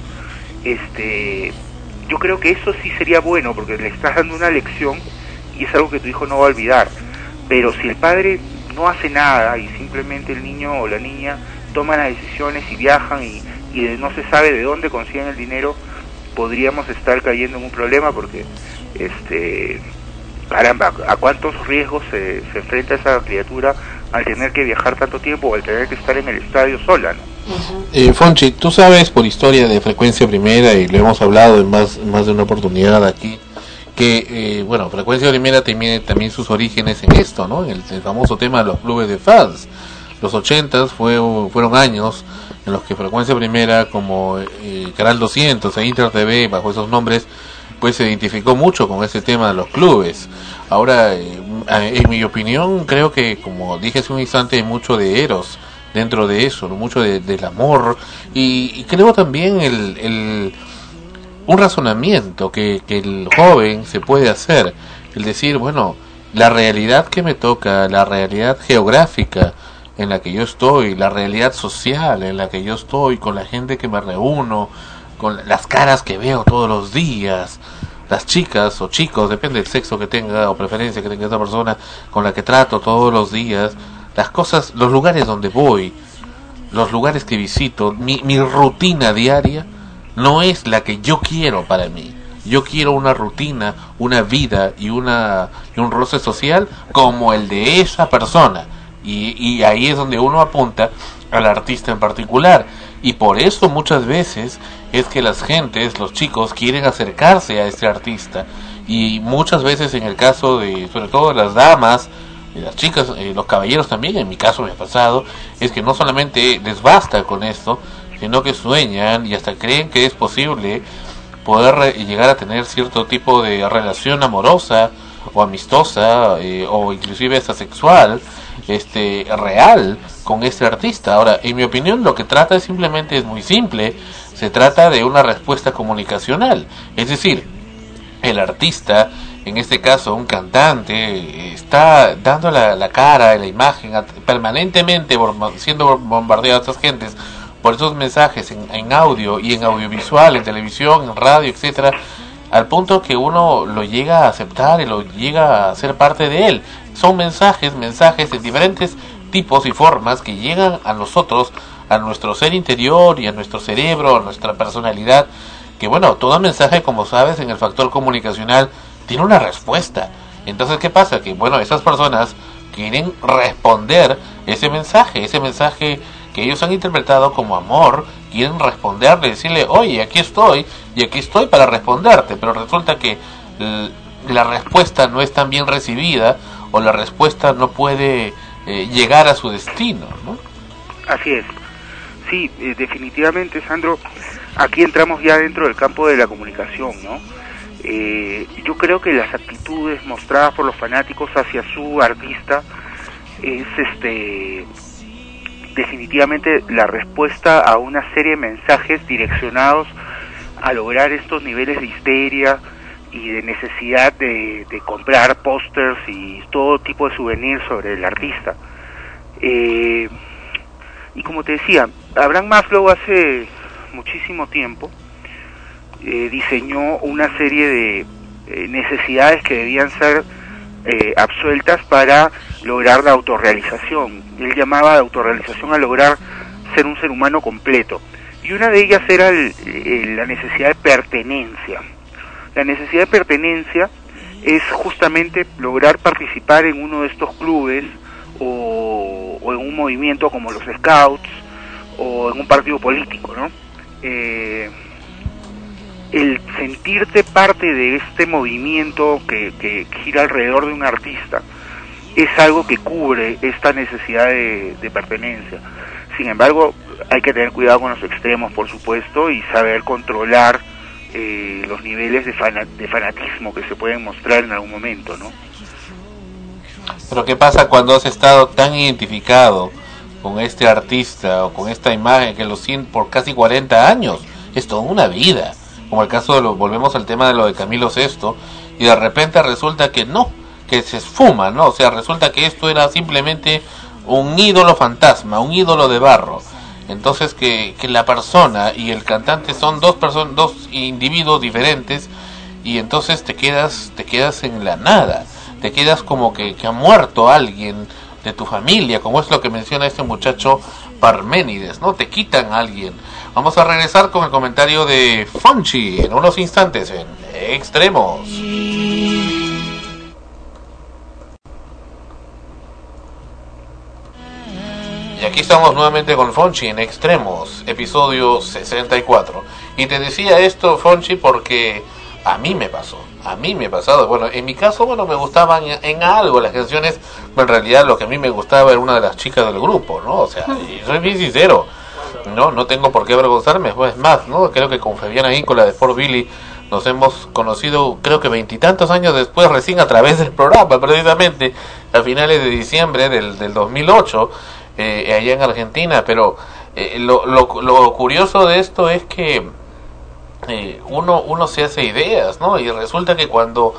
este yo creo que eso sí sería bueno porque le estás dando una lección y es algo que tu hijo no va a olvidar pero si el padre no hace nada y simplemente el niño o la niña toman las decisiones y viajan y, y no se sabe de dónde consiguen el dinero podríamos estar cayendo en un problema porque este caramba a cuántos riesgos se, se enfrenta esa criatura al tener que viajar tanto tiempo o al tener que estar en el estadio sola ¿no? Eh, Fonchi, tú sabes por historia de frecuencia primera y lo hemos hablado en más, más de una oportunidad aquí, que, eh, bueno, frecuencia primera tiene también sus orígenes en esto, ¿no? En el, famoso tema de los clubes de fans. Los ochentas fue, fueron años en los que frecuencia primera como eh, Canal 200 e Inter TV, bajo esos nombres, pues se identificó mucho con ese tema de los clubes. Ahora, eh, en mi opinión, creo que, como dije hace un instante, hay mucho de Eros dentro de eso, mucho de- del amor y, y creo también el, el- un razonamiento que, que el joven se puede hacer, el decir, bueno, la realidad que me toca, la realidad geográfica en la que yo estoy, la realidad social en la que yo estoy, con la gente que me reúno, con las caras que veo todos los días, las chicas o chicos, depende del sexo que tenga o preferencia que tenga esa persona con la que trato todos los días, las cosas, los lugares donde voy, los lugares que visito, mi, mi rutina diaria no es la que yo quiero para mí. Yo quiero una rutina, una vida y, una, y un roce social como el de esa persona. Y, ahí es donde uno apunta al artista en particular. Y por eso muchas veces es que las gentes, los chicos, quieren acercarse a este artista. Y muchas veces en el caso de, sobre todo las damas, y las chicas, eh, los caballeros también, en mi caso me ha pasado, es que no solamente les basta con esto, sino que sueñan y hasta creen que es posible poder llegar a tener cierto tipo de relación amorosa o amistosa eh, o inclusive hasta sexual este real con este artista. Ahora, en mi opinión, lo que trata es simplemente es muy simple, se trata de una respuesta comunicacional, es decir, el artista, en este caso un cantante, está dando la, la cara, la imagen, permanentemente siendo bombardeado a estas gentes por esos mensajes en, en audio y en audiovisual, en televisión, en radio, etcétera, al punto que uno lo llega a aceptar y lo llega a ser parte de él. Son mensajes, mensajes de diferentes tipos y formas que llegan a nosotros, a nuestro ser interior y a nuestro cerebro, a nuestra personalidad, que bueno, todo mensaje, como sabes, en el factor comunicacional tiene una respuesta. Entonces, ¿qué pasa? Que bueno, esas personas quieren responder ese mensaje, ese mensaje que ellos han interpretado como amor, quieren responderle, decirle, oye, aquí estoy, y aquí estoy para responderte, pero resulta que la respuesta no es tan bien recibida, o la respuesta no puede eh, llegar a su destino, ¿no? Así es. Sí, eh, definitivamente, Sandro, aquí entramos ya dentro del campo de la comunicación, ¿no? Eh, yo creo que las actitudes mostradas por los fanáticos hacia su artista es este definitivamente la respuesta a una serie de mensajes direccionados a lograr estos niveles de histeria y de necesidad de, comprar pósters y todo tipo de souvenirs sobre el artista. Eh, y como te decía, Abraham Maslow hace muchísimo tiempo eh, diseñó una serie de eh, necesidades que debían ser eh, absueltas para lograr la autorrealización. Él llamaba de autorrealización a lograr ser un ser humano completo. Y una de ellas era el- la necesidad de pertenencia. La necesidad de pertenencia es justamente lograr participar en uno de estos clubes o, o en un movimiento como los Scouts o en un partido político, ¿no? Eh, el sentirte parte de este movimiento que, que gira alrededor de un artista es algo que cubre esta necesidad de, pertenencia. Sin embargo, hay que tener cuidado con los extremos, por supuesto, y saber controlar eh, los niveles de, de fanatismo que se pueden mostrar en algún momento, ¿no? Pero ¿qué pasa cuando has estado tan identificado con este artista o con esta imagen que lo sientes por casi 40 años? Es toda una vida. Como el caso de lo, volvemos al tema de lo de Camilo VI, y de repente resulta que no, que se esfuma, ¿no? O sea, resulta que esto era simplemente un ídolo fantasma, un ídolo de barro. Entonces que, que la persona y el cantante son dos personas, dos individuos diferentes y entonces te quedas, te quedas en la nada, te quedas como que, ha muerto alguien de tu familia, como es lo que menciona este muchacho Parménides, ¿no? Te quitan a alguien. Vamos a regresar con el comentario de Fonchi en unos instantes en Extremos. Y aquí estamos nuevamente con Fonchi en Extremos, episodio 64. Y te decía esto, Fonchi, porque a mí me pasó. A mí me ha pasado. Bueno, en mi caso, bueno, me gustaban en, algo las canciones, pero en realidad lo que a mí me gustaba era una de las chicas del grupo, ¿no? O sea, y soy bien sincero. No, no tengo por qué avergonzarme, pues más, ¿no? Creo que con Fabiana Íncola de Fort Billy nos hemos conocido, creo que veintitantos años después, recién a través del programa, precisamente, a finales de diciembre del, del 2008, eh, allá en Argentina. Pero eh, lo, lo, lo curioso de esto es que eh, uno, uno se hace ideas, ¿no? Y resulta que cuando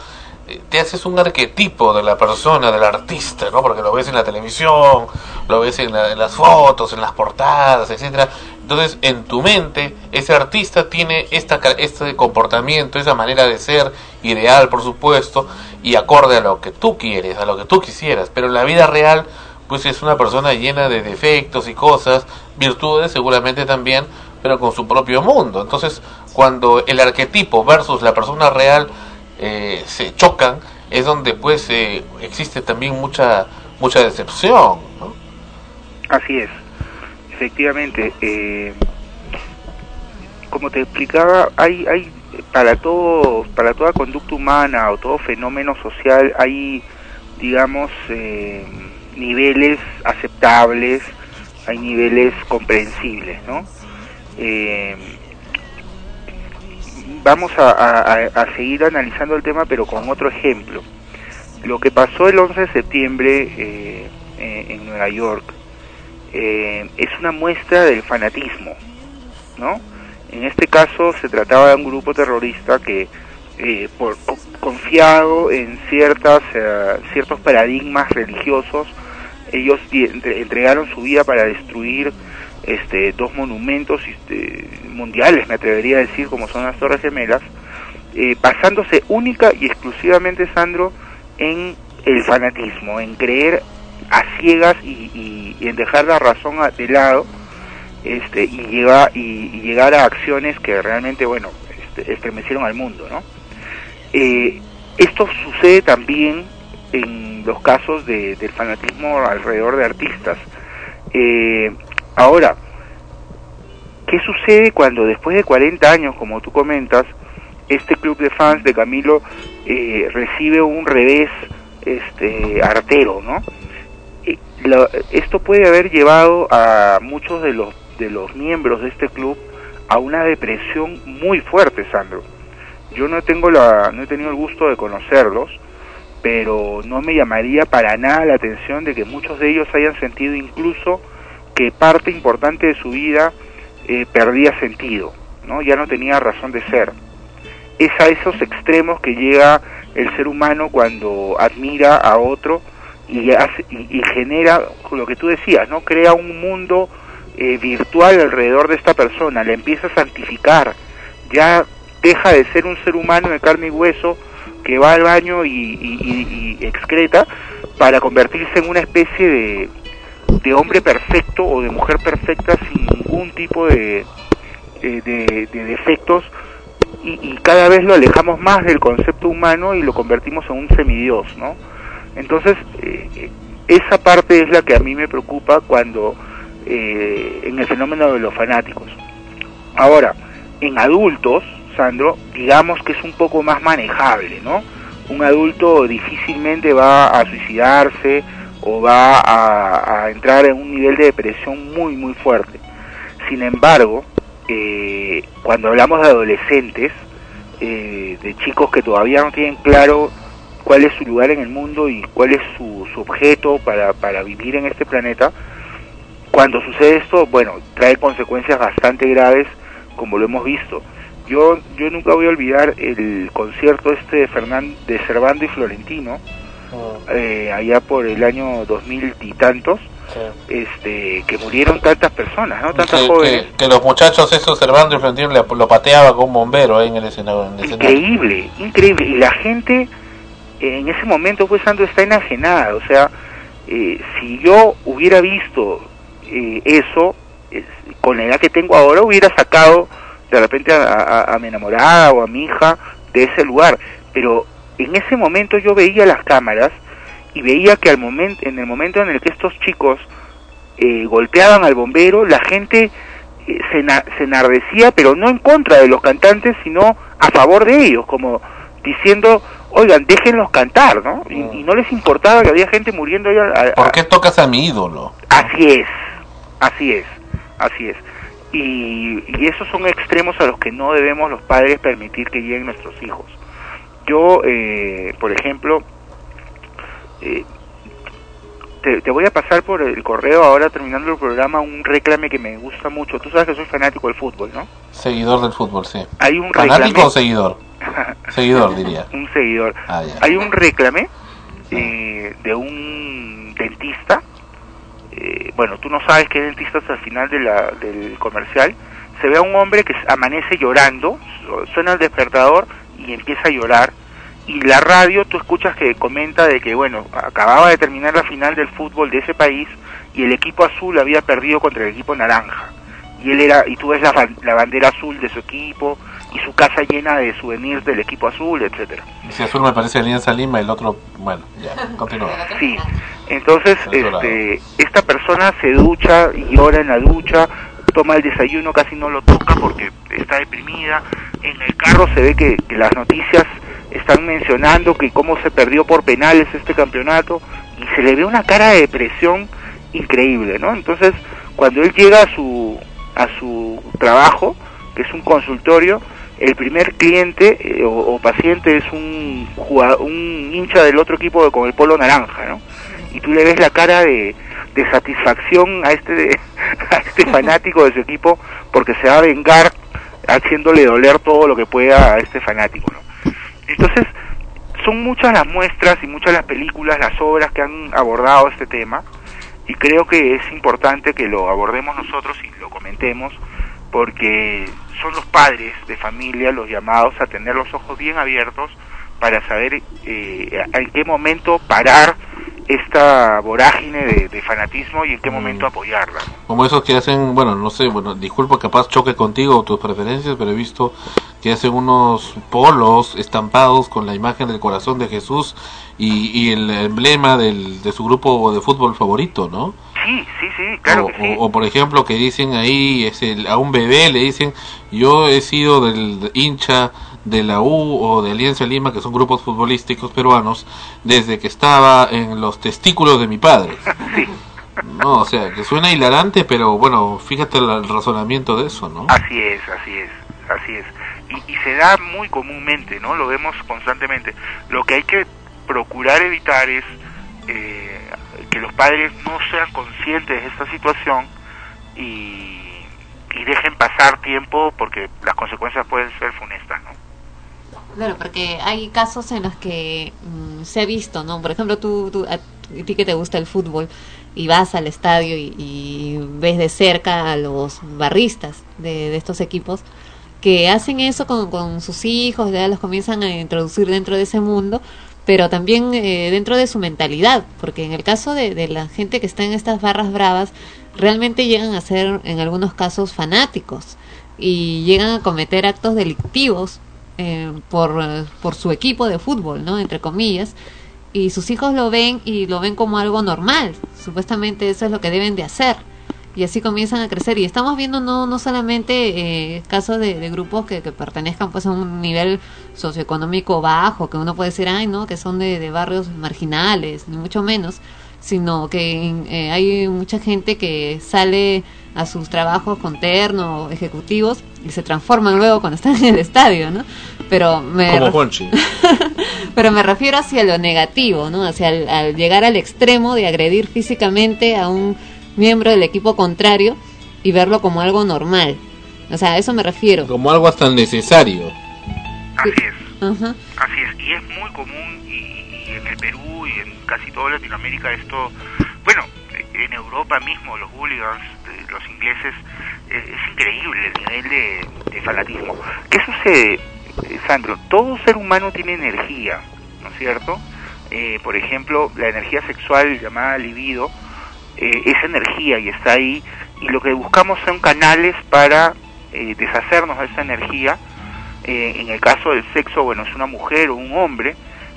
eh, te haces un arquetipo de la persona, del artista, ¿no? Porque lo ves en la televisión, lo ves en, la- en las fotos, en las portadas, etcétera. Entonces, en tu mente, ese artista tiene esta, este comportamiento, esa manera de ser ideal, por supuesto, y acorde a lo que tú quieres, a lo que tú quisieras. Pero en la vida real, pues es una persona llena de defectos y cosas, virtudes seguramente también, pero con su propio mundo. Entonces, cuando el arquetipo versus la persona real eh, se chocan, es donde pues eh, existe también mucha mucha decepción. Así es, efectivamente. eh, como te explicaba, hay, hay para todo, para toda conducta humana o todo fenómeno social hay, digamos, eh, niveles aceptables, hay niveles comprensibles, ¿no? Eh, vamos a, a- seguir analizando el tema, pero con otro ejemplo. Lo que pasó el 11 de septiembre eh, en Nueva York eh, es una muestra del fanatismo, ¿no? En este caso se trataba de un grupo terrorista que, eh, por co- confiado en ciertas eh, ciertos paradigmas religiosos, ellos entregaron su vida para destruir este, dos monumentos este, mundiales, me atrevería a decir, como son las Torres Gemelas, eh, basándose única y exclusivamente, Sandro, en el fanatismo, en creer a ciegas y, y- en dejar la razón de lado este, y, llega, y, y llegar a acciones que realmente, bueno, este, estremecieron al mundo, ¿no? Eh, esto sucede también en los casos de, del fanatismo alrededor de artistas. Eh, ahora, ¿qué sucede cuando después de 40 años, como tú comentas, este club de fans de Camilo eh, recibe un revés este, artero, ¿no? Eh, esto puede haber llevado a muchos de los de los miembros de este club a una depresión muy fuerte, Sandro. Yo no tengo la no he tenido el gusto de conocerlos, pero no me llamaría para nada la atención de que muchos de ellos hayan sentido incluso que parte importante de su vida eh, perdía sentido, ¿no? Ya no tenía razón de ser. Es a esos extremos que llega el ser humano cuando admira a otro y, hace, y, genera lo que tú decías, ¿no? Crea un mundo eh, virtual alrededor de esta persona, la empieza a santificar, ya deja de ser un ser humano de carne y hueso que va al baño y, excreta para convertirse en una especie de, hombre perfecto o de mujer perfecta sin ningún tipo de, de, de- de defectos y, y cada vez lo alejamos más del concepto humano y lo convertimos en un semidios, ¿no? Entonces, eh, esa parte es la que a mí me preocupa cuando eh, en el fenómeno de los fanáticos. Ahora, en adultos, Sandro, digamos que es un poco más manejable, ¿no? Un adulto difícilmente va a suicidarse o va a, entrar en un nivel de depresión muy, muy fuerte. Sin embargo, eh, cuando hablamos de adolescentes, eh, de chicos que todavía no tienen claro cuál es su lugar en el mundo y cuál es su, su objeto para, para vivir en este planeta, cuando sucede esto, bueno, trae consecuencias bastante graves, como lo hemos visto. Yo, yo nunca voy a olvidar el concierto este de, Fernan, de Servando y Florentino, eh, allá por el año 2000 y tantos, este, que murieron tantas personas, ¿no? Tantas que, jóvenes. que- que los muchachos esos Servando y Florentino le- lo pateaba con un bombero ahí en el escenario. en el escenario. Increíble, increíble. Y la gente eh, en ese momento, pues, Sandro, está enajenada. O sea, eh, si yo hubiera visto eh, eso, es- con la edad que tengo ahora, hubiera sacado de repente a, a- a mi enamorada o a mi hija de ese lugar. Pero en ese momento yo veía las cámaras y veía que al momento, en el momento en el que estos chicos eh, golpeaban al bombero, la gente eh, se, se enardecía, pero no en contra de los cantantes, sino a favor de ellos, como diciendo, oigan, déjenlos cantar, ¿no? Y, y no les importaba que había gente muriendo ahí. a- a- ¿Por qué tocas a mi ídolo? Así es, así es, así es. Y, y esos son extremos a los que no debemos los padres permitir que lleguen nuestros hijos. Yo, eh, por ejemplo, eh, te, te voy a pasar por el correo ahora terminando el programa un reclame que me gusta mucho. Tú sabes que soy fanático del fútbol, ¿no? Seguidor del fútbol, sí. Hay un ¿Fanático reclame- o seguidor? *laughs* Seguidor, diría. un seguidor. Ah. Hay un reclame eh, de un dentista. Eh, bueno, tú no sabes qué dentista hasta el final de la, del comercial. Se ve a un hombre que amanece llorando, su- suena el despertador y empieza a llorar. Y la radio, tú escuchas que comenta de que, bueno, acababa de terminar la final del fútbol de ese país y el equipo azul había perdido contra el equipo naranja. Y él era, y tú ves la bandera azul de su equipo y su casa llena de souvenirs del equipo azul, etcétera. Si azul me parece Alianza Lima, el otro, bueno, ya, *laughs* continúa. Sí, entonces este, esta persona se ducha y llora en la ducha, toma el desayuno, casi no lo toca porque está deprimida. En el carro se ve que, que las noticias están mencionando que cómo se perdió por penales este campeonato y se le ve una cara de depresión increíble, ¿no? Entonces, cuando él llega a su a su trabajo, que es un consultorio, el primer cliente eh, o, o paciente es un jugado- un hincha del otro equipo con el polo naranja, ¿no? Y tú le ves la cara de, de satisfacción a este *laughs* a este fanático de su equipo porque se va a vengar haciéndole doler todo lo que pueda a este fanático, ¿no? Entonces, son muchas las muestras y muchas las películas, las obras que han abordado este tema y creo que es importante que lo abordemos nosotros y lo comentemos porque son los padres de familia los llamados a tener los ojos bien abiertos para saber eh, en qué momento parar esta vorágine de, de fanatismo y en qué momento apoyarla. Como esos que hacen, bueno, no sé, bueno, disculpa, capaz choque contigo o tus preferencias, pero he visto que hacen unos polos estampados con la imagen del corazón de Jesús y, y el emblema del, de su grupo de fútbol favorito, ¿no? Sí, sí, sí, claro o, que sí. o- o, por ejemplo que dicen ahí es el- a un bebé le dicen yo he sido del hincha de la U o de Alianza Lima que son grupos futbolísticos peruanos desde que estaba en los testículos de mi padre *laughs* no o sea que suena hilarante pero bueno fíjate el, el razonamiento de eso no Así es, así es, así es. Y, y se da muy comúnmente, ¿no? Lo vemos constantemente. Lo que hay que procurar evitar es eh, que los padres no sean conscientes de esta situación y, dejen pasar tiempo porque las consecuencias pueden ser funestas, ¿no? Claro, porque hay casos en los que mm, se ha visto, ¿no? Por ejemplo, tú, tú- a ti que te gusta el fútbol y vas al estadio y, y ves de cerca a los barristas de, de estos equipos que hacen eso con, con sus hijos, ya los comienzan a introducir dentro de ese mundo, pero también eh, dentro de su mentalidad, porque en el caso de, la gente que está en estas barras bravas, realmente llegan a ser en algunos casos fanáticos y llegan a cometer actos delictivos eh, por, por su equipo de fútbol, ¿no? Entre comillas. Y sus hijos lo ven y lo ven como algo normal. Supuestamente eso es lo que deben de hacer. Y así comienzan a crecer. Y estamos viendo no, no solamente eh, casos de, de grupos que, que pertenezcan pues a un nivel socioeconómico bajo, que uno puede decir, ay, no, que son de, de barrios marginales, ni mucho menos, sino que eh, hay mucha gente que sale a sus trabajos con terno, ejecutivos, y se transforman luego cuando están en el estadio, ¿no? Pero me, Como Conchi. *laughs* pero me refiero hacia lo negativo, ¿no? Hacia el- al llegar al extremo de agredir físicamente a un miembro del equipo contrario y verlo como algo normal. O sea, a eso me refiero. Como algo hasta necesario. Así es. Ajá. Así es, y es muy común y, y en el Perú y en casi toda Latinoamérica esto, bueno, en Europa mismo los hooligans, de los ingleses, eh, es increíble el nivel de, de fanatismo. ¿Qué sucede, eh, Sandro? Todo ser humano tiene energía, ¿no es cierto? Eh, por ejemplo, la energía sexual llamada libido eh, es energía y está ahí, y lo que buscamos son canales para eh, deshacernos de esa energía eh, en el caso del sexo, bueno, es una mujer o un hombre,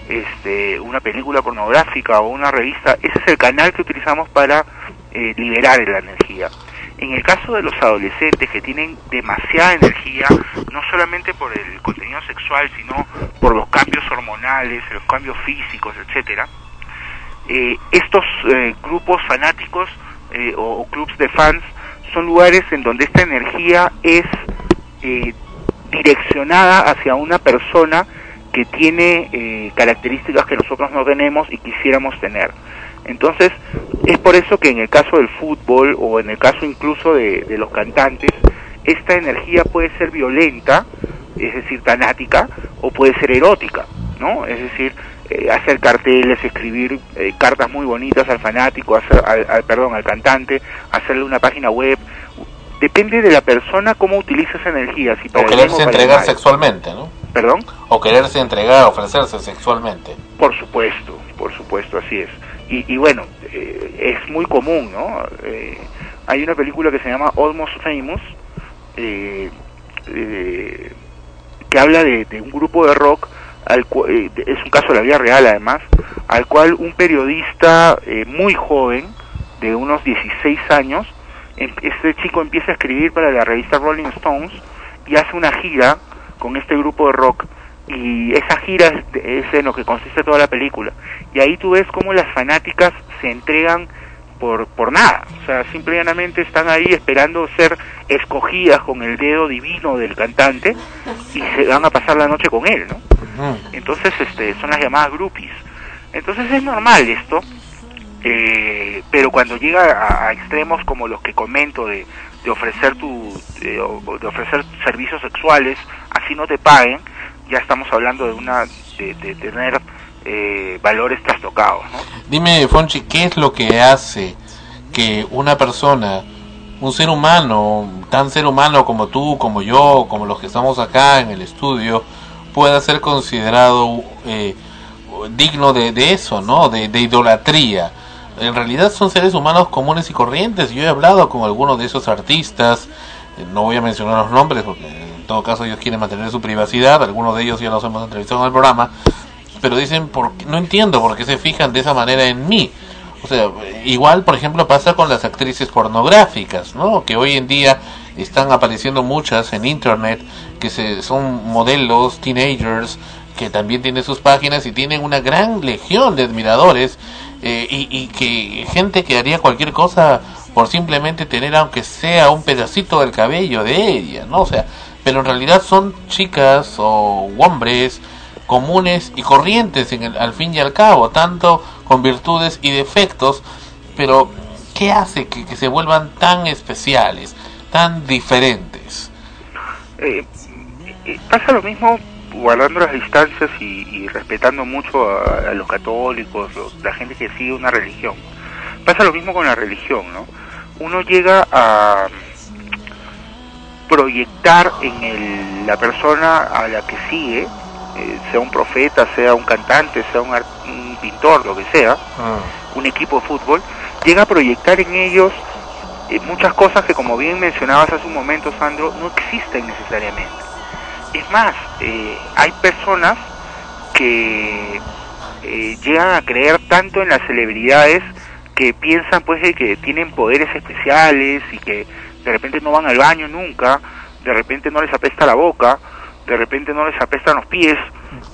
este, una película pornográfica o una revista, ese es el canal que utilizamos para eh, liberar la energía. En el caso de los adolescentes que tienen demasiada energía, no solamente por el contenido sexual, sino por los cambios hormonales, los cambios físicos, etcétera, eh, estos eh, grupos fanáticos eh, o, o clubs de fans son lugares en donde esta energía es eh, direccionada hacia una persona que tiene eh, características que nosotros no tenemos y quisiéramos tener. Entonces, es por eso que en el caso del fútbol o en el caso incluso de, de los cantantes, esta energía puede ser violenta, es decir, tanática, o puede ser erótica, ¿no? Es decir, eh, hacer carteles, escribir eh, cartas muy bonitas al fanático, hacer, al, al- perdón, al cantante, hacerle una página web. Depende de la persona cómo utiliza esa energía. Si O para quererse entregar sexualmente, ¿no? ¿Perdón? O quererse entregar, ofrecerse sexualmente. Por supuesto, por supuesto, así es. Y, y bueno, eh, es muy común, ¿no? Eh, hay una película que se llama Almost Famous, que habla de, de un grupo de rock, al eh, es un caso de la vida real además, al cual un periodista eh, muy joven, de unos 16 años, em- este chico empieza a escribir para la revista Rolling Stones y hace una gira con este grupo de rock. Y esa gira es en lo que consiste toda la película. Y ahí tú ves cómo las fanáticas se entregan por, por nada, o sea, simple y llanamente están ahí esperando ser escogidas con el dedo divino del cantante y se van a pasar la noche con él, ¿no? Entonces, este, son las llamadas groupies. Entonces es normal esto, eh, pero cuando llega a, a extremos como los que comento de, de ofrecer tu, de, de ofrecer servicios sexuales, así no te paguen, ya estamos hablando de una, de, de tener eh, valores trastocados, ¿no? Dime, Fonchi, ¿qué es lo que hace que una persona, un ser humano, tan ser humano como tú, como yo, como los que estamos acá en el estudio, pueda ser considerado eh, digno de, de eso, ¿no? De, de idolatría. En realidad son seres humanos comunes y corrientes. Yo he hablado con algunos de esos artistas, eh, no voy a mencionar los nombres porque en todo caso ellos quieren mantener su privacidad, algunos de ellos ya los hemos entrevistado en el programa, pero dicen, ¿por no entiendo por qué se fijan de esa manera en mí. O sea, igual, por ejemplo, pasa con las actrices pornográficas, ¿no? Que hoy en día están apareciendo muchas en internet, que se, son modelos, teenagers, que también tienen sus páginas y tienen una gran legión de admiradores, eh, y, y que gente que haría cualquier cosa por simplemente tener, aunque sea un pedacito del cabello de ella, ¿no? O sea, pero en realidad son chicas o hombres comunes y corrientes en el- al fin y al cabo, tanto con virtudes y defectos, pero ¿qué hace que, que se vuelvan tan especiales, tan diferentes? Eh, eh, pasa lo mismo guardando las distancias y, respetando mucho a, los católicos, la gente que sigue una religión. Pasa lo mismo con la religión, ¿no? Uno llega a proyectar en el- la persona a la que sigue, eh, sea un profeta, sea un cantante, sea un, ar- un pintor, lo que sea, un equipo de fútbol, llega a proyectar en ellos eh, muchas cosas que como bien mencionabas hace un momento, Sandro, no existen necesariamente. Es más, eh, hay personas que eh, llegan a creer tanto en las celebridades que piensan pues de que tienen poderes especiales y que de repente no van al baño nunca, de repente no les apesta la boca, de repente no les apestan los pies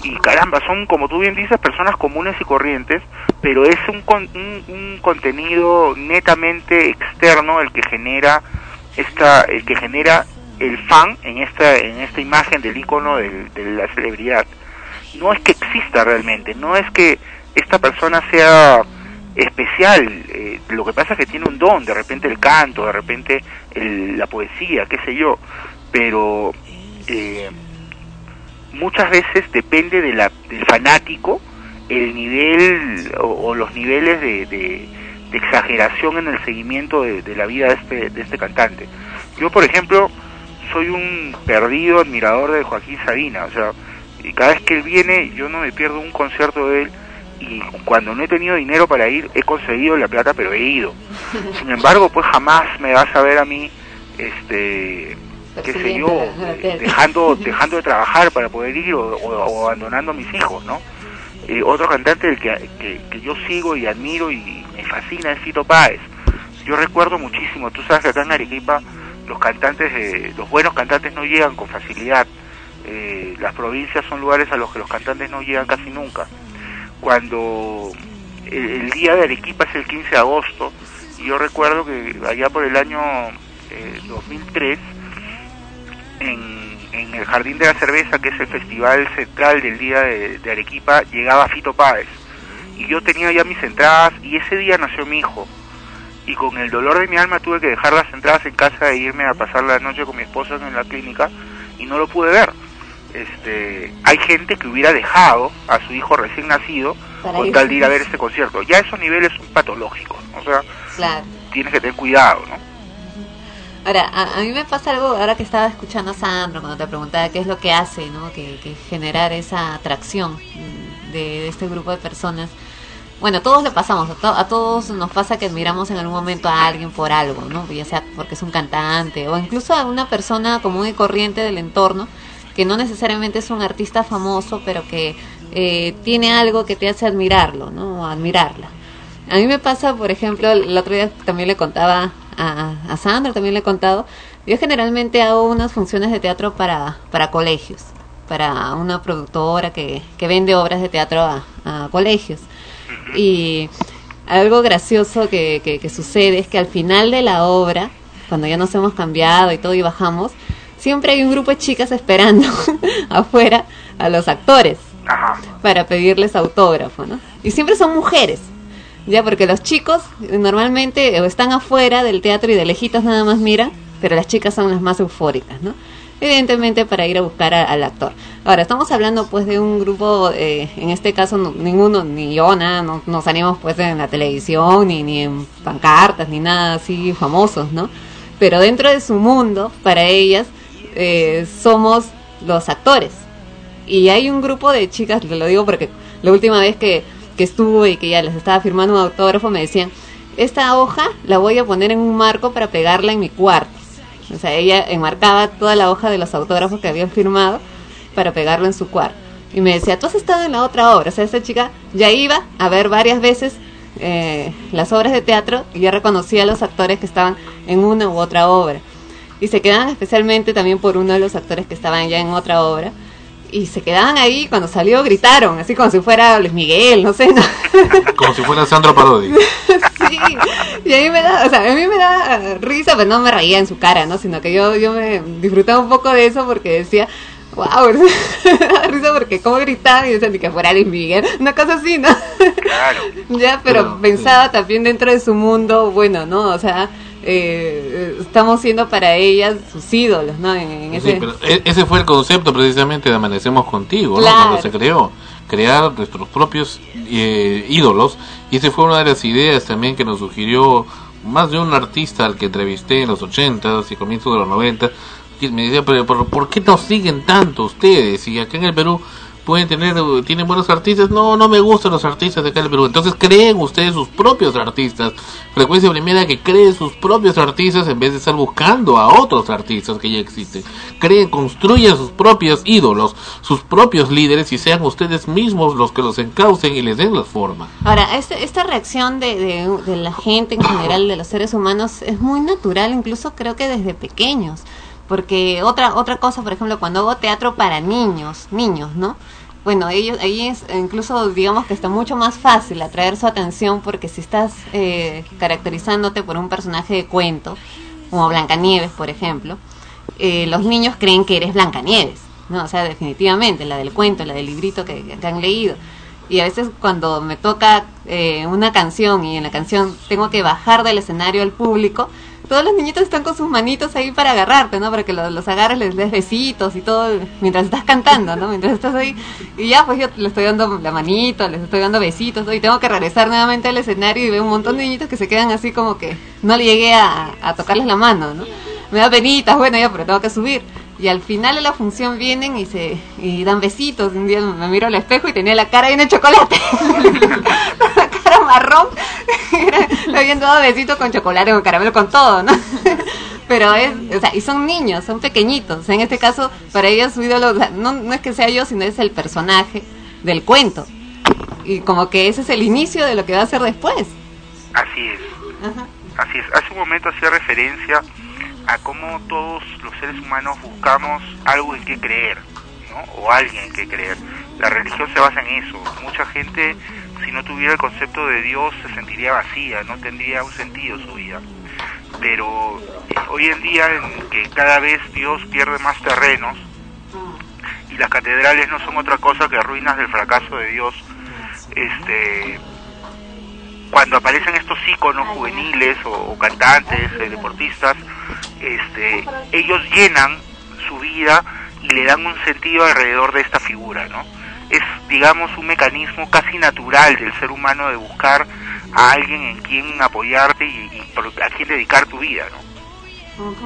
y caramba, son como tú bien dices personas comunes y corrientes, pero es un, con- un, contenido netamente externo el que genera esta el que genera el fan en esta en esta imagen del icono del- de la celebridad. No es que exista realmente, no es que esta persona sea especial, eh, lo que pasa es que tiene un don, de repente el canto, de repente el- la poesía, qué sé yo, pero eh, muchas veces depende de la, del fanático el nivel o, los niveles de, de- exageración en el seguimiento de, la vida de este, de este cantante. Yo, por ejemplo, soy un perdido admirador de Joaquín Sabina, o sea, y cada vez que él viene yo no me pierdo un concierto de él y cuando no he tenido dinero para ir he conseguido la plata pero he ido. Sin embargo, pues jamás me vas a ver a mí, este, qué sé yo, *laughs* eh, dejando, dejando de trabajar para poder ir o, o- o abandonando a mis hijos, ¿no? Eh, otro cantante que, que, que yo sigo y admiro y me fascina es Fito Páez. Yo recuerdo muchísimo, tú sabes que acá en Arequipa los cantantes, eh, los buenos cantantes no llegan con facilidad. Eh, las provincias son lugares a los que los cantantes no llegan casi nunca. Cuando el, el día de Arequipa es el 15 de agosto, y yo recuerdo que allá por el año eh, 2003, en, en el Jardín de la Cerveza, que es el festival central del día de, de Arequipa, llegaba Fito Páez. Y yo tenía ya mis entradas, y ese día nació mi hijo. Y con el dolor de mi alma tuve que dejar las entradas en casa e irme a pasar la noche con mi esposa en la clínica, y no lo pude ver. Este, hay gente que hubiera dejado a su hijo recién nacido con tal de ir a ver ese concierto. Ya esos niveles son patológicos, o sea, Claro. tienes que tener cuidado, ¿no? Ahora, a, a mí me pasa algo ahora que estaba escuchando a Sandro cuando te preguntaba qué es lo que hace, ¿no? Que, generar esa atracción de, este grupo de personas. Bueno, todos le pasamos, a, to- a todos nos pasa que admiramos en algún momento a alguien por algo, ¿no? Ya sea porque es un cantante o incluso a una persona común y corriente del entorno que no necesariamente es un artista famoso, pero que eh, tiene algo que te hace admirarlo, ¿no? Admirarla. A mí me pasa, por ejemplo, el otro día también le contaba a, a Sandra, también le he contado, yo generalmente hago unas funciones de teatro para, para colegios, para una productora que, que vende obras de teatro a, a colegios. Y algo gracioso que, que, que sucede es que al final de la obra, cuando ya nos hemos cambiado y todo y bajamos, siempre hay un grupo de chicas esperando *laughs* afuera a los actores para pedirles autógrafo, ¿no? Y siempre son mujeres, ya porque los chicos normalmente eh, están afuera del teatro y de lejitos nada más miran, pero las chicas son las más eufóricas, ¿no? Evidentemente para ir a buscar al actor. Ahora, estamos hablando pues de un grupo, eh, en este caso no- ninguno, ni yo, nada, no, no salimos pues en la televisión, ni, ni en pancartas, ni nada así famosos, ¿no? Pero dentro de su mundo, para ellas, eh, somos los actores. Y hay un grupo de chicas, lo digo porque la última vez que, que estuve y que ya les estaba firmando un autógrafo me decían, esta hoja la voy a poner en un marco para pegarla en mi cuarto. O sea, ella enmarcaba toda la hoja de los autógrafos que habían firmado para pegarlo en su cuarto. Y me decía, tú has estado en la otra obra. O sea, esa chica ya iba a ver varias veces eh, las obras de teatro y ya reconocía a los actores que estaban en una u otra obra. Y se quedaban especialmente también por uno de los actores que estaban ya en otra obra. Y se quedaban ahí, cuando salió gritaron, así como si fuera Luis Miguel, no sé, ¿no? Como si fuera Sandro Parodi. *laughs* Sí, y a mí me da, o sea, a mí me da risa, pero no me reía en su cara, ¿no? Sino que yo, yo me disfrutaba un poco de eso porque decía, wow, *laughs* me da risa porque como gritaban y decían ni que fuera Luis Miguel, una cosa así, ¿no? Claro. ya, pero, pensaba también dentro de su mundo, bueno, ¿no? O sea, eh, eh, estamos siendo para ellas sus ídolos, ¿no? En, en Sí, ese... pero e- ese fue el concepto precisamente de Amanecemos Contigo, cuando se creó, crear nuestros propios eh, ídolos. Y esa fue una de las ideas también que nos sugirió más de un artista al que entrevisté en los 80 y comienzos de los 90, que me decía, pero ¿por, por qué nos siguen tanto ustedes? Y acá en el Perú, pueden tener, eh, tienen buenos artistas. No, no me gustan los artistas de acá del Perú. Entonces creen ustedes sus propios artistas. Frecuencia primera que creen sus propios artistas en vez de estar buscando a otros artistas que ya existen. Creen, construyan sus propios ídolos, sus propios líderes y sean ustedes mismos los que los encaucen y les den la forma. Ahora, este- esta reacción de, de- de la gente en general, de los seres humanos, es muy natural, incluso creo que desde pequeños. Porque otra otra cosa, por ejemplo, cuando hago teatro para niños, niños, ¿no? Bueno, ellos ahí es incluso digamos que está mucho más fácil atraer su atención porque si estás eh, caracterizándote por un personaje de cuento, como Blancanieves, por ejemplo, eh, los niños creen que eres Blancanieves, ¿no? O sea, definitivamente, la del cuento, la del librito que, han leído. Y a veces cuando me toca eh, una canción y en la canción tengo que bajar del escenario al público, todos los niñitos están con sus manitos ahí para agarrarte, ¿no? Para que los, los agarres, les des besitos y todo mientras estás cantando, ¿no? Mientras estás ahí. Y ya, pues yo les estoy dando la manito, les estoy dando besitos, ¿no? y tengo que regresar nuevamente al escenario y veo un montón de niñitos que se quedan así como que no le llegué a, a tocarles la mano, ¿no? Me da penitas, bueno, ya, pero tengo que subir. Y al final de la función vienen y se y dan besitos. Un día me miro al espejo y tenía la cara llena de chocolate. *laughs* *laughs* cara marrón. *laughs* Le habían dado besitos con chocolate, con caramelo, con todo, ¿no? *laughs* Pero es, o sea, y son niños, son pequeñitos. En este caso, para ellos su ídolo, no, no es que sea yo, sino es el personaje del cuento. Y como que ese es el inicio de lo que va a ser después. Así es. Así es. Hace un momento hacía referencia a cómo todos los seres humanos buscamos algo en que creer, ¿no? O alguien en que creer. La religión se basa en eso. Mucha gente, si no tuviera el concepto de Dios, se sentiría vacía, no tendría un sentido su vida. Pero eh, hoy en día, en que cada vez Dios pierde más terrenos y las catedrales no son otra cosa que ruinas del fracaso de Dios, este cuando aparecen estos íconos juveniles o, cantantes, eh, deportistas, este, ellos llenan su vida y le dan un sentido alrededor de esta figura, ¿no? Es, digamos, un mecanismo casi natural del ser humano de buscar a alguien en quien apoyarte y, a quien dedicar tu vida, ¿no?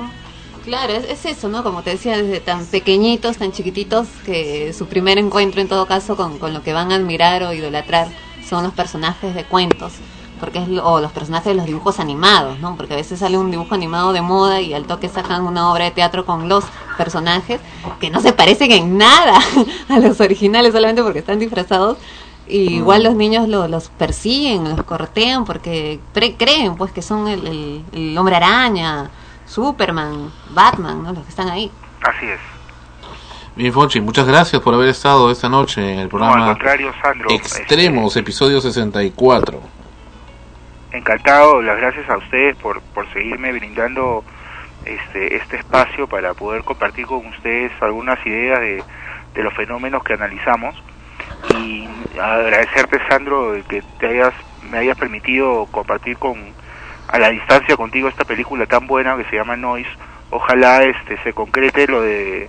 Claro, es, es eso, ¿no? Como te decía, desde tan pequeñitos, tan chiquititos, que su primer encuentro en todo caso con, con lo que van a admirar o idolatrar son los personajes de cuentos, porque es lo- o los personajes de los dibujos animados, ¿no? Porque a veces sale un dibujo animado de moda y al toque sacan una obra de teatro con los personajes que no se parecen en nada *laughs* a los originales solamente porque están disfrazados. Y igual los niños lo- los persiguen, los cortean porque pre- creen pues que son el, el- el hombre araña, Superman, Batman, ¿no? Los que están ahí. Así es. Bien, Fonchi, muchas gracias por haber estado esta noche en el No, al programa contrario, Sandro. Extremos, episodio 64. Encantado, las gracias a ustedes por, por seguirme brindando este, este espacio para poder compartir con ustedes algunas ideas de, de los fenómenos que analizamos. Y agradecerte Sandro que te hayas, me hayas permitido compartir con a la distancia contigo esta película tan buena que se llama Noise. Ojalá este se concrete lo de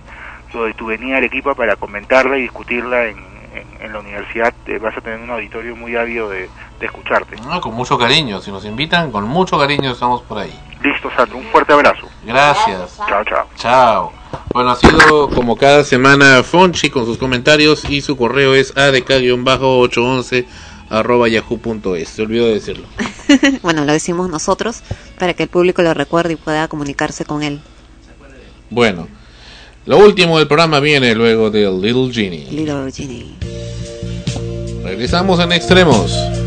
lo de tu venida al equipo para comentarla y discutirla en, en, en la universidad. Eh, vas a tener un auditorio muy ávido de, de escucharte con mucho cariño, si nos invitan, con mucho cariño estamos por ahí. Listo, Sandro, un fuerte abrazo. Gracias. Chao, chao. Chao. Bueno, ha sido como cada semana Fonchi con sus comentarios y su correo es adk-811 arroba yahoo.es. Se olvidó de decirlo. *laughs* bueno, lo decimos nosotros para que el público lo recuerde y pueda comunicarse con él. Bueno, lo último del programa viene luego de Little Genie. Little Genie. Regresamos en extremos.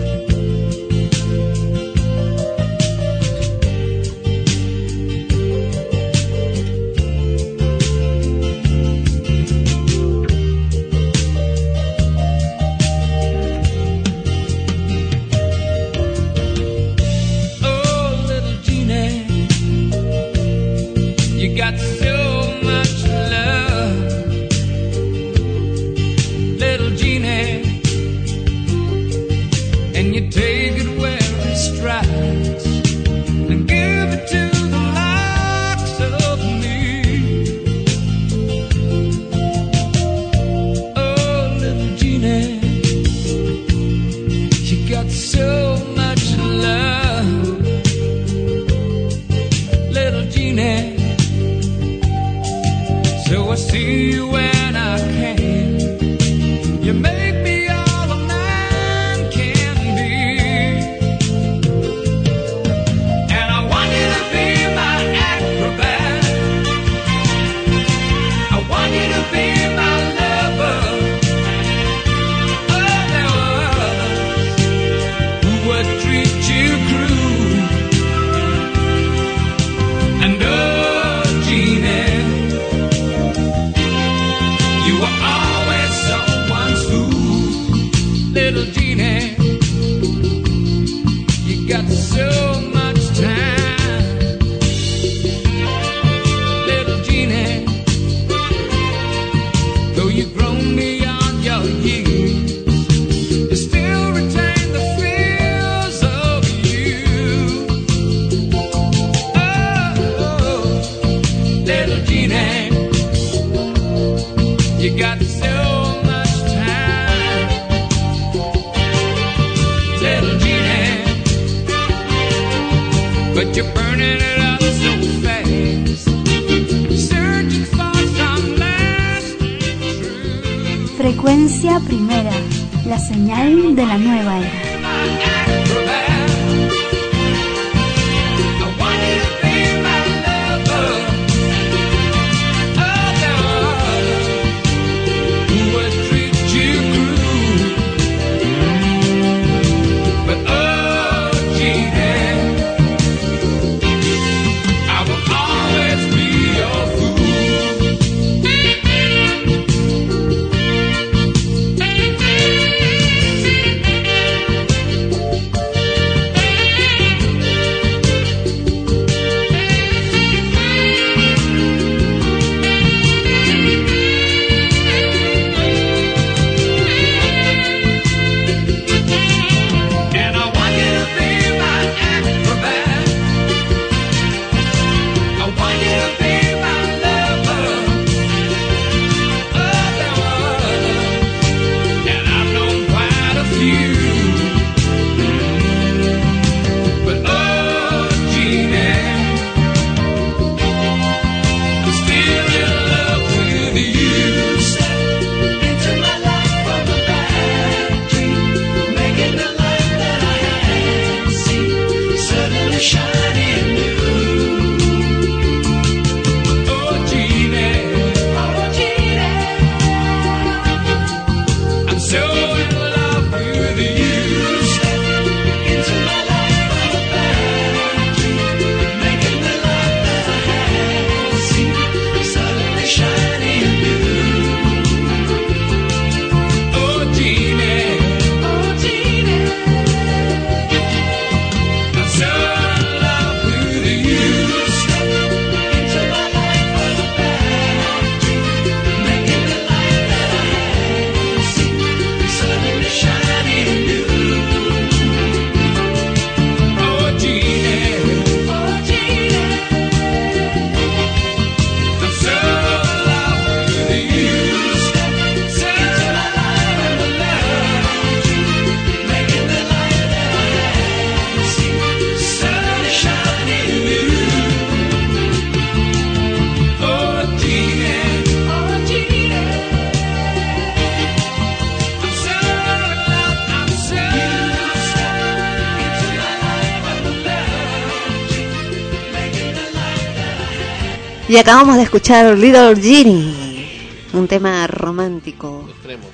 Y acabamos de escuchar Little Genie, un tema romántico Extremos.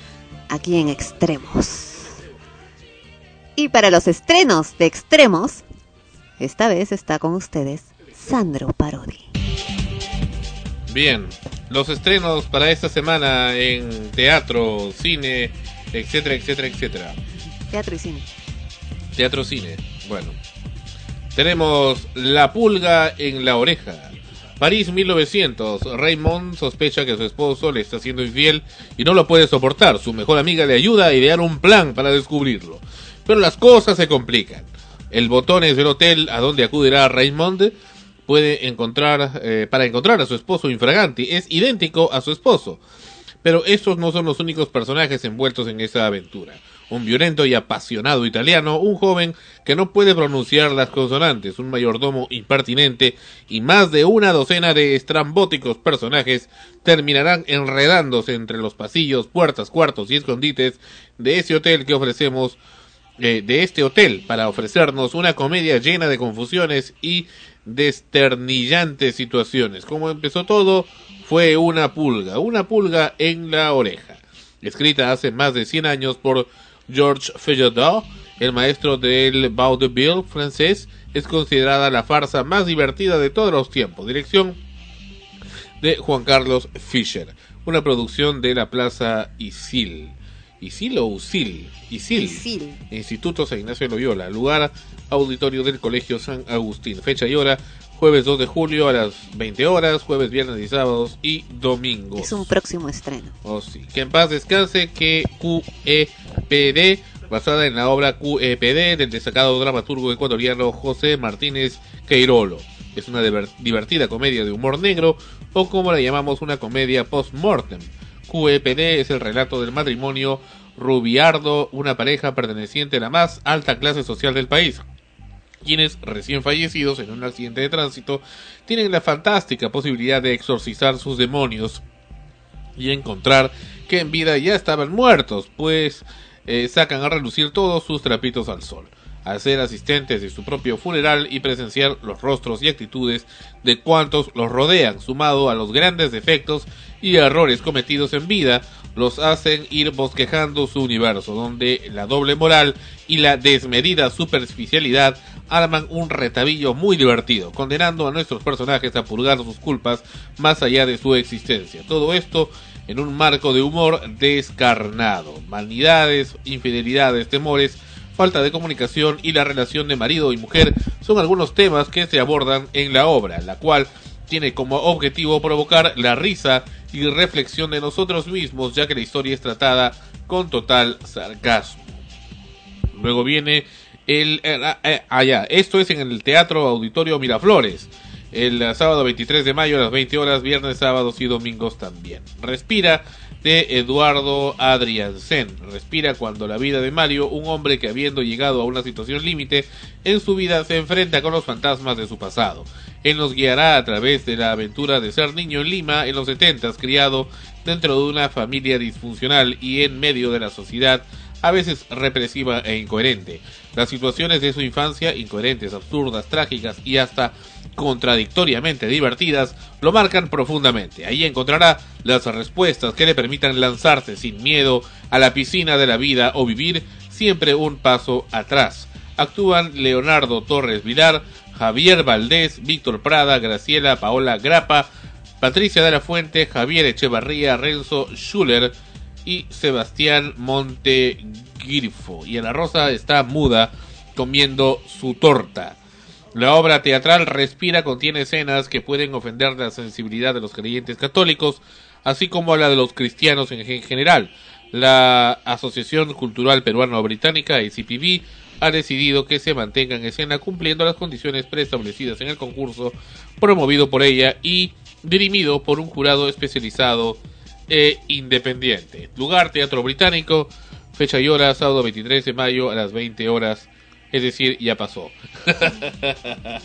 aquí en Extremos. Y para los estrenos de Extremos, esta vez está con ustedes Sandro Parodi. Bien, los estrenos para esta semana en teatro, cine, etcétera, etcétera, etcétera. Teatro y cine. Teatro, cine. Bueno, tenemos La pulga en la oreja. París 1900. Raymond sospecha que su esposo le está siendo infiel y no lo puede soportar. Su mejor amiga le ayuda a idear un plan para descubrirlo. Pero las cosas se complican. El botones del hotel a donde acudirá Raymond puede encontrar eh, para encontrar a su esposo infraganti es idéntico a su esposo. Pero estos no son los únicos personajes envueltos en esta aventura. Un violento y apasionado italiano, un joven que no puede pronunciar las consonantes, un mayordomo impertinente y más de una docena de estrambóticos personajes terminarán enredándose entre los pasillos, puertas, cuartos y escondites de ese hotel que ofrecemos eh, de este hotel para ofrecernos una comedia llena de confusiones y desternillantes situaciones. Como empezó todo, fue una pulga, una pulga en la oreja. Escrita hace más de 100 años por Georges Feydeau, el maestro del vaudeville francés, es considerada la farsa más divertida de todos los tiempos. Dirección de Juan Carlos Fischer, una producción de la Plaza Isil. ¿Isil o Usil? Isil. Isil. Instituto San Ignacio de Loyola. Lugar, auditorio del Colegio San Agustín. Fecha y hora, jueves 2 de julio a las 20 horas, jueves, viernes y sábados y domingos. Es un próximo estreno. Oh, sí. Que en paz descanse que QEPD, basada en la obra QEPD del destacado dramaturgo ecuatoriano José Martínez Queirolo. Es una diver- divertida comedia de humor negro, o como la llamamos, una comedia post-mortem. QEPD es el relato del matrimonio Rubiardo, una pareja perteneciente a la más alta clase social del país quienes, recién fallecidos en un accidente de tránsito, tienen la fantástica posibilidad de exorcizar sus demonios y encontrar que en vida ya estaban muertos, pues eh, sacan a relucir todos sus trapitos al sol. Al ser asistentes de su propio funeral y presenciar los rostros y actitudes de cuantos los rodean, sumado a los grandes defectos y errores cometidos en vida, los hacen ir bosquejando su universo, donde la doble moral y la desmedida superficialidad arman un retabillo muy divertido, condenando a nuestros personajes a purgar sus culpas más allá de su existencia. Todo esto en un marco de humor descarnado. Vanidades, infidelidades, temores, falta de comunicación y la relación de marido y mujer son algunos temas que se abordan en la obra, la cual tiene como objetivo provocar la risa y reflexión de nosotros mismos, ya que la historia es tratada con total sarcasmo. Luego viene el... eh, eh, ah, ya, esto es en el Teatro Auditorio Miraflores. El eh, sábado 23 de mayo a las 20 horas, viernes, sábados y domingos también. Respira de Eduardo Adriansen. Respira cuando la vida de Mario, un hombre que habiendo llegado a una situación límite en su vida, se enfrenta con los fantasmas de su pasado. Él nos guiará a través de la aventura de ser niño en Lima en los 70, criado dentro de una familia disfuncional y en medio de la sociedad a veces represiva e incoherente. Las situaciones de su infancia, incoherentes, absurdas, trágicas y hasta contradictoriamente divertidas, lo marcan profundamente. Ahí encontrará las respuestas que le permitan lanzarse sin miedo a la piscina de la vida o vivir siempre un paso atrás. Actúan Leonardo Torres Vilar, Javier Valdés, Víctor Prada, Graciela Paola Grapa, Patricia de la Fuente, Javier Echevarría, Renzo Schuller y Sebastián Montegirfo. Y Ana Rosa está muda comiendo su torta. La obra teatral Respira contiene escenas que pueden ofender la sensibilidad de los creyentes católicos, así como la de los cristianos en gen- general. La Asociación Cultural Peruano-Británica, ACPB, ha decidido que se mantenga en escena cumpliendo las condiciones preestablecidas en el concurso promovido por ella y dirimido por un jurado especializado e independiente. Lugar Teatro Británico, fecha y hora sábado 23 de mayo a las 20 horas, es decir, ya pasó.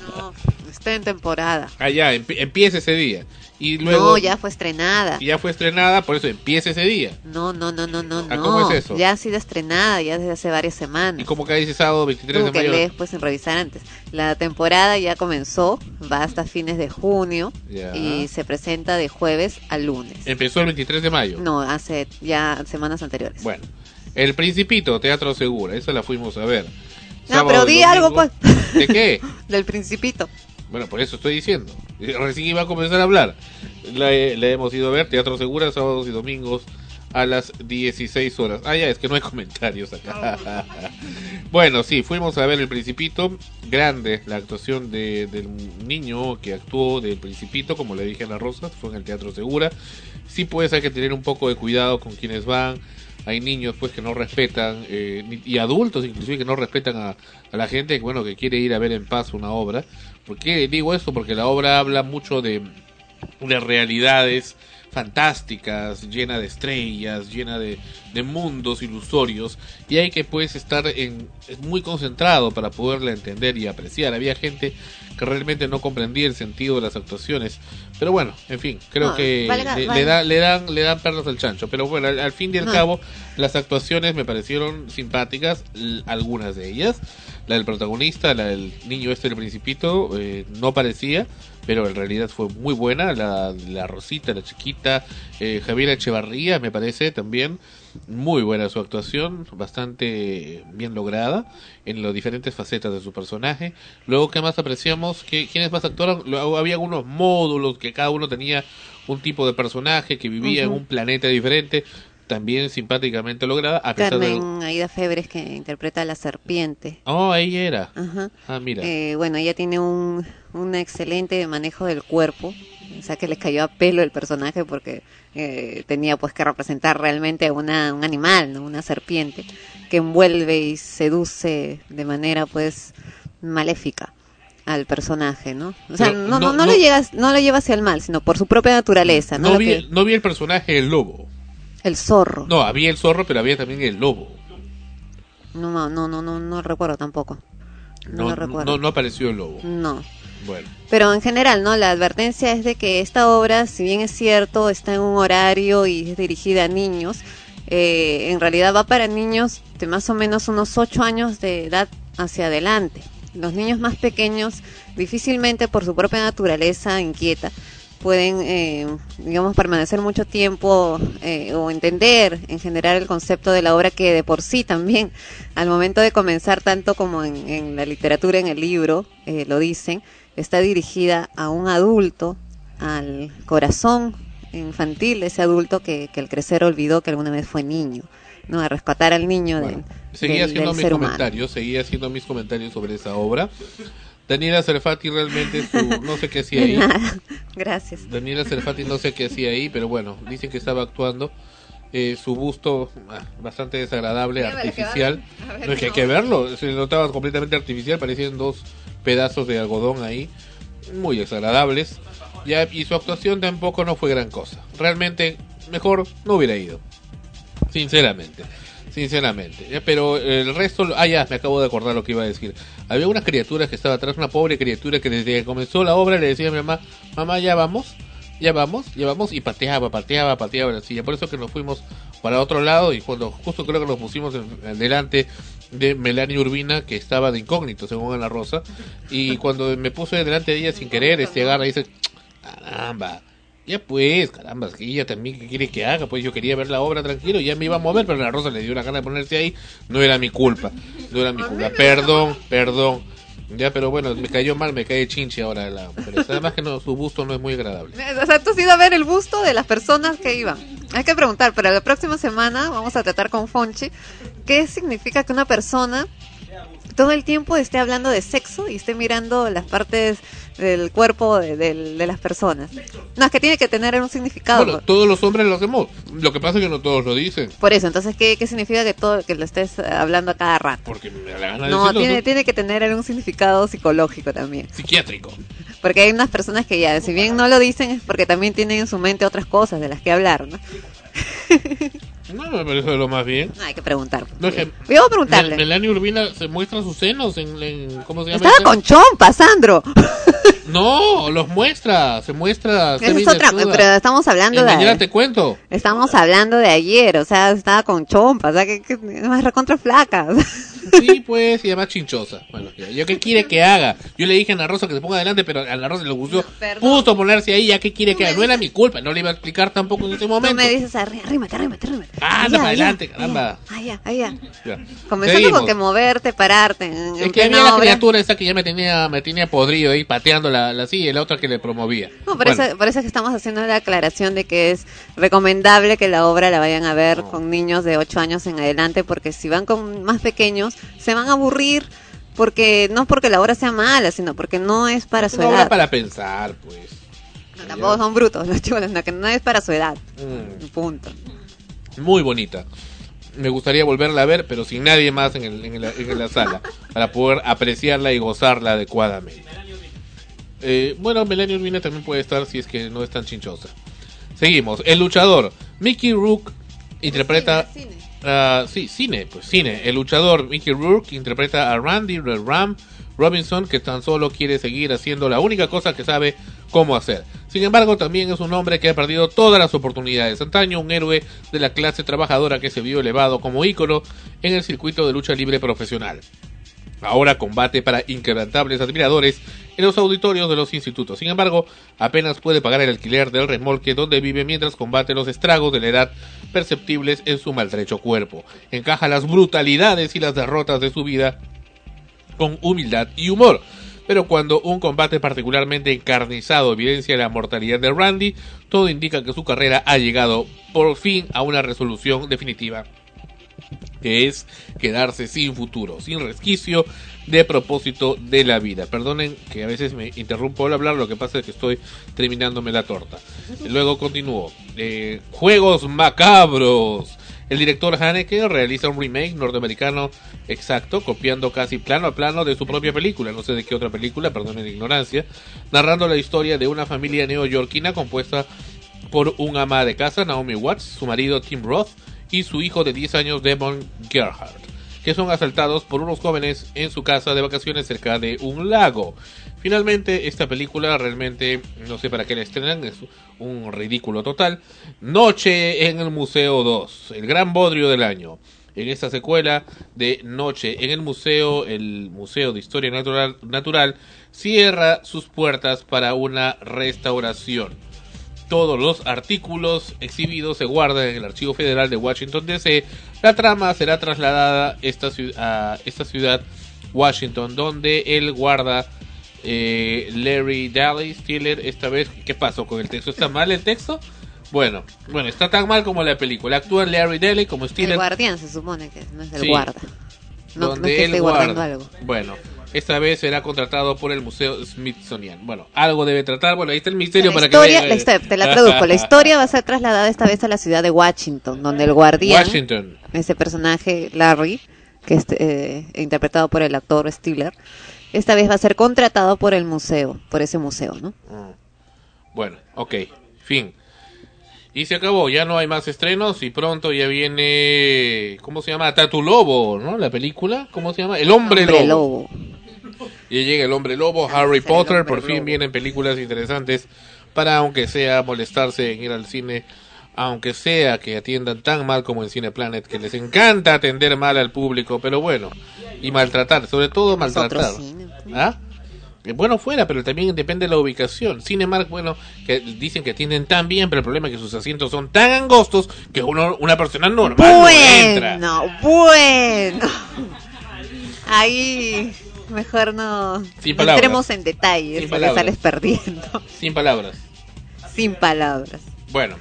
No, está en temporada. Ah, ya, emp- empieza ese día. Y luego no, ya fue estrenada. ya fue estrenada, por eso empieza ese día. No, no, no, no, no, Ah, no. ¿cómo es eso? Ya ha sido estrenada, ya desde hace varias semanas. Y como que dice sábado 23 Tú de que mayo. lees pues en revisar antes. La temporada ya comenzó, va hasta fines de junio Ya. y se presenta de jueves a lunes. Empezó el 23 de mayo. No, hace ya semanas anteriores. Bueno, El Principito, Teatro Segura, esa la fuimos a ver. No, Sábado pero y di domingo. algo pues. ¿De qué? *laughs* Del Principito. Bueno, por eso estoy diciendo. Recién iba a comenzar a hablar. La, la hemos ido a ver, Teatro Segura, sábados y domingos a las 16 horas. Ah, ya, es que no hay comentarios acá. *laughs* bueno, sí, fuimos a ver El Principito. Grande la actuación de, del niño que actuó del Principito, como le dije a la Rosa, fue en el Teatro Segura. Sí, pues hay que tener un poco de cuidado con quienes van. Hay niños pues que no respetan eh, y adultos inclusive que no respetan a, a la gente bueno que quiere ir a ver en paz una obra. ¿Por qué digo esto? Porque la obra habla mucho de, de realidades fantásticas, llena de estrellas, llena de, de mundos ilusorios y hay que pues estar en muy concentrado para poderla entender y apreciar. Había gente que realmente no comprendía el sentido de las actuaciones, pero bueno, en fin, creo No, que valga- le, le da- le dan le dan perlas al chancho, pero bueno, al, al fin y al No. cabo las actuaciones me parecieron simpáticas, algunas de ellas. La del protagonista, la del niño este del principito, eh, no parecía, pero en realidad fue muy buena. La, la Rosita, la chiquita, eh, Javier Echevarría, me parece también. Muy buena su actuación, bastante bien lograda en las diferentes facetas de su personaje. Luego, ¿qué más apreciamos? ¿Qué, ¿Quiénes más actuaron? Luego, había algunos módulos que cada uno tenía un tipo de personaje que vivía en un planeta diferente, también simpáticamente lograda, a pesar de... Carmen Aida Febres que interpreta a la serpiente. Oh, ahí era. Ajá. Ah, mira. Eh, bueno, ella tiene un, un excelente manejo del cuerpo. O sea, que le cayó a pelo el personaje porque eh, tenía pues que representar realmente a una, un animal, ¿no? Una serpiente que envuelve y seduce de manera pues maléfica al personaje, ¿no? O sea, Pero no, no, no- no, lo llegas, no lo lleva hacia el mal, sino por su propia naturaleza, ¿no? vi, que- no vi el personaje del lobo. el zorro. No, había el zorro, pero había también el lobo. No, no, no, no, no, no recuerdo tampoco. No, No, lo recuerdo. no, no apareció el lobo. No. Bueno. Pero en general, ¿no? La advertencia es de que esta obra, si bien es cierto, está en un horario y es dirigida a niños, eh, en realidad va para niños de más o menos unos 8 años de edad hacia adelante. Los niños más pequeños difícilmente por su propia naturaleza inquieta pueden, eh, digamos, permanecer mucho tiempo eh, o entender en general el concepto de la obra que de por sí también, al momento de comenzar, tanto como en, en la literatura, en el libro, eh, lo dicen, está dirigida a un adulto, al corazón infantil ese adulto que, que al crecer olvidó que alguna vez fue niño, ¿no? A rescatar al niño del, Seguía del- haciendo del mis ser humano. comentarios, seguía haciendo mis comentarios sobre esa obra. Daniela Cerfati realmente su, no sé qué hacía ahí. nada. Gracias. Daniela Cerfati no sé qué hacía ahí, pero bueno, dicen que estaba actuando. Eh, su busto ah, bastante desagradable, Dígame, ¿le artificial. ver, No es que hay que verlo, se notaba completamente artificial, parecían dos pedazos de algodón ahí, muy desagradables. Ya, y su actuación tampoco no fue gran cosa. Realmente, mejor no hubiera ido. Sinceramente. Sinceramente. Ya, pero el resto... Ah, ya, me acabo de acordar lo que iba a decir. Había una criatura que estaba atrás, una pobre criatura que desde que comenzó la obra le decía a mi mamá, mamá, ya vamos, ya vamos, ya vamos, y pateaba, pateaba, pateaba la silla. Por eso que nos fuimos para otro lado y cuando justo creo que nos pusimos delante de Melanie Urbina, que estaba de incógnito, según Ana Rosa, y cuando me puse delante de ella sin querer, este agarra y dice, caramba, ya pues, caramba, que ella también que quiere que haga, pues yo quería ver la obra tranquilo, ya me iba a mover, pero la Rosa le dio la gana de ponerse ahí, no era mi culpa, no era mi culpa, perdón, perdón, ya, pero bueno, me cayó mal, me cae chinche ahora la mujer, además que no, su busto no es muy agradable. *laughs* O sea, tú has ido a ver el busto de las personas que iban. Hay que preguntar, pero la próxima semana vamos a tratar con Fonchi qué significa que una persona todo el tiempo esté hablando de sexo y esté mirando las partes del cuerpo de, las personas. No, es que tiene que tener un significado. Bueno, todos los hombres lo hacemos, lo que pasa es que no todos lo dicen, Por eso, entonces, ¿qué, qué significa que todo que lo estés hablando a cada rato? porque me da la gana No, decirlo, tiene, ¿no? tiene que tener algún significado psicológico también. psiquiátrico. Porque hay unas personas que ya, si bien no lo dicen, es porque también tienen en su mente otras cosas de las que hablar, ¿no? *laughs* No, me parece lo más bien. No, hay que preguntar. No, es que Voy a preguntarle. Mel- Melanie Urbina se muestra sus senos en, en- ¿cómo se llama? Estaba con chompa, Sandro. *laughs* No, los muestra, se muestra. Esa es otra, pero estamos hablando Y mañana de... te cuento. Estamos hablando de ayer, o sea, estaba con chompa, o sea, que, que más recontra flaca. *laughs* Sí, pues, y además chinchosa. Bueno, ya, ¿yo qué quiere que haga? Yo le dije a Ana Rosa que se ponga adelante, pero a Ana Rosa le gustó puto ponerse ahí, ya qué quiere que haga. No era mi culpa, no le iba a explicar tampoco en ese momento. me dices, arrí- arrímate, arrímate, arrímate. Ah, anda para adelante, caramba. Allá, allá. Ya. Comenzando con que moverte, pararte. En, Es que había la criatura esa que ya me tenía, me tenía podrido ahí pateando la, la silla y la otra que le promovía. No, por, eso, por eso es que estamos haciendo la aclaración de que es recomendable que la obra la vayan a ver con niños de 8 años en adelante, porque si van con más pequeños, se van a aburrir, porque no porque la obra sea mala, sino porque no es para es su una obra edad. para pensar, pues. No, tampoco son brutos los chicos, no, que no es para su edad. Mm. Punto. muy bonita. Me gustaría volverla a ver, pero sin nadie más en, el- en la, en la sala, *laughs* para poder apreciarla y gozarla adecuadamente. Eh, bueno, Melanie Urbina también puede estar si es que no es tan chinchosa. Seguimos. El luchador. Mickey Rook interpreta... sí, cine, pues cine. El luchador Mickey Rourke interpreta a Randy Ram Robinson, que tan solo quiere seguir haciendo la única cosa que sabe cómo hacer. Sin embargo, también es un hombre que ha perdido todas las oportunidades. Antaño, un héroe de la clase trabajadora que se vio elevado como ícono en el circuito de lucha libre profesional. Ahora combate para inquebrantables admiradores en los auditorios de los institutos. Sin embargo, apenas puede pagar el alquiler del remolque donde vive mientras combate los estragos de la edad perceptibles en su maltrecho cuerpo. Encaja las brutalidades y las derrotas de su vida con humildad y humor. Pero cuando un combate particularmente encarnizado evidencia la mortalidad de Randy, todo indica que su carrera ha llegado por fin a una resolución definitiva que es quedarse sin futuro, sin resquicio de propósito de la vida. Perdonen que a veces me interrumpo al hablar, lo que pasa es que estoy terminándome la torta. Luego continúo. Eh, Juegos macabros. El director Haneke realiza un remake norteamericano exacto, copiando casi plano a plano de su propia película, no sé de qué otra película, perdonen la ignorancia, narrando la historia de una familia neoyorquina compuesta por un ama de casa, Naomi Watts, su marido Tim Roth y su hijo de 10 años, Devon Gerhardt. que son asaltados por unos jóvenes en su casa de vacaciones cerca de un lago. Finalmente, esta película realmente no sé para qué la estrenan, es un ridículo total. Noche en el Museo 2, el gran bodrio del año. En esta secuela de Noche en el Museo, el Museo de Historia Natural, Natural cierra sus puertas para una restauración. Todos los artículos exhibidos se guardan en el Archivo Federal de Washington DC. La trama será trasladada esta a esta ciudad, Washington, donde el guarda eh, Larry Daly Stiller esta vez. ¿Qué pasó con el texto? ¿Está mal el texto? Bueno, bueno, está tan mal como la película. Actúa Larry Daly como El Stiller. guardián se supone que no es el Sí. guarda. No, no donde es que él esté guardando guarda. algo. Bueno, esta vez será contratado por el Museo Smithsonian. Bueno, algo debe tratar. Bueno, ahí está el misterio La para historia, que la historia- te la traduzco. La historia va a ser trasladada esta vez a la ciudad de Washington, donde el guardián, Washington. ese personaje Larry, que es eh, interpretado por el actor Stiller, esta vez va a ser contratado por el museo, por ese museo, ¿no? Bueno, ok, fin. Y se acabó, ya no hay más estrenos y pronto ya viene, ¿cómo se llama? Tatu Lobo, ¿no? La película, ¿cómo se llama? El Hombre, Hombre Lobo. Ya llega el Hombre Lobo, Harry Potter, por fin vienen películas interesantes para aunque sea molestarse en ir al cine, aunque sea que atiendan tan mal como en Cine Planet, que les encanta atender mal al público, pero bueno, y maltratar, sobre todo maltratar. ¿Ah? Eh, Bueno, fuera, pero también depende de la ubicación. Cinemark, bueno, que dicen que atienden tan bien, pero el problema es que sus asientos son tan angostos que uno, una persona normal no entra. Bueno, bueno. Ahí mejor no, Sin no palabras. entremos en detalles Sin porque palabras. sales perdiendo. Sin palabras. Sin palabras. Bueno.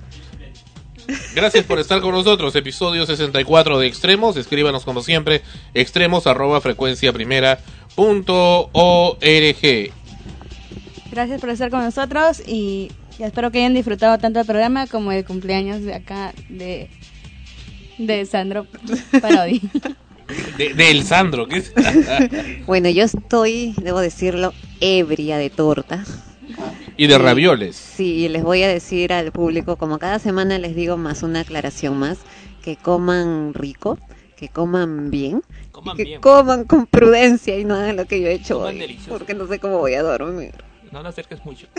Gracias por estar con nosotros. Episodio 64 de Extremos. Escríbanos como siempre. Extremos arroba frecuencia primera punto org. Gracias por estar con nosotros y, y espero que hayan disfrutado tanto el programa como el cumpleaños de acá de, de Sandro Parodi. *laughs* De, de El Sandro, ¿qué es? *laughs* Bueno, yo estoy, debo decirlo, ebria de torta. y de ravioles. Sí, y les voy a decir al público, como cada semana les digo más una aclaración más, que coman rico, que coman bien, Coman y que bien. coman con prudencia y no hagan lo que yo he hecho Coman hoy, delicioso. porque no sé cómo voy a dormir. No lo acerques mucho. *laughs*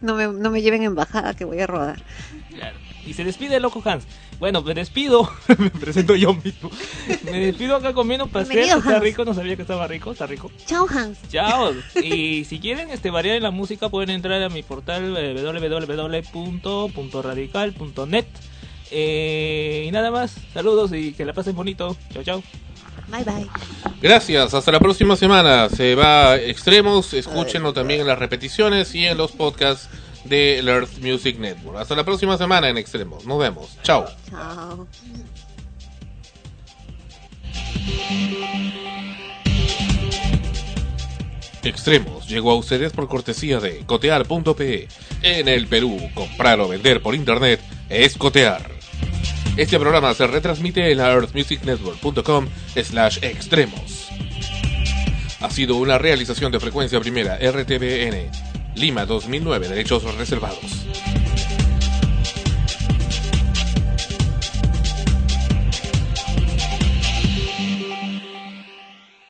No me, no me lleven en bajada que voy a rodar. Claro. Y se despide el loco Hans. Bueno, me despido. *laughs* me presento yo mismo. Me despido acá comiendo pastel. Está rico, no sabía que estaba rico. Está rico. Chao, Hans. Chao. *laughs* Y si quieren este variar en la música pueden entrar a mi portal eh, www.radical.net. Eh, y nada más. Saludos y que la pasen bonito. Chao, chao. Bye, bye. Gracias, hasta la próxima semana. Se va a Extremos, escúchenlo también en las repeticiones y en los podcasts de Earth Music Network. Hasta la próxima semana en Extremos. Nos vemos. Chao. Chao. Extremos llegó a ustedes por cortesía de cotear.pe. En el Perú, comprar o vender por internet es cotear. Este programa se retransmite en la earthmusicnetwork.com slash extremos. Ha sido una realización de frecuencia primera RTBN. Lima 2009, derechos reservados.